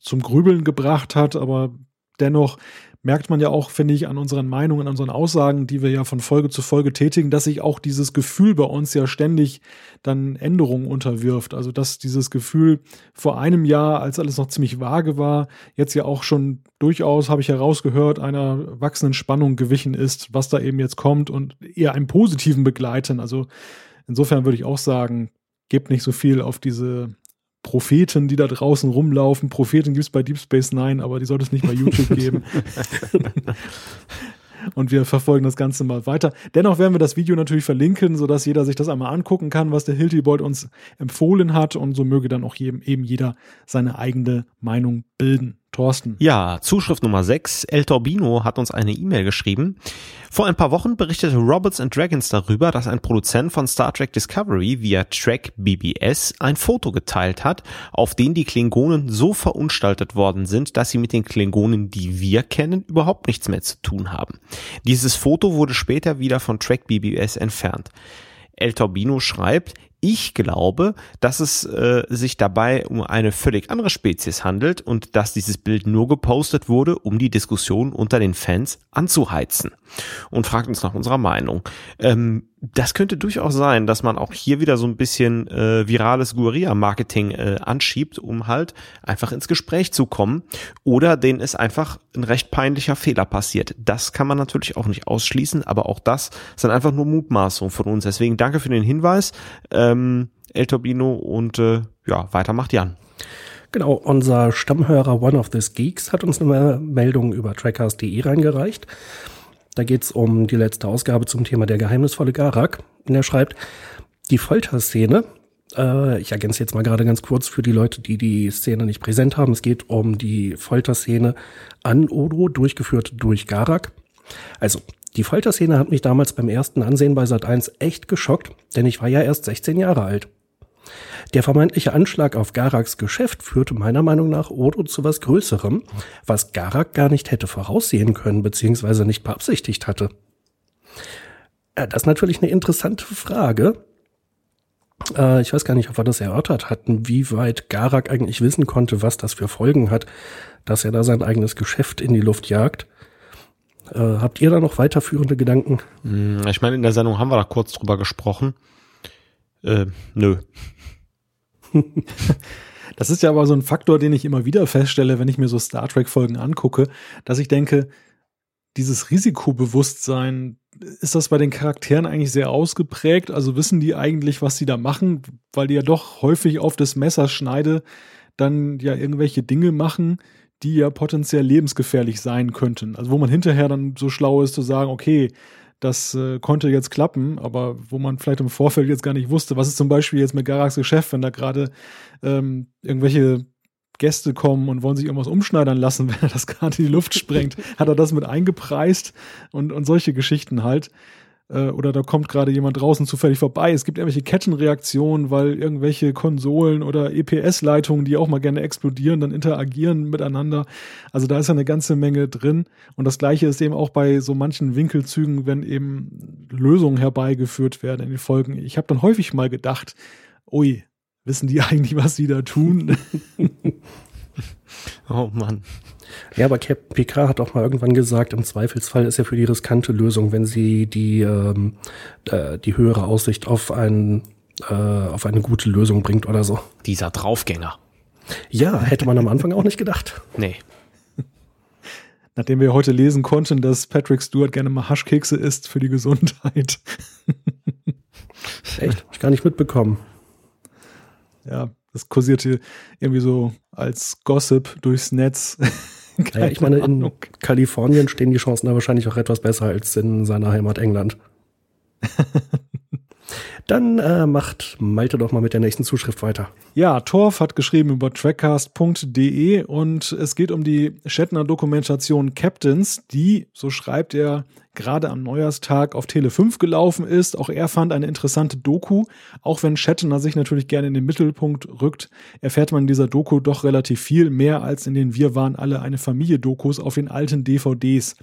zum Grübeln gebracht hat, aber dennoch merkt man ja auch, finde ich, an unseren Meinungen, an unseren Aussagen, die wir ja von Folge zu Folge tätigen, dass sich auch dieses Gefühl bei uns ja ständig dann Änderungen unterwirft. Also dass dieses Gefühl vor einem Jahr, als alles noch ziemlich vage war, jetzt ja auch schon durchaus, habe ich herausgehört, einer wachsenden Spannung gewichen ist, was da eben jetzt kommt und eher einem positiven begleiten. Also insofern würde ich auch sagen, gebt nicht so viel auf diese Propheten, die da draußen rumlaufen. Propheten gibt es bei Deep Space Nine, aber die sollte es nicht bei YouTube (laughs) geben. Und wir verfolgen das Ganze mal weiter. Dennoch werden wir das Video natürlich verlinken, sodass jeder sich das einmal angucken kann, was der Hiltibold uns empfohlen hat. Und so möge dann auch jedem, eben jeder seine eigene Meinung bilden. Thorsten. Ja, Zuschrift Nummer 6. El Torbino hat uns eine E-Mail geschrieben. Vor ein paar Wochen berichtete Roberts and Dragons darüber, dass ein Produzent von Star Trek Discovery via Track BBS ein Foto geteilt hat, auf dem die Klingonen so verunstaltet worden sind, dass sie mit den Klingonen, die wir kennen, überhaupt nichts mehr zu tun haben. Dieses Foto wurde später wieder von Track BBS entfernt. El Torbino schreibt, ich glaube, dass es äh, sich dabei um eine völlig andere Spezies handelt und dass dieses Bild nur gepostet wurde, um die Diskussion unter den Fans anzuheizen. Und fragt uns nach unserer Meinung. Ähm, das könnte durchaus sein, dass man auch hier wieder so ein bisschen äh, virales Guerilla-Marketing äh, anschiebt, um halt einfach ins Gespräch zu kommen. Oder denen ist einfach ein recht peinlicher Fehler passiert. Das kann man natürlich auch nicht ausschließen, aber auch das sind einfach nur Mutmaßungen von uns. Deswegen danke für den Hinweis, ähm, El Turbino, und äh, ja, weiter macht Jan. Genau, unser Stammhörer One of These Geeks hat uns eine Meldung über trackers.de reingereicht. Da geht es um die letzte Ausgabe zum Thema der geheimnisvolle Garak. Und er schreibt, die Folterszene, äh, ich ergänze jetzt mal gerade ganz kurz für die Leute, die die Szene nicht präsent haben. Es geht um die Folterszene an Odo, durchgeführt durch Garak. Also, die Folterszene hat mich damals beim ersten Ansehen bei Sat 1 echt geschockt, denn ich war ja erst 16 Jahre alt. Der vermeintliche Anschlag auf Garaks Geschäft führte meiner Meinung nach Odo zu was Größerem, was Garak gar nicht hätte voraussehen können bzw. nicht beabsichtigt hatte. Äh, das ist natürlich eine interessante Frage. Äh, ich weiß gar nicht, ob wir das erörtert hatten, wie weit Garak eigentlich wissen konnte, was das für Folgen hat, dass er da sein eigenes Geschäft in die Luft jagt. Äh, habt ihr da noch weiterführende Gedanken? Hm, ich meine, in der Sendung haben wir da kurz drüber gesprochen. Äh, nö. (laughs) Das ist ja aber so ein Faktor, den ich immer wieder feststelle, wenn ich mir so Star Trek-Folgen angucke, dass ich denke, dieses Risikobewusstsein, ist das bei den Charakteren eigentlich sehr ausgeprägt? Also wissen die eigentlich, was sie da machen, weil die ja doch häufig auf das Messerschneide dann ja irgendwelche Dinge machen, die ja potenziell lebensgefährlich sein könnten. Also wo man hinterher dann so schlau ist zu sagen, okay, das äh, konnte jetzt klappen, aber wo man vielleicht im Vorfeld jetzt gar nicht wusste, was ist zum Beispiel jetzt mit Garaks Geschäft, wenn da gerade ähm, irgendwelche Gäste kommen und wollen sich irgendwas umschneidern lassen, (laughs) wenn er das gerade in die Luft sprengt, hat er das mit eingepreist und, und solche Geschichten halt. Äh, oder da kommt gerade jemand draußen zufällig vorbei. Es gibt irgendwelche Kettenreaktionen, weil irgendwelche Konsolen oder EPS-Leitungen, die auch mal gerne explodieren, dann interagieren miteinander. Also da ist ja eine ganze Menge drin. Und das gleiche ist eben auch bei so manchen Winkelzügen, wenn eben Lösungen herbeigeführt werden in den Folgen. Ich habe dann häufig mal gedacht, ui, wissen die (laughs) eigentlich, was sie da tun? (laughs) oh Mann. Ja, aber Captain Picard hat auch mal irgendwann gesagt, im Zweifelsfall ist ja für die riskante Lösung, wenn sie die, ähm, äh, die höhere Aussicht auf, ein, äh, auf eine gute Lösung bringt oder so. Dieser Draufgänger. Ja, hätte man am Anfang auch nicht gedacht. Nee. (laughs) Nachdem wir heute lesen konnten, dass Patrick Stewart gerne mal Haschkekse isst für die Gesundheit. Echt? Hab ich gar nicht mitbekommen. Ja, das kursierte irgendwie so als Gossip durchs Netz. (laughs) ja, ich meine, in Kalifornien stehen die Chancen da wahrscheinlich auch etwas besser als in seiner Heimat England. (laughs) Dann äh, macht Malte doch mal mit der nächsten Zuschrift weiter. Ja, Torf hat geschrieben über trackcast.de und es geht um die Shatner-Dokumentation Captains, die, so schreibt er, gerade am Neujahrstag auf Tele 5 gelaufen ist. Auch er fand eine interessante Doku. Auch wenn Shatner sich natürlich gerne in den Mittelpunkt rückt, erfährt man in dieser Doku doch relativ viel mehr als in den Wir waren alle eine Familie-Dokus auf den alten DVDs.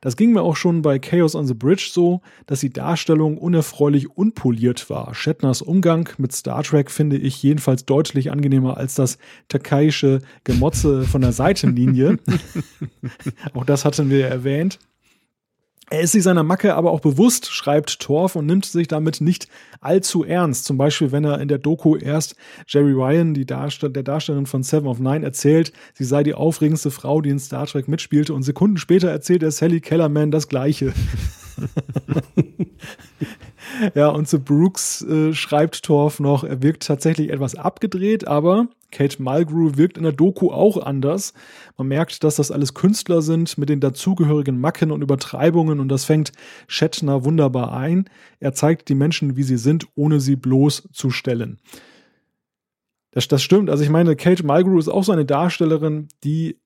Das ging mir auch schon bei Chaos on the Bridge so, dass die Darstellung unerfreulich unpoliert war. Shatners Umgang mit Star Trek finde ich jedenfalls deutlich angenehmer als das takaische Gemotze von der Seitenlinie. (laughs) auch das hatten wir erwähnt. Er ist sich seiner Macke aber auch bewusst, schreibt Torf, und nimmt sich damit nicht allzu ernst. Zum Beispiel, wenn er in der Doku erst Jerry Ryan, die Darstell der Darstellerin von Seven of Nine, erzählt, sie sei die aufregendste Frau, die in Star Trek mitspielte, und Sekunden später erzählt er Sally Kellerman das Gleiche. (laughs) ja, und zu Brooks äh, schreibt Torf noch, er wirkt tatsächlich etwas abgedreht, aber Kate Mulgrew wirkt in der Doku auch anders. Man merkt, dass das alles Künstler sind mit den dazugehörigen Macken und Übertreibungen und das fängt Shatner wunderbar ein. Er zeigt die Menschen, wie sie sind, ohne sie bloßzustellen. Das, das stimmt. Also ich meine, Kate Mulgrew ist auch so eine Darstellerin, die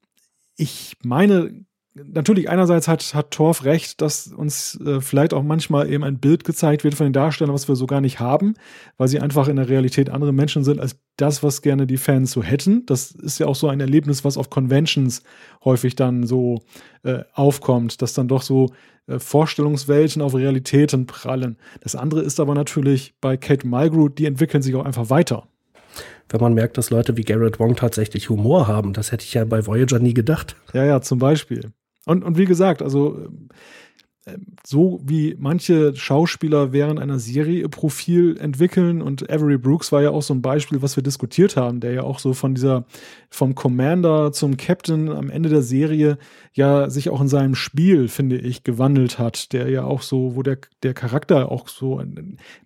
ich meine natürlich einerseits hat, hat Torf recht, dass uns äh, vielleicht auch manchmal eben ein Bild gezeigt wird von den Darstellern, was wir so gar nicht haben, weil sie einfach in der Realität andere Menschen sind als das, was gerne die Fans so hätten. Das ist ja auch so ein Erlebnis, was auf Conventions häufig dann so äh, aufkommt, dass dann doch so äh, Vorstellungswelten auf Realitäten prallen. Das andere ist aber natürlich bei Kate Mulgrew, die entwickeln sich auch einfach weiter wenn man merkt, dass Leute wie Garrett Wong tatsächlich Humor haben. Das hätte ich ja bei Voyager nie gedacht. Ja, ja, zum Beispiel. Und, und wie gesagt, also äh, so wie manche Schauspieler während einer Serie ihr Profil entwickeln und Avery Brooks war ja auch so ein Beispiel, was wir diskutiert haben, der ja auch so von dieser, vom Commander zum Captain am Ende der Serie ja sich auch in seinem Spiel, finde ich, gewandelt hat, der ja auch so, wo der, der Charakter auch so,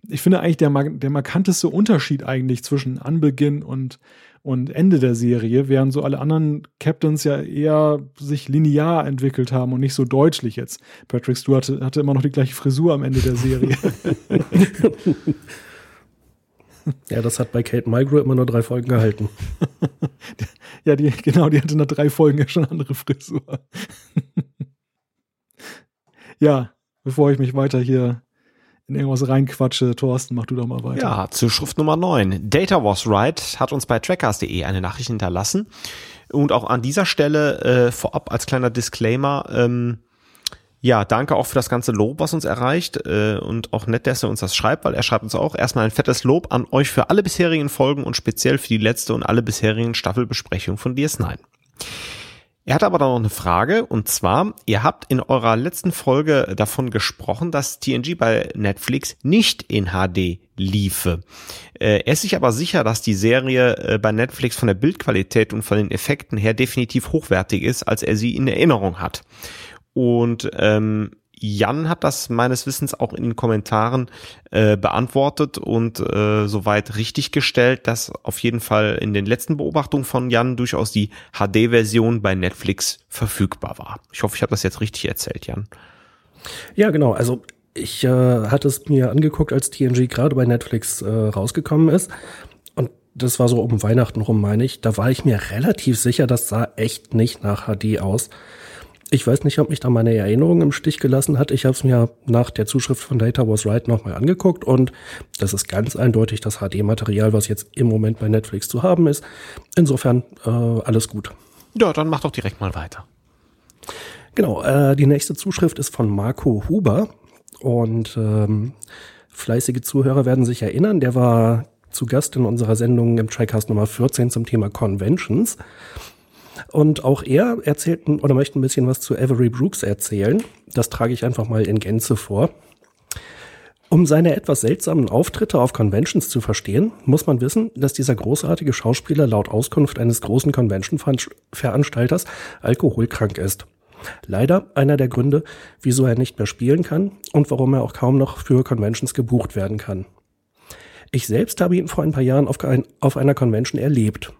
ich finde eigentlich der, der markanteste Unterschied eigentlich zwischen Anbeginn und und Ende der Serie, während so alle anderen Captains ja eher sich linear entwickelt haben und nicht so deutlich jetzt. Patrick Stewart hatte, immer noch die gleiche Frisur am Ende der Serie. (laughs) ja, das hat bei Kate Mulgrew immer nur drei Folgen gehalten. (laughs) ja, die, genau, die hatte nach drei Folgen ja schon andere Frisur. (laughs) ja, bevor ich mich weiter hier in irgendwas reinquatsche. Thorsten, mach du doch mal weiter. Ja, zu Schrift Nummer 9. Data was right hat uns bei trackers.de eine Nachricht hinterlassen. Und auch an dieser Stelle äh, vorab als kleiner Disclaimer, ähm, ja, danke auch für das ganze Lob, was uns erreicht äh, und auch nett, dass er uns das schreibt, weil er schreibt uns auch erstmal ein fettes Lob an euch für alle bisherigen Folgen und speziell für die letzte und alle bisherigen Staffelbesprechungen von DS9. Er hat aber noch eine Frage und zwar, ihr habt in eurer letzten Folge davon gesprochen, dass TNG bei Netflix nicht in HD liefe. Äh, er ist sich aber sicher, dass die Serie äh, bei Netflix von der Bildqualität und von den Effekten her definitiv hochwertig ist, als er sie in Erinnerung hat. Und ähm, Jan hat das meines Wissens auch in den Kommentaren äh, beantwortet und äh, soweit richtig gestellt, dass auf jeden Fall in den letzten Beobachtungen von Jan durchaus die HD-Version bei Netflix verfügbar war. Ich hoffe, ich habe das jetzt richtig erzählt, Jan. Ja, genau. Also ich äh, hatte es mir angeguckt, als TNG gerade bei Netflix äh, rausgekommen ist. Und das war so um Weihnachten rum, meine ich. Da war ich mir relativ sicher, das sah echt nicht nach HD aus. Ich weiß nicht, ob mich da meine Erinnerung im Stich gelassen hat. Ich habe es mir nach der Zuschrift von Data Was Right nochmal angeguckt und das ist ganz eindeutig das HD-Material, was jetzt im Moment bei Netflix zu haben ist. Insofern äh, alles gut. Ja, dann mach doch direkt mal weiter. Genau, äh, die nächste Zuschrift ist von Marco Huber und ähm, fleißige Zuhörer werden sich erinnern, der war zu Gast in unserer Sendung im Tricast Nummer 14 zum Thema Conventions. Und auch er erzählt oder möchte ein bisschen was zu Avery Brooks erzählen. Das trage ich einfach mal in Gänze vor. Um seine etwas seltsamen Auftritte auf Conventions zu verstehen, muss man wissen, dass dieser großartige Schauspieler laut Auskunft eines großen Convention-Veranstalters alkoholkrank ist. Leider einer der Gründe, wieso er nicht mehr spielen kann und warum er auch kaum noch für Conventions gebucht werden kann. Ich selbst habe ihn vor ein paar Jahren auf, ein, auf einer Convention erlebt.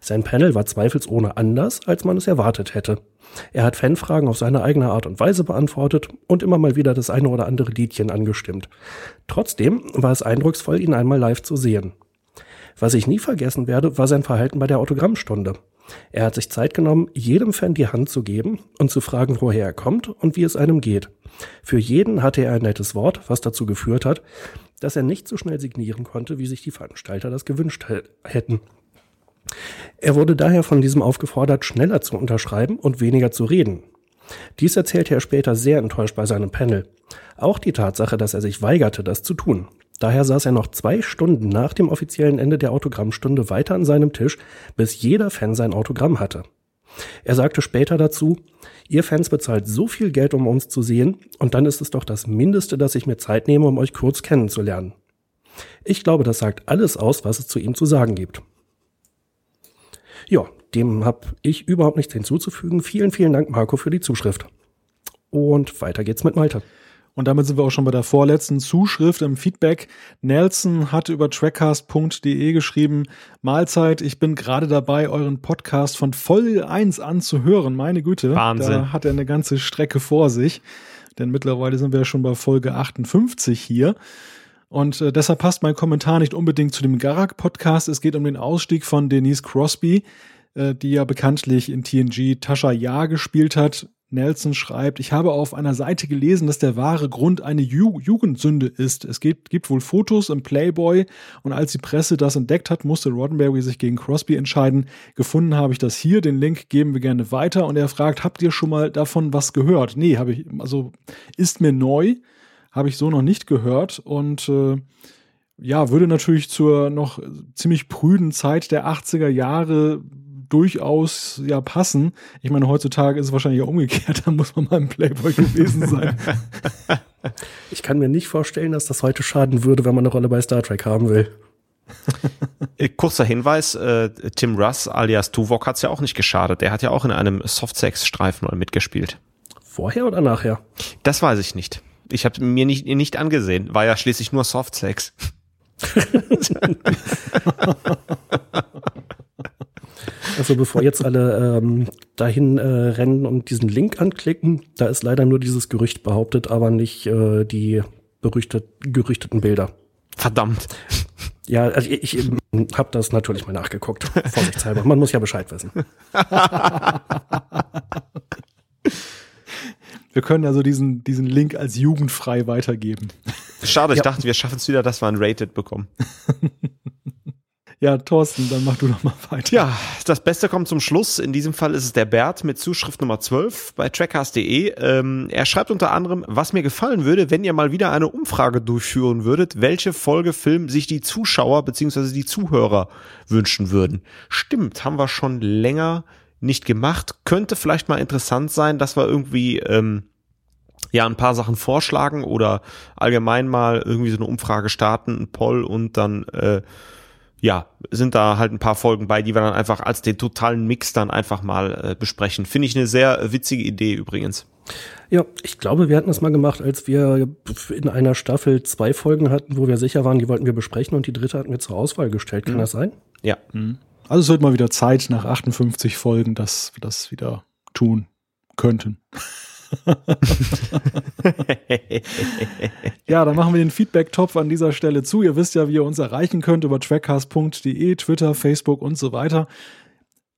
Sein Panel war zweifelsohne anders, als man es erwartet hätte. Er hat Fanfragen auf seine eigene Art und Weise beantwortet und immer mal wieder das eine oder andere Liedchen angestimmt. Trotzdem war es eindrucksvoll, ihn einmal live zu sehen. Was ich nie vergessen werde, war sein Verhalten bei der Autogrammstunde. Er hat sich Zeit genommen, jedem Fan die Hand zu geben und zu fragen, woher er kommt und wie es einem geht. Für jeden hatte er ein nettes Wort, was dazu geführt hat, dass er nicht so schnell signieren konnte, wie sich die Veranstalter das gewünscht hätten. Er wurde daher von diesem aufgefordert, schneller zu unterschreiben und weniger zu reden. Dies erzählte er später sehr enttäuscht bei seinem Panel. Auch die Tatsache, dass er sich weigerte, das zu tun. Daher saß er noch zwei Stunden nach dem offiziellen Ende der Autogrammstunde weiter an seinem Tisch, bis jeder Fan sein Autogramm hatte. Er sagte später dazu, ihr Fans bezahlt so viel Geld, um uns zu sehen, und dann ist es doch das Mindeste, dass ich mir Zeit nehme, um euch kurz kennenzulernen. Ich glaube, das sagt alles aus, was es zu ihm zu sagen gibt. Ja, dem habe ich überhaupt nichts hinzuzufügen. Vielen, vielen Dank, Marco, für die Zuschrift. Und weiter geht's mit Malte. Und damit sind wir auch schon bei der vorletzten Zuschrift im Feedback. Nelson hat über trackcast.de geschrieben, Mahlzeit, ich bin gerade dabei, euren Podcast von Folge 1 an zu hören. Meine Güte, Wahnsinn. da hat er eine ganze Strecke vor sich. Denn mittlerweile sind wir ja schon bei Folge 58 hier. Und äh, deshalb passt mein Kommentar nicht unbedingt zu dem Garak-Podcast. Es geht um den Ausstieg von Denise Crosby, äh, die ja bekanntlich in TNG Tasha Ja gespielt hat. Nelson schreibt, ich habe auf einer Seite gelesen, dass der wahre Grund eine Ju Jugendsünde ist. Es gibt, gibt wohl Fotos im Playboy und als die Presse das entdeckt hat, musste Roddenberry sich gegen Crosby entscheiden. Gefunden habe ich das hier, den Link geben wir gerne weiter und er fragt, habt ihr schon mal davon was gehört? Nee, habe ich, also ist mir neu habe ich so noch nicht gehört und äh, ja, würde natürlich zur noch ziemlich prüden Zeit der 80er Jahre durchaus ja passen. Ich meine, heutzutage ist es wahrscheinlich ja umgekehrt, (laughs) da muss man mal im Playboy gewesen sein. (laughs) Ich kann mir nicht vorstellen, dass das heute schaden würde, wenn man eine Rolle bei Star Trek haben will. Äh, kurzer Hinweis, äh, Tim Russ alias Tuvok hat es ja auch nicht geschadet. Der hat ja auch in einem Softsex-Streifen mitgespielt. Vorher oder nachher? Das weiß ich nicht. Ich habe mir nicht, nicht angesehen. War ja schließlich nur Softsex. (laughs) Also bevor jetzt alle ähm, dahin äh, rennen und diesen Link anklicken, da ist leider nur dieses Gerücht behauptet, aber nicht äh, die berüchtet, gerüchteten Bilder. Verdammt. Ja, also ich, ich habe das natürlich mal nachgeguckt, vorsichtshalber. Man muss ja Bescheid wissen. (laughs) Wir können also diesen, diesen Link als jugendfrei weitergeben. Schade, ich ja. dachte, wir schaffen es wieder, dass wir ein Rated bekommen. (laughs) Ja, Thorsten, dann mach du noch mal weiter. Ja, das Beste kommt zum Schluss. In diesem Fall ist es der Bert mit Zuschrift Nummer 12 bei trackcast.de. Ähm, er schreibt unter anderem, was mir gefallen würde, wenn ihr mal wieder eine Umfrage durchführen würdet, welche Folge Film sich die Zuschauer bzw. die Zuhörer wünschen würden. Stimmt, haben wir schon länger nicht gemacht. Könnte vielleicht mal interessant sein, dass wir irgendwie ähm, ja ein paar Sachen vorschlagen oder allgemein mal irgendwie so eine Umfrage starten, ein Poll und dann äh, ja, sind da halt ein paar Folgen bei, die wir dann einfach als den totalen Mix dann einfach mal äh, besprechen. Finde ich eine sehr witzige Idee übrigens. Ja, ich glaube, wir hatten das mal gemacht, als wir in einer Staffel zwei Folgen hatten, wo wir sicher waren, die wollten wir besprechen und die dritte hatten wir zur Auswahl gestellt. Kann Mhm. das sein? Ja. Also es wird mal wieder Zeit nach 58 Folgen, dass wir das wieder tun könnten. Ja, dann machen wir den Feedback-Topf an dieser Stelle zu. Ihr wisst ja, wie ihr uns erreichen könnt über trackcast.de, Twitter, Facebook und so weiter.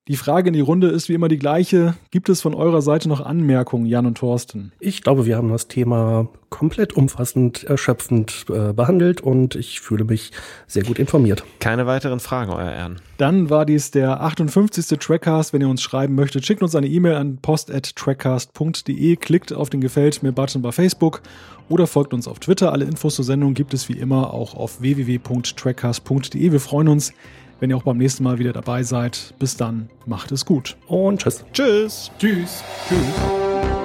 Die Frage in die Runde ist wie immer die gleiche. Gibt es von eurer Seite noch Anmerkungen, Jan und Thorsten? Ich glaube, wir haben das Thema komplett umfassend, erschöpfend äh, behandelt und ich fühle mich sehr gut informiert. Keine weiteren Fragen, euer Ehren. Dann war dies der 58. Trackcast. Wenn ihr uns schreiben möchtet, schickt uns eine E-Mail an post.trackcast.de, klickt auf den Gefällt mir-Button bei Facebook oder folgt uns auf Twitter. Alle Infos zur Sendung gibt es wie immer auch auf www.trackcast.de. Wir freuen uns, wenn ihr auch beim nächsten Mal wieder dabei seid. Bis dann, macht es gut. Und tschüss. Tschüss. Tschüss. Tschüss.